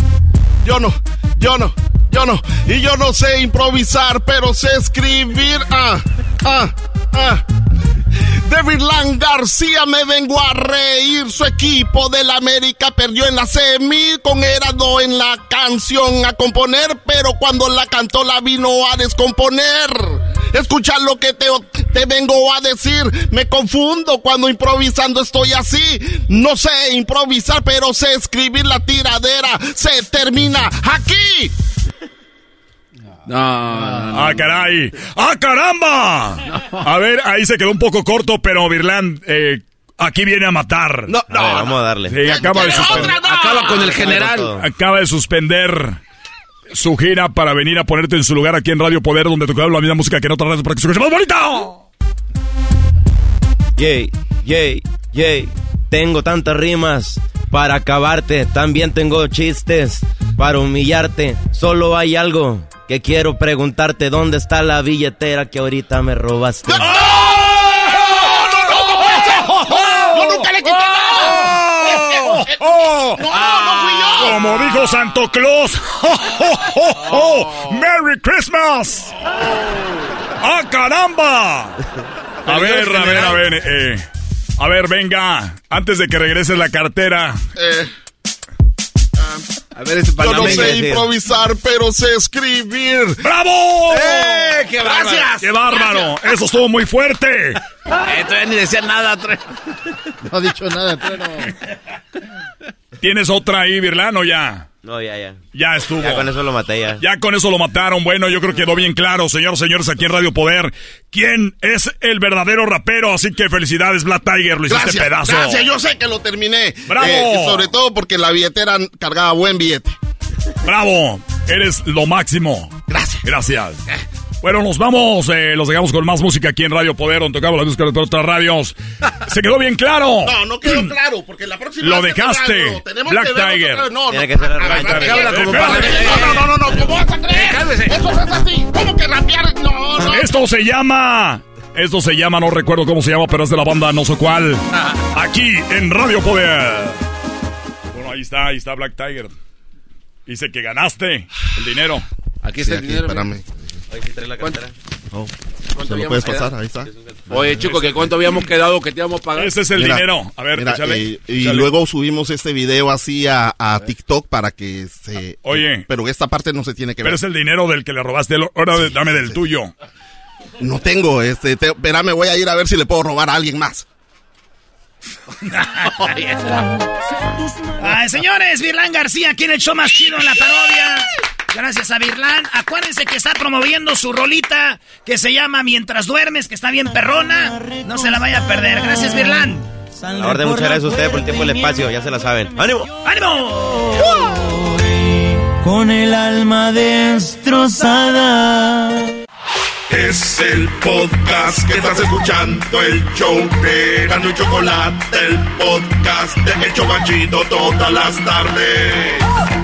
Yo no, yo no, yo no. Y yo no sé improvisar, pero sé escribir. Ah, ah, ah. De Virlán García me vengo a reír. Su equipo del América perdió en la semi con Erado en la canción a componer, pero cuando la cantó la vino a descomponer. Escucha lo que te, te vengo a decir. Me confundo cuando improvisando estoy así. No sé improvisar, pero sé escribir la tiradera. Se termina aquí. Ah, caray. ¡Ah, caramba! A ver, ahí se quedó un poco corto, pero Virlán, eh, aquí viene a matar. No, A ver, vamos a darle. Sí, acaba de suspender. Acaba con el general. Acaba de suspender su gira para venir a ponerte en su lugar aquí en Radio Poder, donde tocamos la misma música que en otras radios para que se escuche más bonito. Yay, yay, yay. Tengo tantas rimas para acabarte. También tengo chistes para humillarte. Solo hay algo que quiero preguntarte. ¿Dónde está la billetera que ahorita me robaste? ¡Oh! ¡No, no fui yo! Como dijo Santo Claus. ¡Oh, oh, oh, oh! ¡Merry Christmas! ¡Ah, caramba! A ver, a ver, a ver. eh, a ver, venga. Antes de que regrese la cartera. Eh, A ver, ese yo no sé improvisar, pero sé escribir. ¡Bravo! ¡Eh, qué bárbaro! Gracias. ¡Qué bárbaro! ¡Eso estuvo muy fuerte! Eh, todavía ni decía nada. tre- No ha dicho nada, trueno. ¿Tienes otra ahí, Virlán, o ya? No, ya, ya. Ya estuvo. Ya con eso lo maté ya. Ya con eso lo mataron. Bueno, yo creo que quedó bien claro, señores, señores, aquí en Radio Poder. ¿Quién es el verdadero rapero? Así que felicidades, Black Tiger, lo hiciste Gracias, pedazo. gracias, yo sé que lo terminé. ¡Bravo! Eh, sobre todo porque la billetera cargaba buen billete. Bravo, eres lo máximo. Gracias. Gracias. Bueno, nos vamos, eh, los dejamos con más música aquí en Radio Poder, donde tocamos la música de otras radios. Se quedó bien claro. No, no quedó claro, porque la próxima Lo vez dejaste. tenemos Black que Tiger. No, no. Tiene que ser A ver, Black Tiger. No, no, no, no, ¿cómo vas a creer? Cálmese. Eso no es así. ¿Cómo que rapear? No, no. Esto se llama. Esto se llama, no recuerdo cómo se llama, pero es de la banda no sé cuál. Aquí en Radio Poder. Bueno, ahí está, ahí está Black Tiger. Dice que ganaste el dinero. Aquí Sí, está el aquí, dinero. espérame. Ahí sí trae la cartera. Oh, ¿Cuánto ¿Se lo habíamos puedes quedado? pasar? Ahí está. Oye, chico, que cuánto habíamos quedado que te íbamos a pagar. Ese es el Mira, dinero. A ver, Mira, échale, eh, y échale. luego subimos este video así a, a TikTok para que se... Oye. Pero esta parte no se tiene que Pero ver. es el dinero del que le robaste. Ahora dame del tuyo. No tengo, este... Te, espérame, voy a ir a ver si le puedo robar a alguien más. Ay, señores, Virlán García, aquí en el show más chido en la parodia. Gracias a Virlán. Acuérdense que está promoviendo su rolita que se llama Mientras duermes, que está bien perrona. No se la vaya a perder. Gracias, Virlán. La orden, muchas gracias a ustedes por el tiempo y el espacio, ya se la saben. ¡Ánimo! ¡Ánimo! Con el alma destrozada. Es el podcast que estás escuchando, el show de Gano y Chocolate, el podcast de El Chocachito todas las tardes.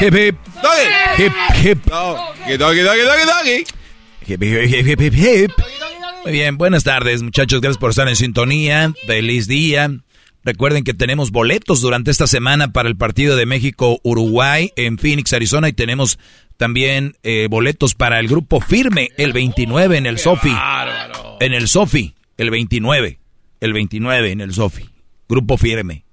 ¡Hip, hip! ¡Doggy! ¡Hip, hip! ¡Doggy, doggy, doggy, doggy, hip, hip, hip, hip, hip. Muy bien, buenas tardes, muchachos. Gracias por estar en sintonía. Feliz día. Recuerden que tenemos boletos durante esta semana para el partido de México-Uruguay en Phoenix, Arizona. Y tenemos también eh, boletos para el grupo Firme el 29 en el Sofi. En el Sofi, el 29. El 29 en el Sofi. Grupo Firme.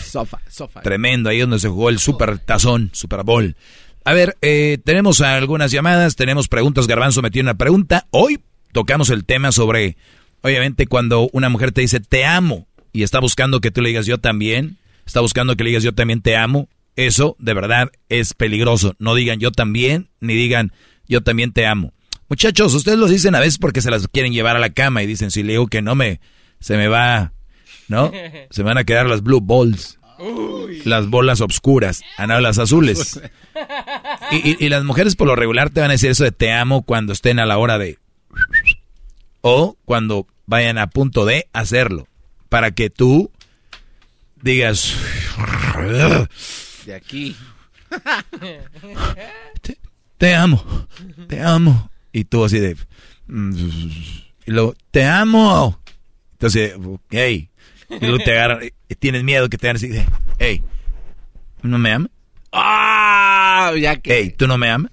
Sofa. Tremendo, ahí donde se jugó el Super Tazón, Super Bowl. A ver, eh, tenemos algunas llamadas, tenemos preguntas. Garbanzo me tiene una pregunta. Hoy tocamos el tema sobre, obviamente, cuando una mujer te dice te amo y está buscando que tú le digas yo también, está buscando que le digas yo también te amo. Eso de verdad es peligroso. No digan yo también, ni digan yo también te amo. Muchachos, ustedes lo dicen a veces porque se las quieren llevar a la cama y dicen si le digo que no me, se me va, ¿no? Se van a quedar las blue balls. Las bolas obscuras, ah, no, las azules. Y, y- y las mujeres por lo regular te van a decir eso de te amo cuando estén a la hora de... O cuando vayan a punto de hacerlo. Para que tú digas... De aquí. Te amo, te amo. Y tú así de... Y luego, te amo. Entonces, hey. Y luego te agarran, y tienes miedo que te hagan así de, hey, ¿no me amas? ¡Ah! Ya que. Hey, ¿tú no me amas?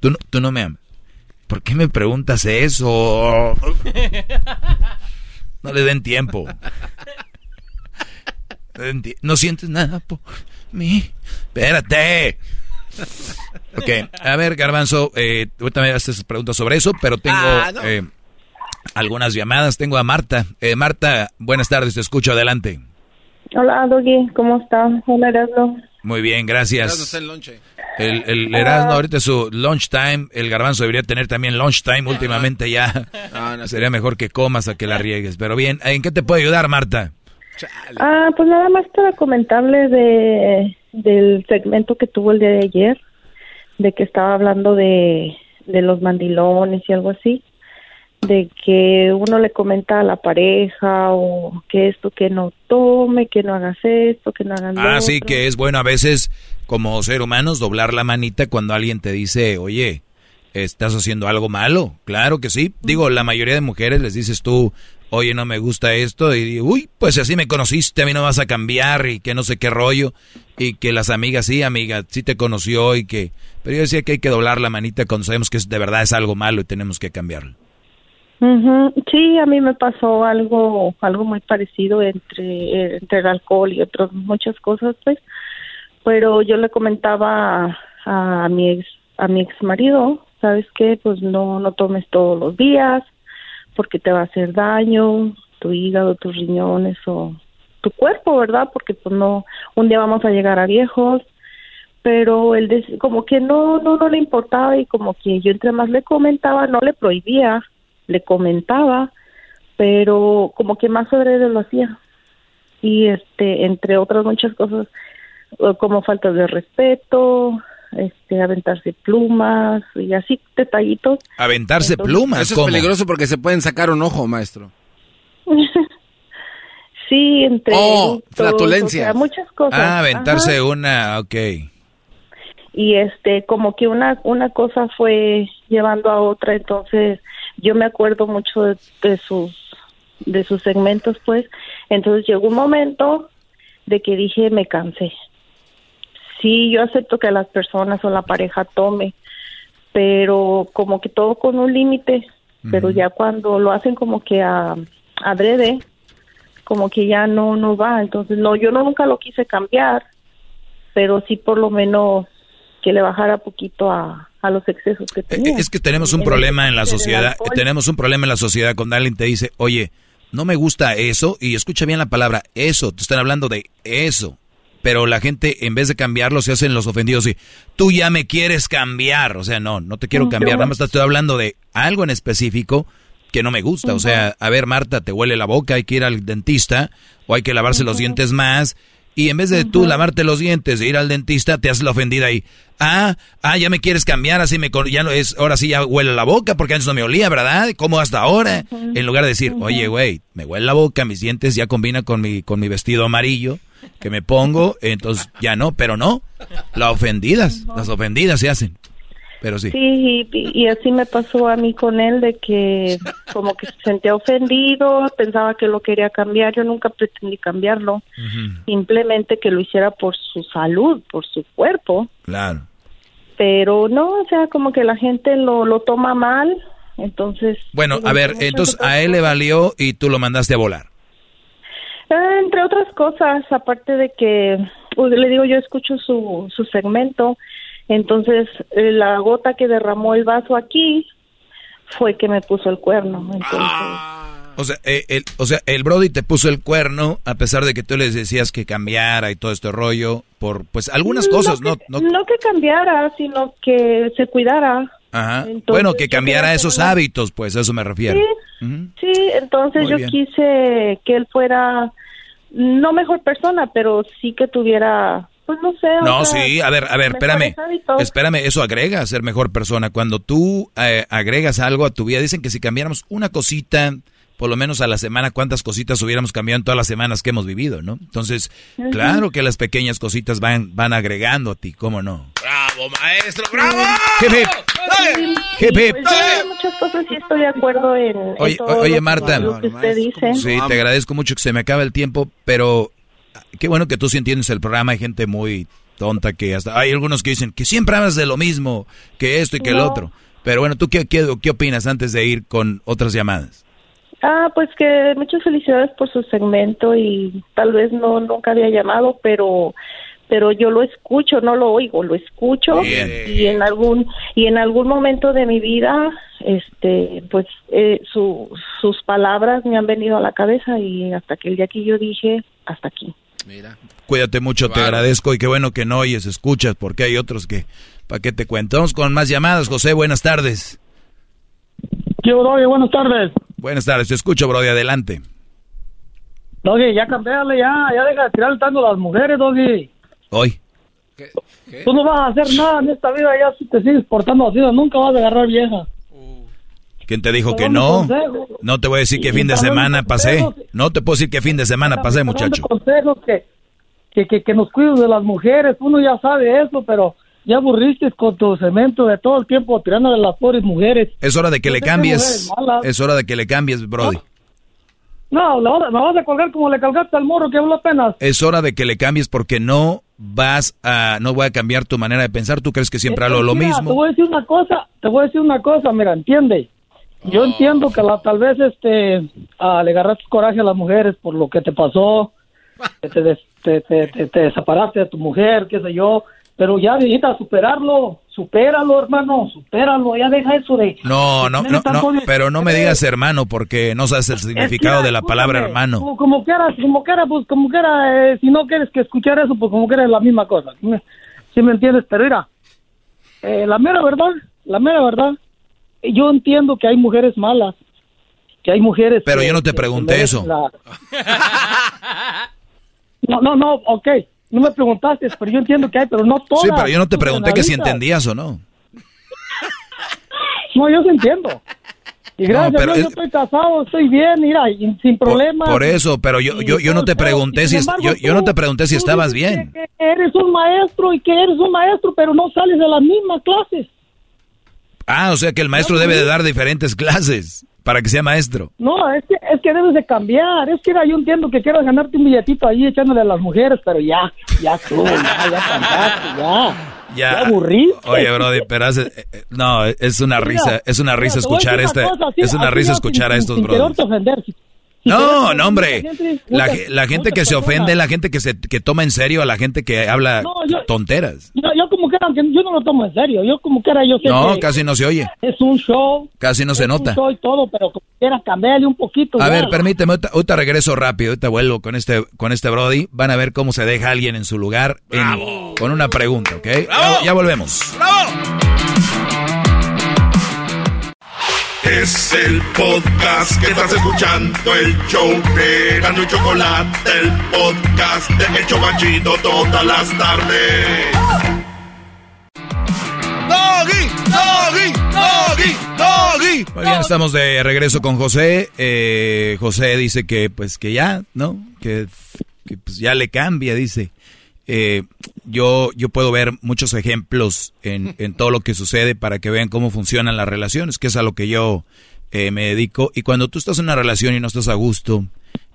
¿Tú no, tú no me amas? ¿Por qué me preguntas eso? No le den tiempo. No, sientes nada por mí. Espérate. Ok, a ver, Garbanzo, eh, tú también haces preguntas sobre eso, pero tengo Ah, no. eh, algunas llamadas. Tengo a Marta. Eh, Marta, buenas tardes, te escucho, adelante. Hola, Doggy, ¿cómo está? Hola, Erasmo. Muy bien, Erasmo gracias. está en lonche. El, el Erasmo ahorita es su lunch time, el garbanzo debería tener también lunch time últimamente ya. No, no, Sería mejor que comas a que la riegues. Pero bien, ¿en qué te puedo ayudar, Marta? Ah, pues nada más para comentarle de del segmento que tuvo el día de ayer, de que estaba hablando de, de los mandilones y algo así, de que uno le comenta a la pareja o que esto que no tome, que no hagas esto, que no hagan lo Ah, sí, otro. que es bueno a veces como ser humanos doblar la manita cuando alguien te dice, oye, estás haciendo algo malo. Claro que sí. Digo, la mayoría de mujeres les dices tú, oye, no me gusta esto. Y digo, uy, pues así me conociste, a mí no vas a cambiar y que no sé qué rollo. Y que las amigas, sí, amiga, sí te conoció y que... Pero yo decía que hay que doblar la manita cuando sabemos que de verdad es algo malo y tenemos que cambiarlo. Ujú, Sí, a mí me pasó algo algo muy parecido entre entre el alcohol y otras muchas cosas, pues. Pero yo le comentaba a, mi ex a mi ex marido, sabes qué, pues no no tomes todos los días porque te va a hacer daño tu hígado, tus riñones o tu cuerpo, ¿verdad? Porque pues no un día vamos a llegar a viejos pero él como que no no no le importaba y como que yo entre más le comentaba no le prohibía le comentaba pero como que más sobre él lo hacía y este entre otras muchas cosas como faltas de respeto este aventarse plumas y así detallitos Aventarse Entonces- plumas, Eso es ¿cómo? peligroso porque se pueden sacar un ojo, maestro. sí entre Oh, eructos, flatulencias. o sea, muchas cosas Ah, aventarse Ajá. una, ok. y este como que una una cosa fue llevando a otra entonces yo me acuerdo mucho de, de sus de sus segmentos pues. Entonces llegó un momento de que dije me cansé. Sí yo acepto que las personas o la pareja tome pero como que todo con un límite pero ya cuando lo hacen como que a adrede, como que ya no, no va. Entonces, no, yo no nunca lo quise cambiar, pero sí por lo menos que le bajara poquito a, a los excesos que tenía. Es que tenemos un En problema en la sociedad, tenemos un problema en la sociedad cuando alguien te dice, oye, no me gusta eso, y escucha bien la palabra eso, te están hablando de eso. Pero la gente, en vez de cambiarlo, se hacen los ofendidos y tú ya me quieres cambiar. O sea, no, no te quiero Ujú. cambiar. Nada más te estoy hablando de algo en específico que no me gusta. O sea, a ver, Marta, te huele la boca, hay que ir al dentista o hay que lavarse los dientes más. Y en vez de tú lavarte los dientes e ir al dentista, te haces la ofendida ahí. Ah, ah, ya me quieres cambiar, así me, ya no es, ahora sí ya huele la boca porque antes no me olía, ¿verdad? ¿Cómo hasta ahora? En lugar de decir, oye, güey, me huele la boca, mis dientes ya combinan con mi, con mi vestido amarillo que me pongo, entonces ya no, pero no. Las ofendidas, las ofendidas se hacen. Pero sí. Sí, y, y así me pasó a mí con él, de que como que se sentía ofendido, pensaba que lo quería cambiar, yo nunca pretendí cambiarlo, simplemente que lo hiciera por su salud, por su cuerpo, Claro. pero no, o sea, como que la gente lo, lo toma mal, entonces... Bueno, digo, a ver, entonces a él le valió y tú lo mandaste a volar. Ah, entre otras cosas, aparte de que, pues, le digo, yo escucho su, su segmento, entonces eh, la gota que derramó el vaso aquí fue que me puso el cuerno. Entonces, O sea, eh, el, o sea, el Brody te puso el cuerno a pesar de que tú les decías que cambiara y todo este rollo por, pues, algunas cosas, ¿no? que, no no que cambiara, sino que se cuidara. Ajá. entonces, bueno, que cambiara esos hábitos, pues, a eso me refiero. Sí, sí, entonces Muy yo bien. quise que él fuera, no mejor persona, pero sí que tuviera, pues no sé. No, o sea, sí, a ver, a ver, espérame. Espérame, eso agrega a ser mejor persona. Cuando tú eh, agregas algo a tu vida, dicen que si cambiáramos una cosita, por lo menos a la semana, ¿cuántas cositas hubiéramos cambiado en todas las semanas que hemos vivido, no? Entonces, claro que las pequeñas cositas van, van agregando a ti, ¿cómo no? ¡Bravo, maestro! ¡Bravo! Hip, hip. Hip, hip. Pues yo en muchas cosas sí estoy de acuerdo en, en Oye, todo que- Marta. lo que usted dice. Sí, te agradezco mucho que se me acaba el tiempo, pero qué bueno que tú sí entiendes el programa. Hay gente muy tonta que hasta... Hay algunos que dicen que siempre hablas de lo mismo, que esto y que el otro. Pero bueno, ¿tú qué, qué, qué opinas antes de ir con otras llamadas? Ah, pues que muchas felicidades por su segmento y tal vez no nunca había llamado, pero pero yo lo escucho, no lo oigo, lo escucho Bien. y en algún y en algún momento de mi vida, este, pues eh, su, sus palabras me han venido a la cabeza y hasta que el día que yo dije hasta aquí. Cuídate mucho, te agradezco y qué bueno que no oyes, escuchas, porque hay otros que... ¿Para qué te cuento? Vamos con más llamadas. José, buenas tardes. Yo, Doggy, buenas tardes. Buenas tardes, te escucho, Brody, adelante. Doggy, ya cambiale, ya, ya deja de tirar tanto a las mujeres, Doggy. Hoy. Tú no vas a hacer nada en esta vida, ya si te sigues portando así, nunca vas a agarrar vieja. ¿Quién te dijo que no? No te voy a decir qué Y fin de semana pasé. No te puedo decir qué fin de semana pasé, muchacho. consejos que, que, que, que nos cuides de las mujeres. Uno ya sabe eso, pero ya aburriste con tu cemento de todo el tiempo tirándole a las pobres mujeres. Es hora de que le que cambies. Es hora de que le cambies, Brody. No, la me vas a colgar como le colgaste al morro que habló apenas. Es hora de que le cambies porque no vas a, no voy a cambiar tu manera de pensar. Tú crees que siempre que lo mira, Te mismo. voy a decir una cosa, te voy a decir una cosa, mira, entiende. Yo entiendo que la, tal vez este ah, le agarraste coraje a las mujeres por lo que te pasó, que te, des- te, te, te- te separaste de tu mujer, qué sé yo, pero ya necesitas superarlo, supéralo, hermano, supéralo, ya deja eso de... No, no, no, pero no me digas hermano porque no sabes el significado Es que, de la palabra hermano. Como, como quiera, como quiera, pues como quiera, eh, si no quieres que escuchar eso, pues como quiera es la misma cosa. ¿sí me, sí me entiendes? Pero mira, eh, la mera verdad, la mera verdad, yo entiendo que hay mujeres malas, que hay mujeres... Pero que- yo no te pregunté eso. la- No, no, no, ok, no me preguntaste, pero yo entiendo que hay, pero no todas. Sí, pero yo no te pregunté que si entendías o no. No, yo sí entiendo. Y gracias pero a Dios, es- yo estoy casado, estoy bien, mira, y sin problemas. Por eso, pero yo, yo, yo no te pregunté si, yo, yo no te pregunté si estabas bien. que eres un maestro y que eres un maestro, pero no sales de las mismas clases. Ah, o sea que el maestro debe de dar diferentes clases para que sea maestro. No, es que, es que debes de cambiar. Es que mira, yo entiendo que quieras ganarte un billetito ahí echándole a las mujeres, pero ya, ya tú, ya, ya cantaste, ya. Ya. Aburriste. Oye, Brody, pero hace, eh, eh, no, es una Mira, risa, es una risa escuchar este, cosa, es una risa escuchar sin- a estos sin No, no, hombre. La, la gente que se ofende, la gente que se que toma en serio a la gente que habla tonteras. Yo, yo como que era, yo no lo tomo en serio. Yo como que era, yo sé No, que casi no se oye. Es un show. Casi no se nota. Un show y todo, pero como quiera cambiarle un poquito. A ya. ver, permíteme, ahorita, ahorita regreso rápido, ahorita vuelvo con este, con este Brody. Van a ver cómo se deja alguien en su lugar en- con una pregunta, ¿ok? Ya, ya volvemos. Es el podcast que estás escuchando, el show de Gano y Chocolate, el podcast de El Chocachito todas las tardes. ¡Doggy! ¡Doggy! ¡Doggy! ¡Doggy! Muy bien, estamos de regreso con José. Eh, José dice que, pues, que ya, ¿no? Que, que, pues, ya le cambia, dice. Eh, yo, yo puedo ver muchos ejemplos en, en todo lo que sucede para que vean cómo funcionan las relaciones, que es a lo que yo eh, me dedico. Y cuando tú estás en una relación y no estás a gusto,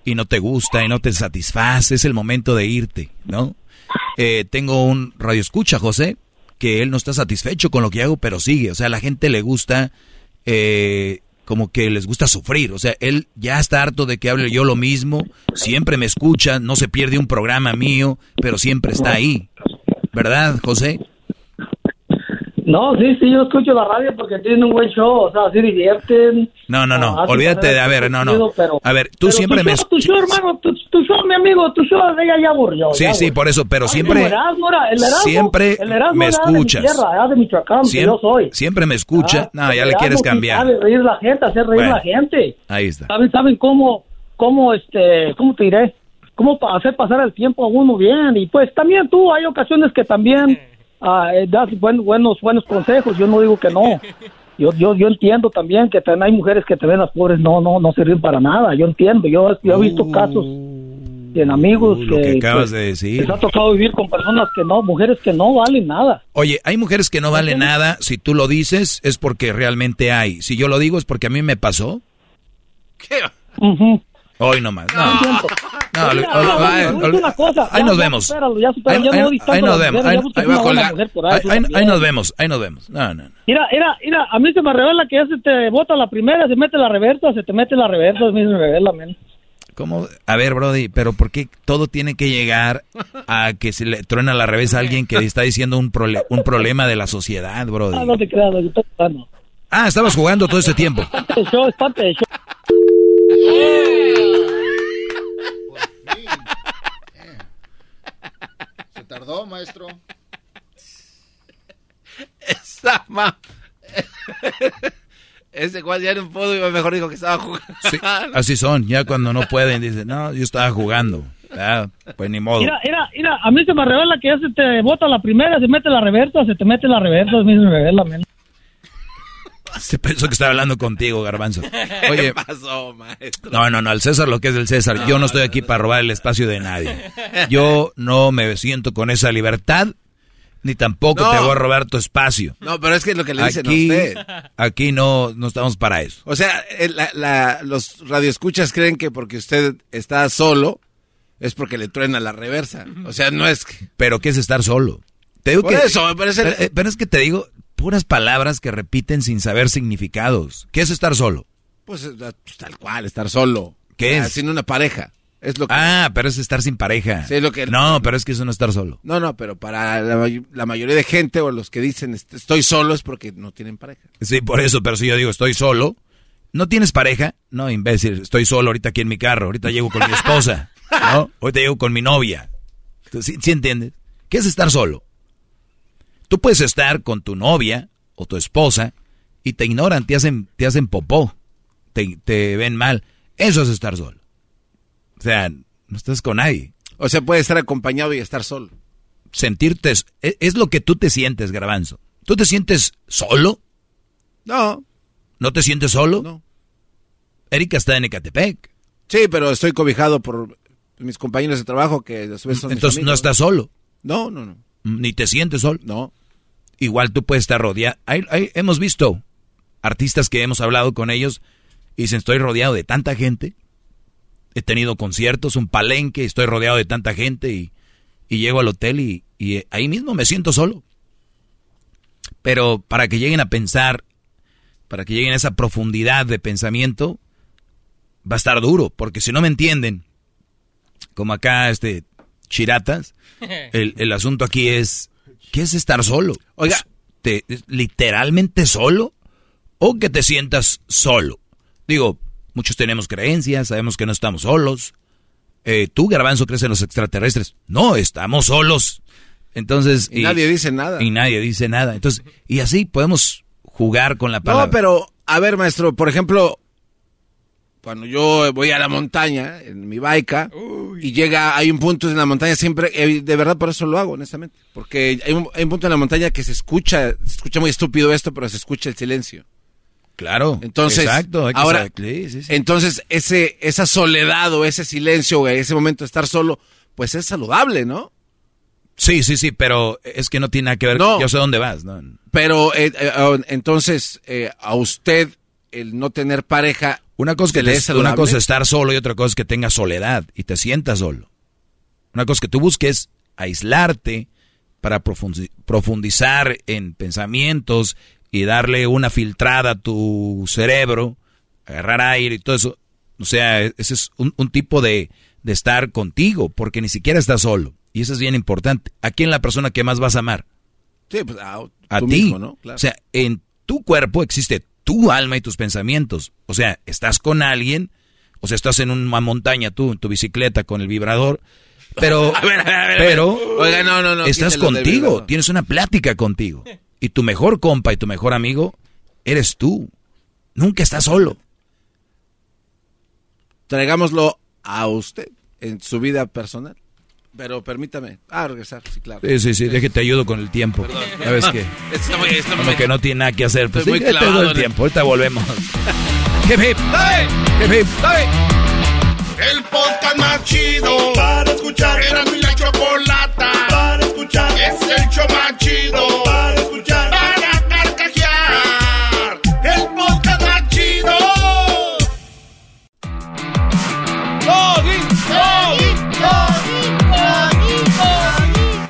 y no te gusta, y no te satisface, es el momento de irte, ¿no? Eh, tengo un radio escucha, José, que él no está satisfecho con lo que hago, pero sigue. O sea, a la gente le gusta, eh, como que les gusta sufrir. O sea, él ya está harto de que hable yo lo mismo, siempre me escucha, no se pierde un programa mío, pero siempre está ahí. ¿Verdad, José? No, sí, sí, yo escucho la radio porque tienen un buen show, o sea, sí divierten. No, no, no, Ah, olvídate de, a ver, no, no. pero- A ver, tú siempre tu me... show, Tu show, hermano, tu, tu show, mi amigo, tu show ella ya aburrió. Sí, ya sí, por eso, pero Ay, siempre... como Erasmo era- el Erasmo- Siempre el Erasmo me era de mi escuchas. tierra, de Michoacán, que Siempre, yo soy. siempre me escucha. Ah, no, ya el le quieres cambiar. Sabe reír la gente, hacer reír Bueno. la gente. Ahí está. ¿Saben, saben cómo, cómo, este, cómo te diré? Cómo hacer pasar el tiempo a uno bien. Y pues también tú, hay ocasiones que también ah, eh, das buen- buenos, buenos consejos. Yo no digo que no. Yo, yo, yo entiendo también que hay mujeres que también las pobres no, no, no sirven para nada. Yo entiendo. Yo, yo he visto casos en amigos Uh, lo que acabas de decir. Les ha tocado vivir con personas que no, mujeres que no valen nada. Oye, hay mujeres que no valen nada. Si tú lo dices, es porque realmente hay. Si yo lo digo, es porque a mí me pasó. Hoy nomás. No, no, Ol- mira, ol- una cosa, ahí nos ya vemos. Ahí- no nos vemos. Ahí nos vemos. Ahí nos vemos. No, no, no. Mira, mira, mira, a mí se me revela que ya se te bota la primera, se mete la reversa, se te mete la reversa, a mí se me revela, men. ¿Cómo? A ver, Brody, pero ¿por qué todo tiene que llegar a que se le truena la revés a alguien que está diciendo un, un problema de la sociedad, Brody? Ah, no te creas, que estoy jugando. Ah, estabas jugando todo este tiempo. Es parte del show, es parte del show. Tardó, maestro. Esa ma... Ese cual ya no pudo y mejor dijo que estaba jugando. Sí, así son. Ya cuando no pueden, dicen, no, yo estaba jugando. Ah, pues ni modo. Mira, mira, mira, a mí se me revela que ya se te bota la primera, se mete la reversa, se te mete la reversa, a mí se me revela, men. Se pensó que estaba hablando contigo, Garbanzo. Oye, ¿Qué pasó, maestro? no, no, no, al César lo que es del César. Yo no estoy aquí para robar el espacio de nadie. Yo no me siento con esa libertad, ni tampoco No. te voy a robar tu espacio. No, pero es que es lo que le dicen Aquí, a usted. aquí no, no estamos para eso. O sea, el- la- la- los radioescuchas creen que porque usted está solo es porque le truena la reversa. O sea, no es que... Pero ¿qué es estar solo? Te digo Por que, eso, me parece- pero, eh, pero es que te digo puras palabras que repiten sin saber significados. ¿Qué es estar solo? Pues, eh, pues, tal cual, estar solo. ¿Qué Ah, es? Sin una pareja. Es lo que... Ah, pero es estar sin pareja. Sí, lo que- No, pero es que eso no es estar solo. No, no, pero para la, may- la mayoría de gente o los que dicen est- estoy solo es porque no tienen pareja. Sí, por eso, pero si yo digo estoy solo, ¿no tienes pareja? No, imbécil, estoy solo ahorita aquí en mi carro, ahorita llego con mi esposa, ¿no? Ahorita llego con mi novia. Entonces, ¿Sí, sí entiendes? ¿Qué es estar solo? Tú puedes estar con tu novia o tu esposa y te ignoran, te hacen, te hacen popó, te, te ven mal. Eso es estar solo. O sea, no estás con nadie. O sea, puede estar acompañado y estar solo. Sentirte, es, es lo que tú te sientes, Garbanzo. ¿Tú te sientes solo? No. ¿No te sientes solo? No. Erika está en Ecatepec. Sí, pero estoy cobijado por mis compañeros de trabajo que a su vez son mis Entonces no estás solo. No, no, no. Ni te sientes solo. No. Igual tú puedes estar rodeado. Hay- hay- hemos visto artistas que hemos hablado con ellos y dicen, estoy rodeado de tanta gente. He tenido conciertos, un palenque, estoy rodeado de tanta gente y, y llego al hotel y, y ahí mismo me siento solo. Pero para que lleguen a pensar, para que lleguen a esa profundidad de pensamiento, va a estar duro, porque si no me entienden, como acá este chiratas, el, el asunto aquí es, ¿qué es estar solo? Oiga, te, literalmente solo o que te sientas solo. Digo, muchos tenemos creencias, sabemos que no estamos solos. Eh, ¿Tú, Garbanzo, crees en los extraterrestres? No, estamos solos. Entonces... Y, nadie dice nada. Y nadie dice nada. Entonces, y así podemos jugar con la palabra. No, pero, a ver, maestro, por ejemplo, cuando yo voy a la montaña en mi baica y llega, hay un punto en la montaña siempre, eh, de verdad por eso lo hago, honestamente, porque hay un, hay un, punto en la montaña que se escucha, se escucha muy estúpido esto, pero se escucha el silencio. Claro. Entonces, exacto, ahora, sí, sí, sí. entonces ese, esa soledad o ese silencio o ese momento de estar solo, pues es saludable, ¿no? Sí, sí, sí, pero es que no tiene nada que ver. No. Yo sé dónde vas, ¿no? Pero eh, eh, entonces, eh, a usted el no tener pareja una cosa, que te, una cosa es estar solo y otra cosa es que tengas soledad y te sientas solo. Una cosa es que tú busques aislarte para profundizar en pensamientos y darle una filtrada a tu cerebro, agarrar aire y todo eso. O sea, ese es un, tipo de, de, estar contigo, porque ni siquiera estás solo. Y eso es bien importante. ¿A quién la persona que más vas a amar? Sí, pues a, a ti. Mismo, ¿no? Claro. O sea, en tu cuerpo existe tu alma y tus pensamientos. O sea, estás con alguien, o sea, estás en una montaña tú, en tu bicicleta con el vibrador, pero, a ver, a ver, a ver, pero, Oiga, no, no, no, estás contigo, tienes una plática contigo. Y tu mejor compa y tu mejor amigo eres tú. Nunca estás solo. Traigámoslo a usted en su vida personal. Pero permítame. Ah, regresar, sí, claro. Sí, sí, sí, déjate ayudo con el tiempo. Perdón. ¿Sabes qué? Está muy, está Como que no tiene nada que hacer. Pues Estoy sí, muy te doy clavado el tiempo. Ahorita volvemos. Hip, hip. Hip, hip. El podcast más chido para escuchar. Era mi la chocolata para escuchar. Es el show más chido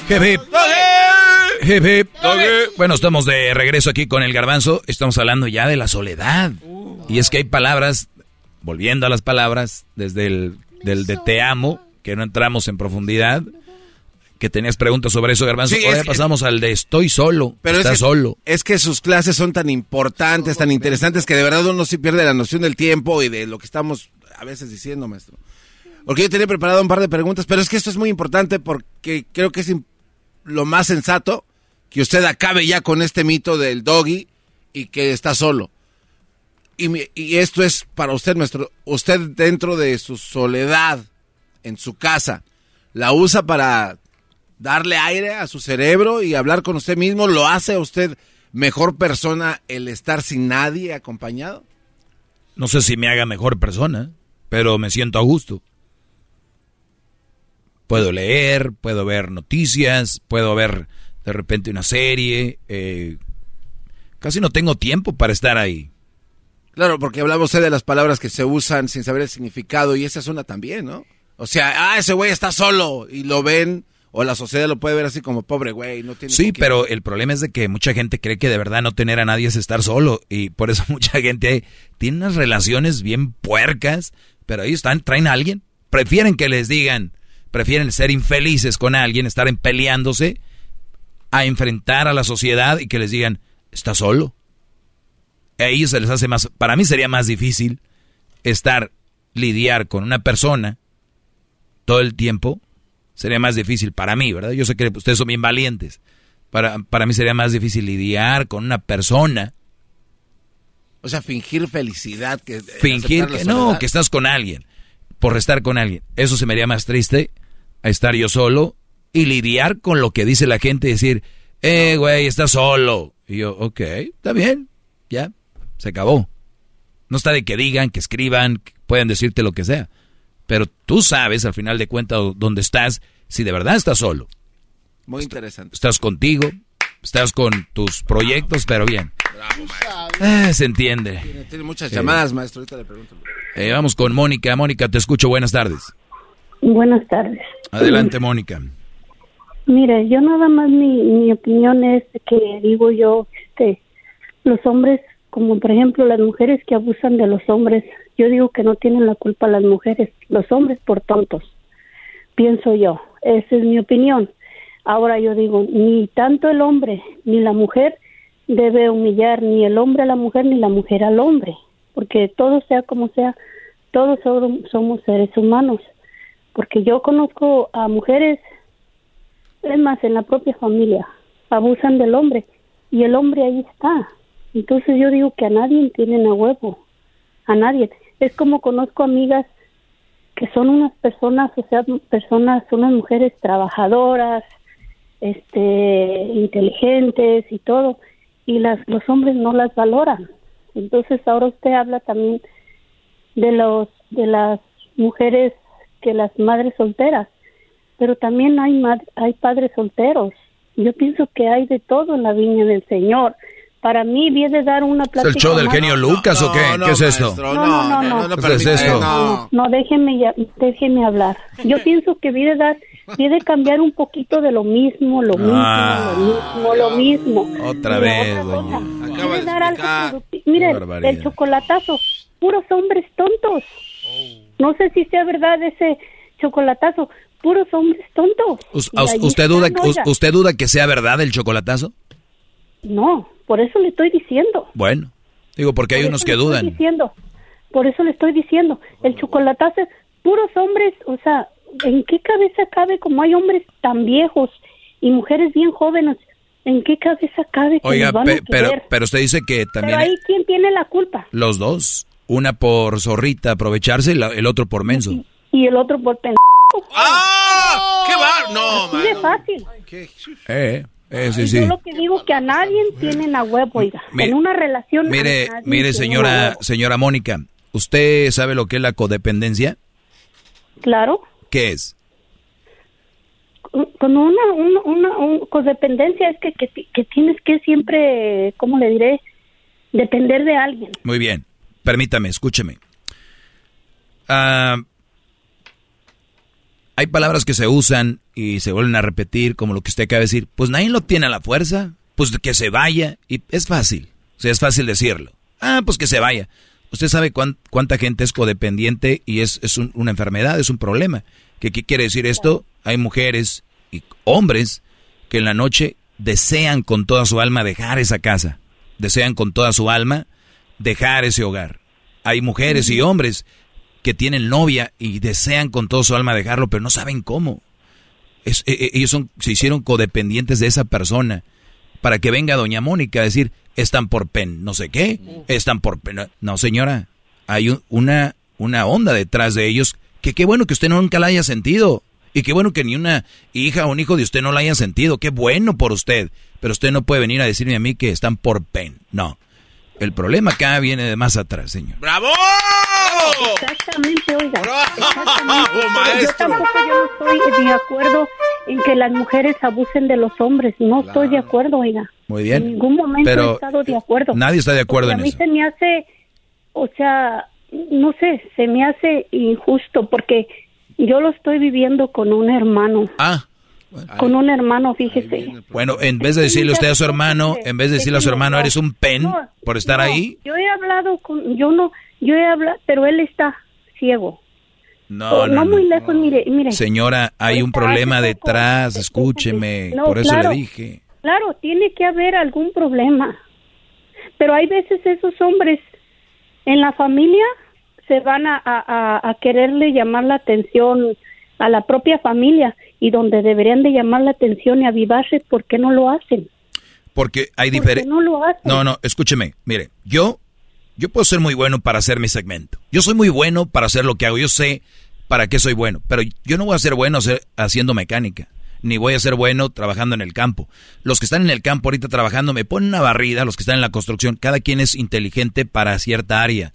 Hip, hip. Bueno, estamos de regreso aquí con el garbanzo. Estamos hablando ya de la soledad. Y es que hay palabras, volviendo a las palabras, desde el del de te amo, que no entramos en profundidad. Que tenías preguntas sobre eso, garbanzo. Sí, Ahora es- pasamos al de estoy solo. Pero Estás es que, solo. Es que sus clases son tan importantes, tan interesantes, que de verdad uno sí pierde la noción del tiempo y de lo que estamos a veces diciendo, maestro. Porque yo tenía preparado un par de preguntas, pero es que esto es muy importante porque creo que es im- lo más sensato que usted acabe ya con este mito del doggy y que está solo. Y, esto es para usted, maestro. Usted dentro de su soledad en su casa, ¿la usa para darle aire a su cerebro y hablar con usted mismo? ¿Lo hace a usted mejor persona el estar sin nadie acompañado? No sé si me haga mejor persona, pero me siento a gusto. Puedo leer, puedo ver noticias, puedo ver de repente una serie. eh, casi no tengo tiempo para estar ahí. Claro, porque hablaba usted de las palabras que se usan sin saber el significado y esa es una también, ¿no? O sea, ah, ese güey está solo y lo ven, o la sociedad lo puede ver así como pobre güey, no tiene Sí, con quién". pero el problema es de que mucha gente cree que de verdad no tener a nadie es estar solo y por eso mucha gente tiene unas relaciones bien puercas, pero ahí están, traen a alguien, prefieren que les digan, prefieren ser infelices con alguien, estar en peleándose, a enfrentar a la sociedad y que les digan, está solo. A ellos se les hace más, para mí sería más difícil estar, lidiar con una persona todo el tiempo, sería más difícil para mí, ¿verdad? Yo sé que ustedes son bien valientes. Para, para mí sería más difícil lidiar con una persona, O sea, fingir felicidad que fingir aceptar la que no, que estás con alguien, por estar con alguien. Eso se me haría más triste a estar yo solo y lidiar con lo que dice la gente y decir, eh, güey, estás solo. Y yo, ok, está bien, ya, se acabó. No está de que digan, que escriban, que puedan decirte lo que sea. Pero tú sabes, al final de cuentas, dónde estás, si de verdad estás solo. Muy interesante. Estás contigo, estás con tus proyectos, pero bien. Bravo. Eh, se entiende. Tiene, tiene muchas Sí. llamadas, maestro, ahorita le pregunto. Eh, vamos con Mónica. Mónica, te escucho. Buenas tardes. Buenas tardes. Adelante, Mónica. Mire, yo nada más mi, mi opinión es que digo yo, este, los hombres, como por ejemplo las mujeres que abusan de los hombres, Yo digo que no tienen la culpa las mujeres, los hombres por tontos. Pienso yo, esa es mi opinión. Ahora yo digo, ni tanto el hombre ni la mujer debe humillar ni el hombre a la mujer ni la mujer al hombre, porque todo sea como sea, todos somos seres humanos. Porque yo conozco a mujeres, es más, en la propia familia, abusan del hombre y el hombre ahí está. Entonces yo digo que a nadie tienen a huevo, a nadie. Es como conozco amigas que son unas personas, o sea, personas, unas mujeres trabajadoras, este, inteligentes y todo, y las, los hombres no las valoran. Entonces ahora usted habla también de los, de las mujeres que las madres solteras, pero también hay, hay padres solteros. Yo pienso que hay de todo en la viña del Señor. Para mí viene dar una plática. ¿Es el show del genio Lucas o qué? ¿Qué es esto? No, no, no, no. ¿Qué es esto? No, déjeme, ya, déjeme hablar. Yo pienso que viene dar, viene cambiar un poquito de lo mismo, lo mismo, lo mismo, lo mismo. Otra vez, doña. Viene dar algo Mire, el chocolatazo, puros hombres tontos. No sé si sea verdad ese chocolatazo, puros hombres tontos. ¿Usted duda, ¿Usted duda que sea verdad el chocolatazo? No, por eso le estoy diciendo. Bueno, digo porque hay unos que dudan. Diciendo, por eso le estoy diciendo, el chocolatazo, puros hombres, o sea, ¿en qué cabeza cabe como hay hombres tan viejos y mujeres bien jóvenes? ¿En qué cabeza cabe que Oiga, van a pero, pero usted dice que también... Pero ahí, ¿quién tiene la culpa? Los dos. Una por zorrita aprovecharse y el otro por menso. Y, el otro por pendejo. ¡Ah! ¡Qué bar! No, Así de fácil. Eh, eh, sí, sí. Yo lo que digo que a nadie tienen a huevo, oiga. en una relación. Mire, mire, señora, señora Mónica, ¿usted sabe lo que es la codependencia? Claro. ¿Qué es? Con una, una, una codependencia es que, que, que tienes que siempre, ¿cómo le diré? Depender de alguien. Muy bien. Permítame, escúcheme. Ah, hay palabras que se usan y se vuelven a repetir, como lo que usted acaba de decir. Pues nadie lo tiene a la fuerza. Pues que se vaya. Y es fácil. O sea, es fácil decirlo. Ah, pues que se vaya. Usted sabe cuánta gente es codependiente y es, una enfermedad, es un problema. ¿Qué, ¿Qué quiere decir esto? Hay mujeres y hombres que en la noche desean con toda su alma dejar esa casa. Desean con toda su alma dejar ese hogar. Hay mujeres y hombres que tienen novia y desean con todo su alma dejarlo, pero no saben cómo. Es, e, e, ellos son, se hicieron codependientes de esa persona para que venga doña Mónica a decir, están por pen, no sé qué, están por pen. No, señora, hay una, una onda detrás de ellos que qué bueno que usted nunca la haya sentido. Y qué bueno que ni una hija o un hijo de usted no la haya sentido. Qué bueno por usted. Pero usted no puede venir a decirme a mí que están por pen. No. El problema acá viene de más atrás, señor. ¡Bravo! Exactamente, oiga. ¡Bravo, maestro! Yo tampoco yo no estoy de acuerdo en que las mujeres abusen de los hombres. No estoy de acuerdo, oiga. Muy bien. En ningún momento he estado de acuerdo. Nadie está de acuerdo en eso. A mí eso. se me hace, o sea, no sé, se me hace injusto porque yo lo estoy viviendo con un hermano. Ah. Con un hermano, fíjese. Bueno, en vez de decirle usted a su hermano, en vez de decirle a su hermano, eres un pen por estar ahí. Yo he hablado con, yo no, yo he hablado, pero él está ciego. No, no, muy lejos, mire, mire. Señora, hay un problema detrás, escúcheme, por eso le dije. Claro, tiene que haber algún problema. Pero hay veces esos hombres en la familia se van a, a, a quererle llamar la atención a la propia familia y donde deberían de llamar la atención y avivarse, ¿por qué no lo hacen? Porque hay diferencia. No, lo hacen? no, no, escúcheme, mire, yo, yo puedo ser muy bueno para hacer mi segmento. Yo soy muy bueno para hacer lo que hago. Yo sé para qué soy bueno, pero yo no voy a ser bueno haciendo mecánica, ni voy a ser bueno trabajando en el campo. Los que están en el campo ahorita trabajando me ponen una barrida, los que están en la construcción, cada quien es inteligente para cierta área.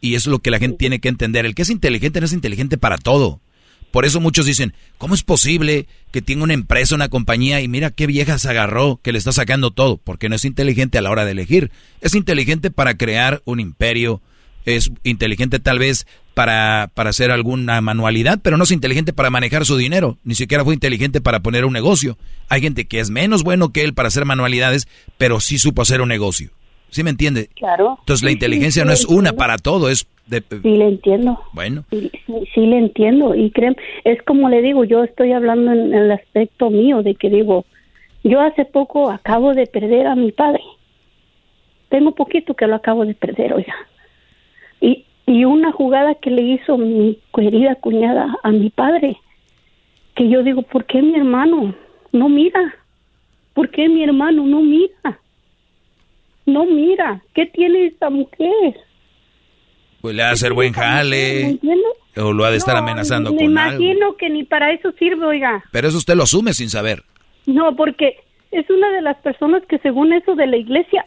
Y eso es lo que la gente tiene que entender. El que es inteligente no es inteligente para todo. Por eso muchos dicen, ¿cómo es posible que tenga una empresa, una compañía y mira qué vieja se agarró, que le está sacando todo? Porque no es inteligente a la hora de elegir. Es inteligente para crear un imperio, es inteligente tal vez para, para hacer alguna manualidad, pero no es inteligente para manejar su dinero. Ni siquiera fue inteligente para poner un negocio. Hay gente que es menos bueno que él para hacer manualidades, pero sí supo hacer un negocio. ¿Sí me entiende? Claro. Entonces la inteligencia sí, no es una para todo, es de... Sí, le entiendo. Bueno. Sí, sí, sí le entiendo. Y creen, es como le digo, yo estoy hablando en el aspecto mío de que digo, yo hace poco acabo de perder a mi padre. Tengo poquito que lo acabo de perder, oiga. Y, y una jugada que le hizo mi querida cuñada a mi padre, que yo digo, ¿por qué mi hermano no mira? ¿Por qué mi hermano no mira? No mira. ¿Qué tiene esta mujer? Pues le hacer buen ¿Me jale, entiende? o lo ha de estar No, amenazando me con algo. imagino que ni para eso sirve, oiga. Pero eso usted lo asume sin saber. No, porque es una de las personas que según eso de la iglesia.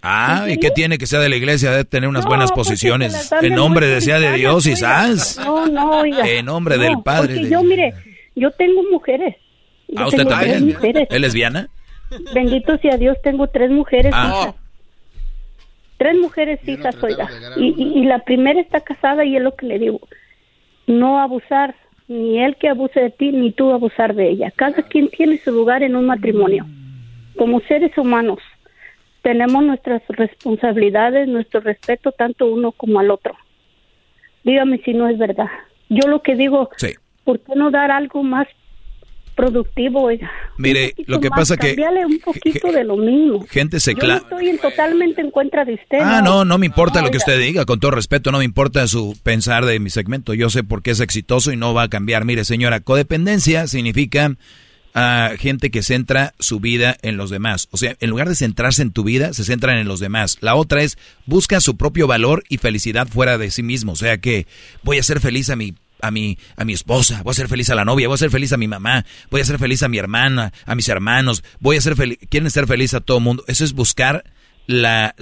Ah, ¿y qué tiene que sea de la iglesia? Debe tener unas No, buenas posiciones. En nombre de sea de Dios y. No, no, oiga. En nombre No, del Padre. Porque de- yo, mire, yo tengo mujeres. Yo Ah, usted tengo tres también. mujeres. ¿Es lesbiana? Bendito sea Dios, tengo tres mujeres Ah. hijas. Tres mujeres hijas, oiga. Y, y, y la primera está casada y es lo que le digo. No abusar, ni él que abuse de ti, ni tú abusar de ella. Cada quien tiene su lugar en un matrimonio. Como seres humanos, tenemos nuestras responsabilidades, nuestro respeto tanto uno como al otro. Dígame si no es verdad. Yo lo que digo, Sí. ¿por qué no dar algo más productivo, oiga? Mire, lo que más, pasa que un poquito de lo mismo. gente se Yo no cla... estoy en- totalmente en contra de usted. Ah, no, no me importa No, lo que usted diga, con todo respeto, no me importa su pensar de mi segmento. Yo sé por qué es exitoso y no va a cambiar. Mire, señora, codependencia significa a gente que centra su vida en los demás. O sea, en lugar de centrarse en tu vida, se centran en los demás. La otra es busca su propio valor y felicidad fuera de sí mismo. O sea que voy a ser feliz a mi a mi a mi esposa, voy a ser feliz a la novia, voy a ser feliz a mi mamá, voy a ser feliz a mi hermana, a mis hermanos, voy a ser feliz, quieren ser feliz a todo mundo. Eso es buscar la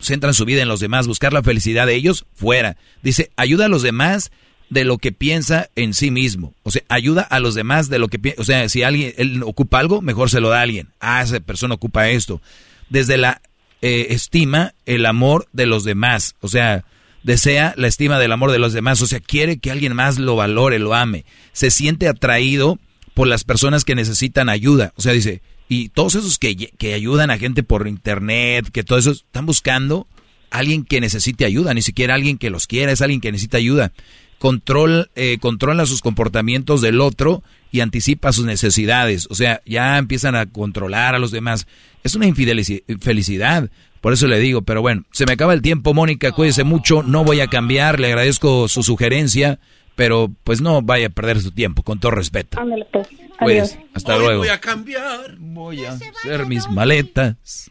centran su vida en los demás, buscar la felicidad de ellos fuera. Dice, ayuda a los demás de lo que piensa en sí mismo. O sea, ayuda a los demás de lo que piensa. O sea, si alguien él ocupa algo, mejor se lo da a alguien. Ah, esa persona ocupa esto. Desde la eh, estima, el amor de los demás. O sea, desea la estima del amor de los demás. O sea, quiere que alguien más lo valore, lo ame. Se siente atraído por las personas que necesitan ayuda. O sea, dice, y todos esos que, que ayudan a gente por internet, que todo eso, están buscando alguien que necesite ayuda, ni siquiera alguien que los quiera, es alguien que necesita ayuda. Control, eh, controla sus comportamientos del otro y anticipa sus necesidades. O sea, ya empiezan a controlar a los demás. Es una infelicidad. Por eso le digo, pero bueno, se me acaba el tiempo, Mónica, cuídese mucho, no voy a cambiar, le agradezco su sugerencia, pero pues no vaya a perder su tiempo, con todo respeto. Ándale, pues. Adiós. hasta luego. Voy a cambiar. Voy a hacer mis maletas.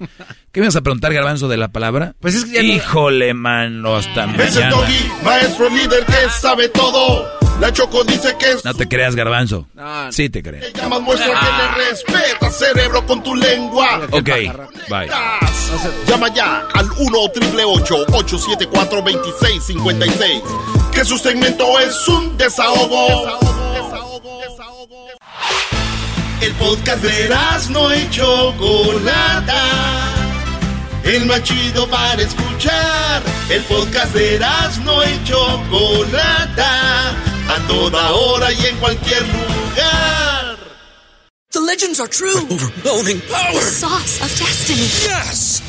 ¿Qué me vas a preguntar, Garbanzo, de la palabra? Pues es que ya no- Híjole, mano, hasta Es el mañana. doggy, maestro líder que sabe todo. La Choco dice que es No te creas, Garbanzo. No. Sí te creo. llamas muestra que le respeta cerebro con tu lengua. Ok, bye. Llama ya al 1 888 874 2656 Que su segmento es un desahogo. El podcast de no y Chocolata. El más chido para escuchar. El podcast de no y Chocolata. A toda hora y en cualquier lugar. The legends are true. overwhelming power! The sauce of destiny. Yes!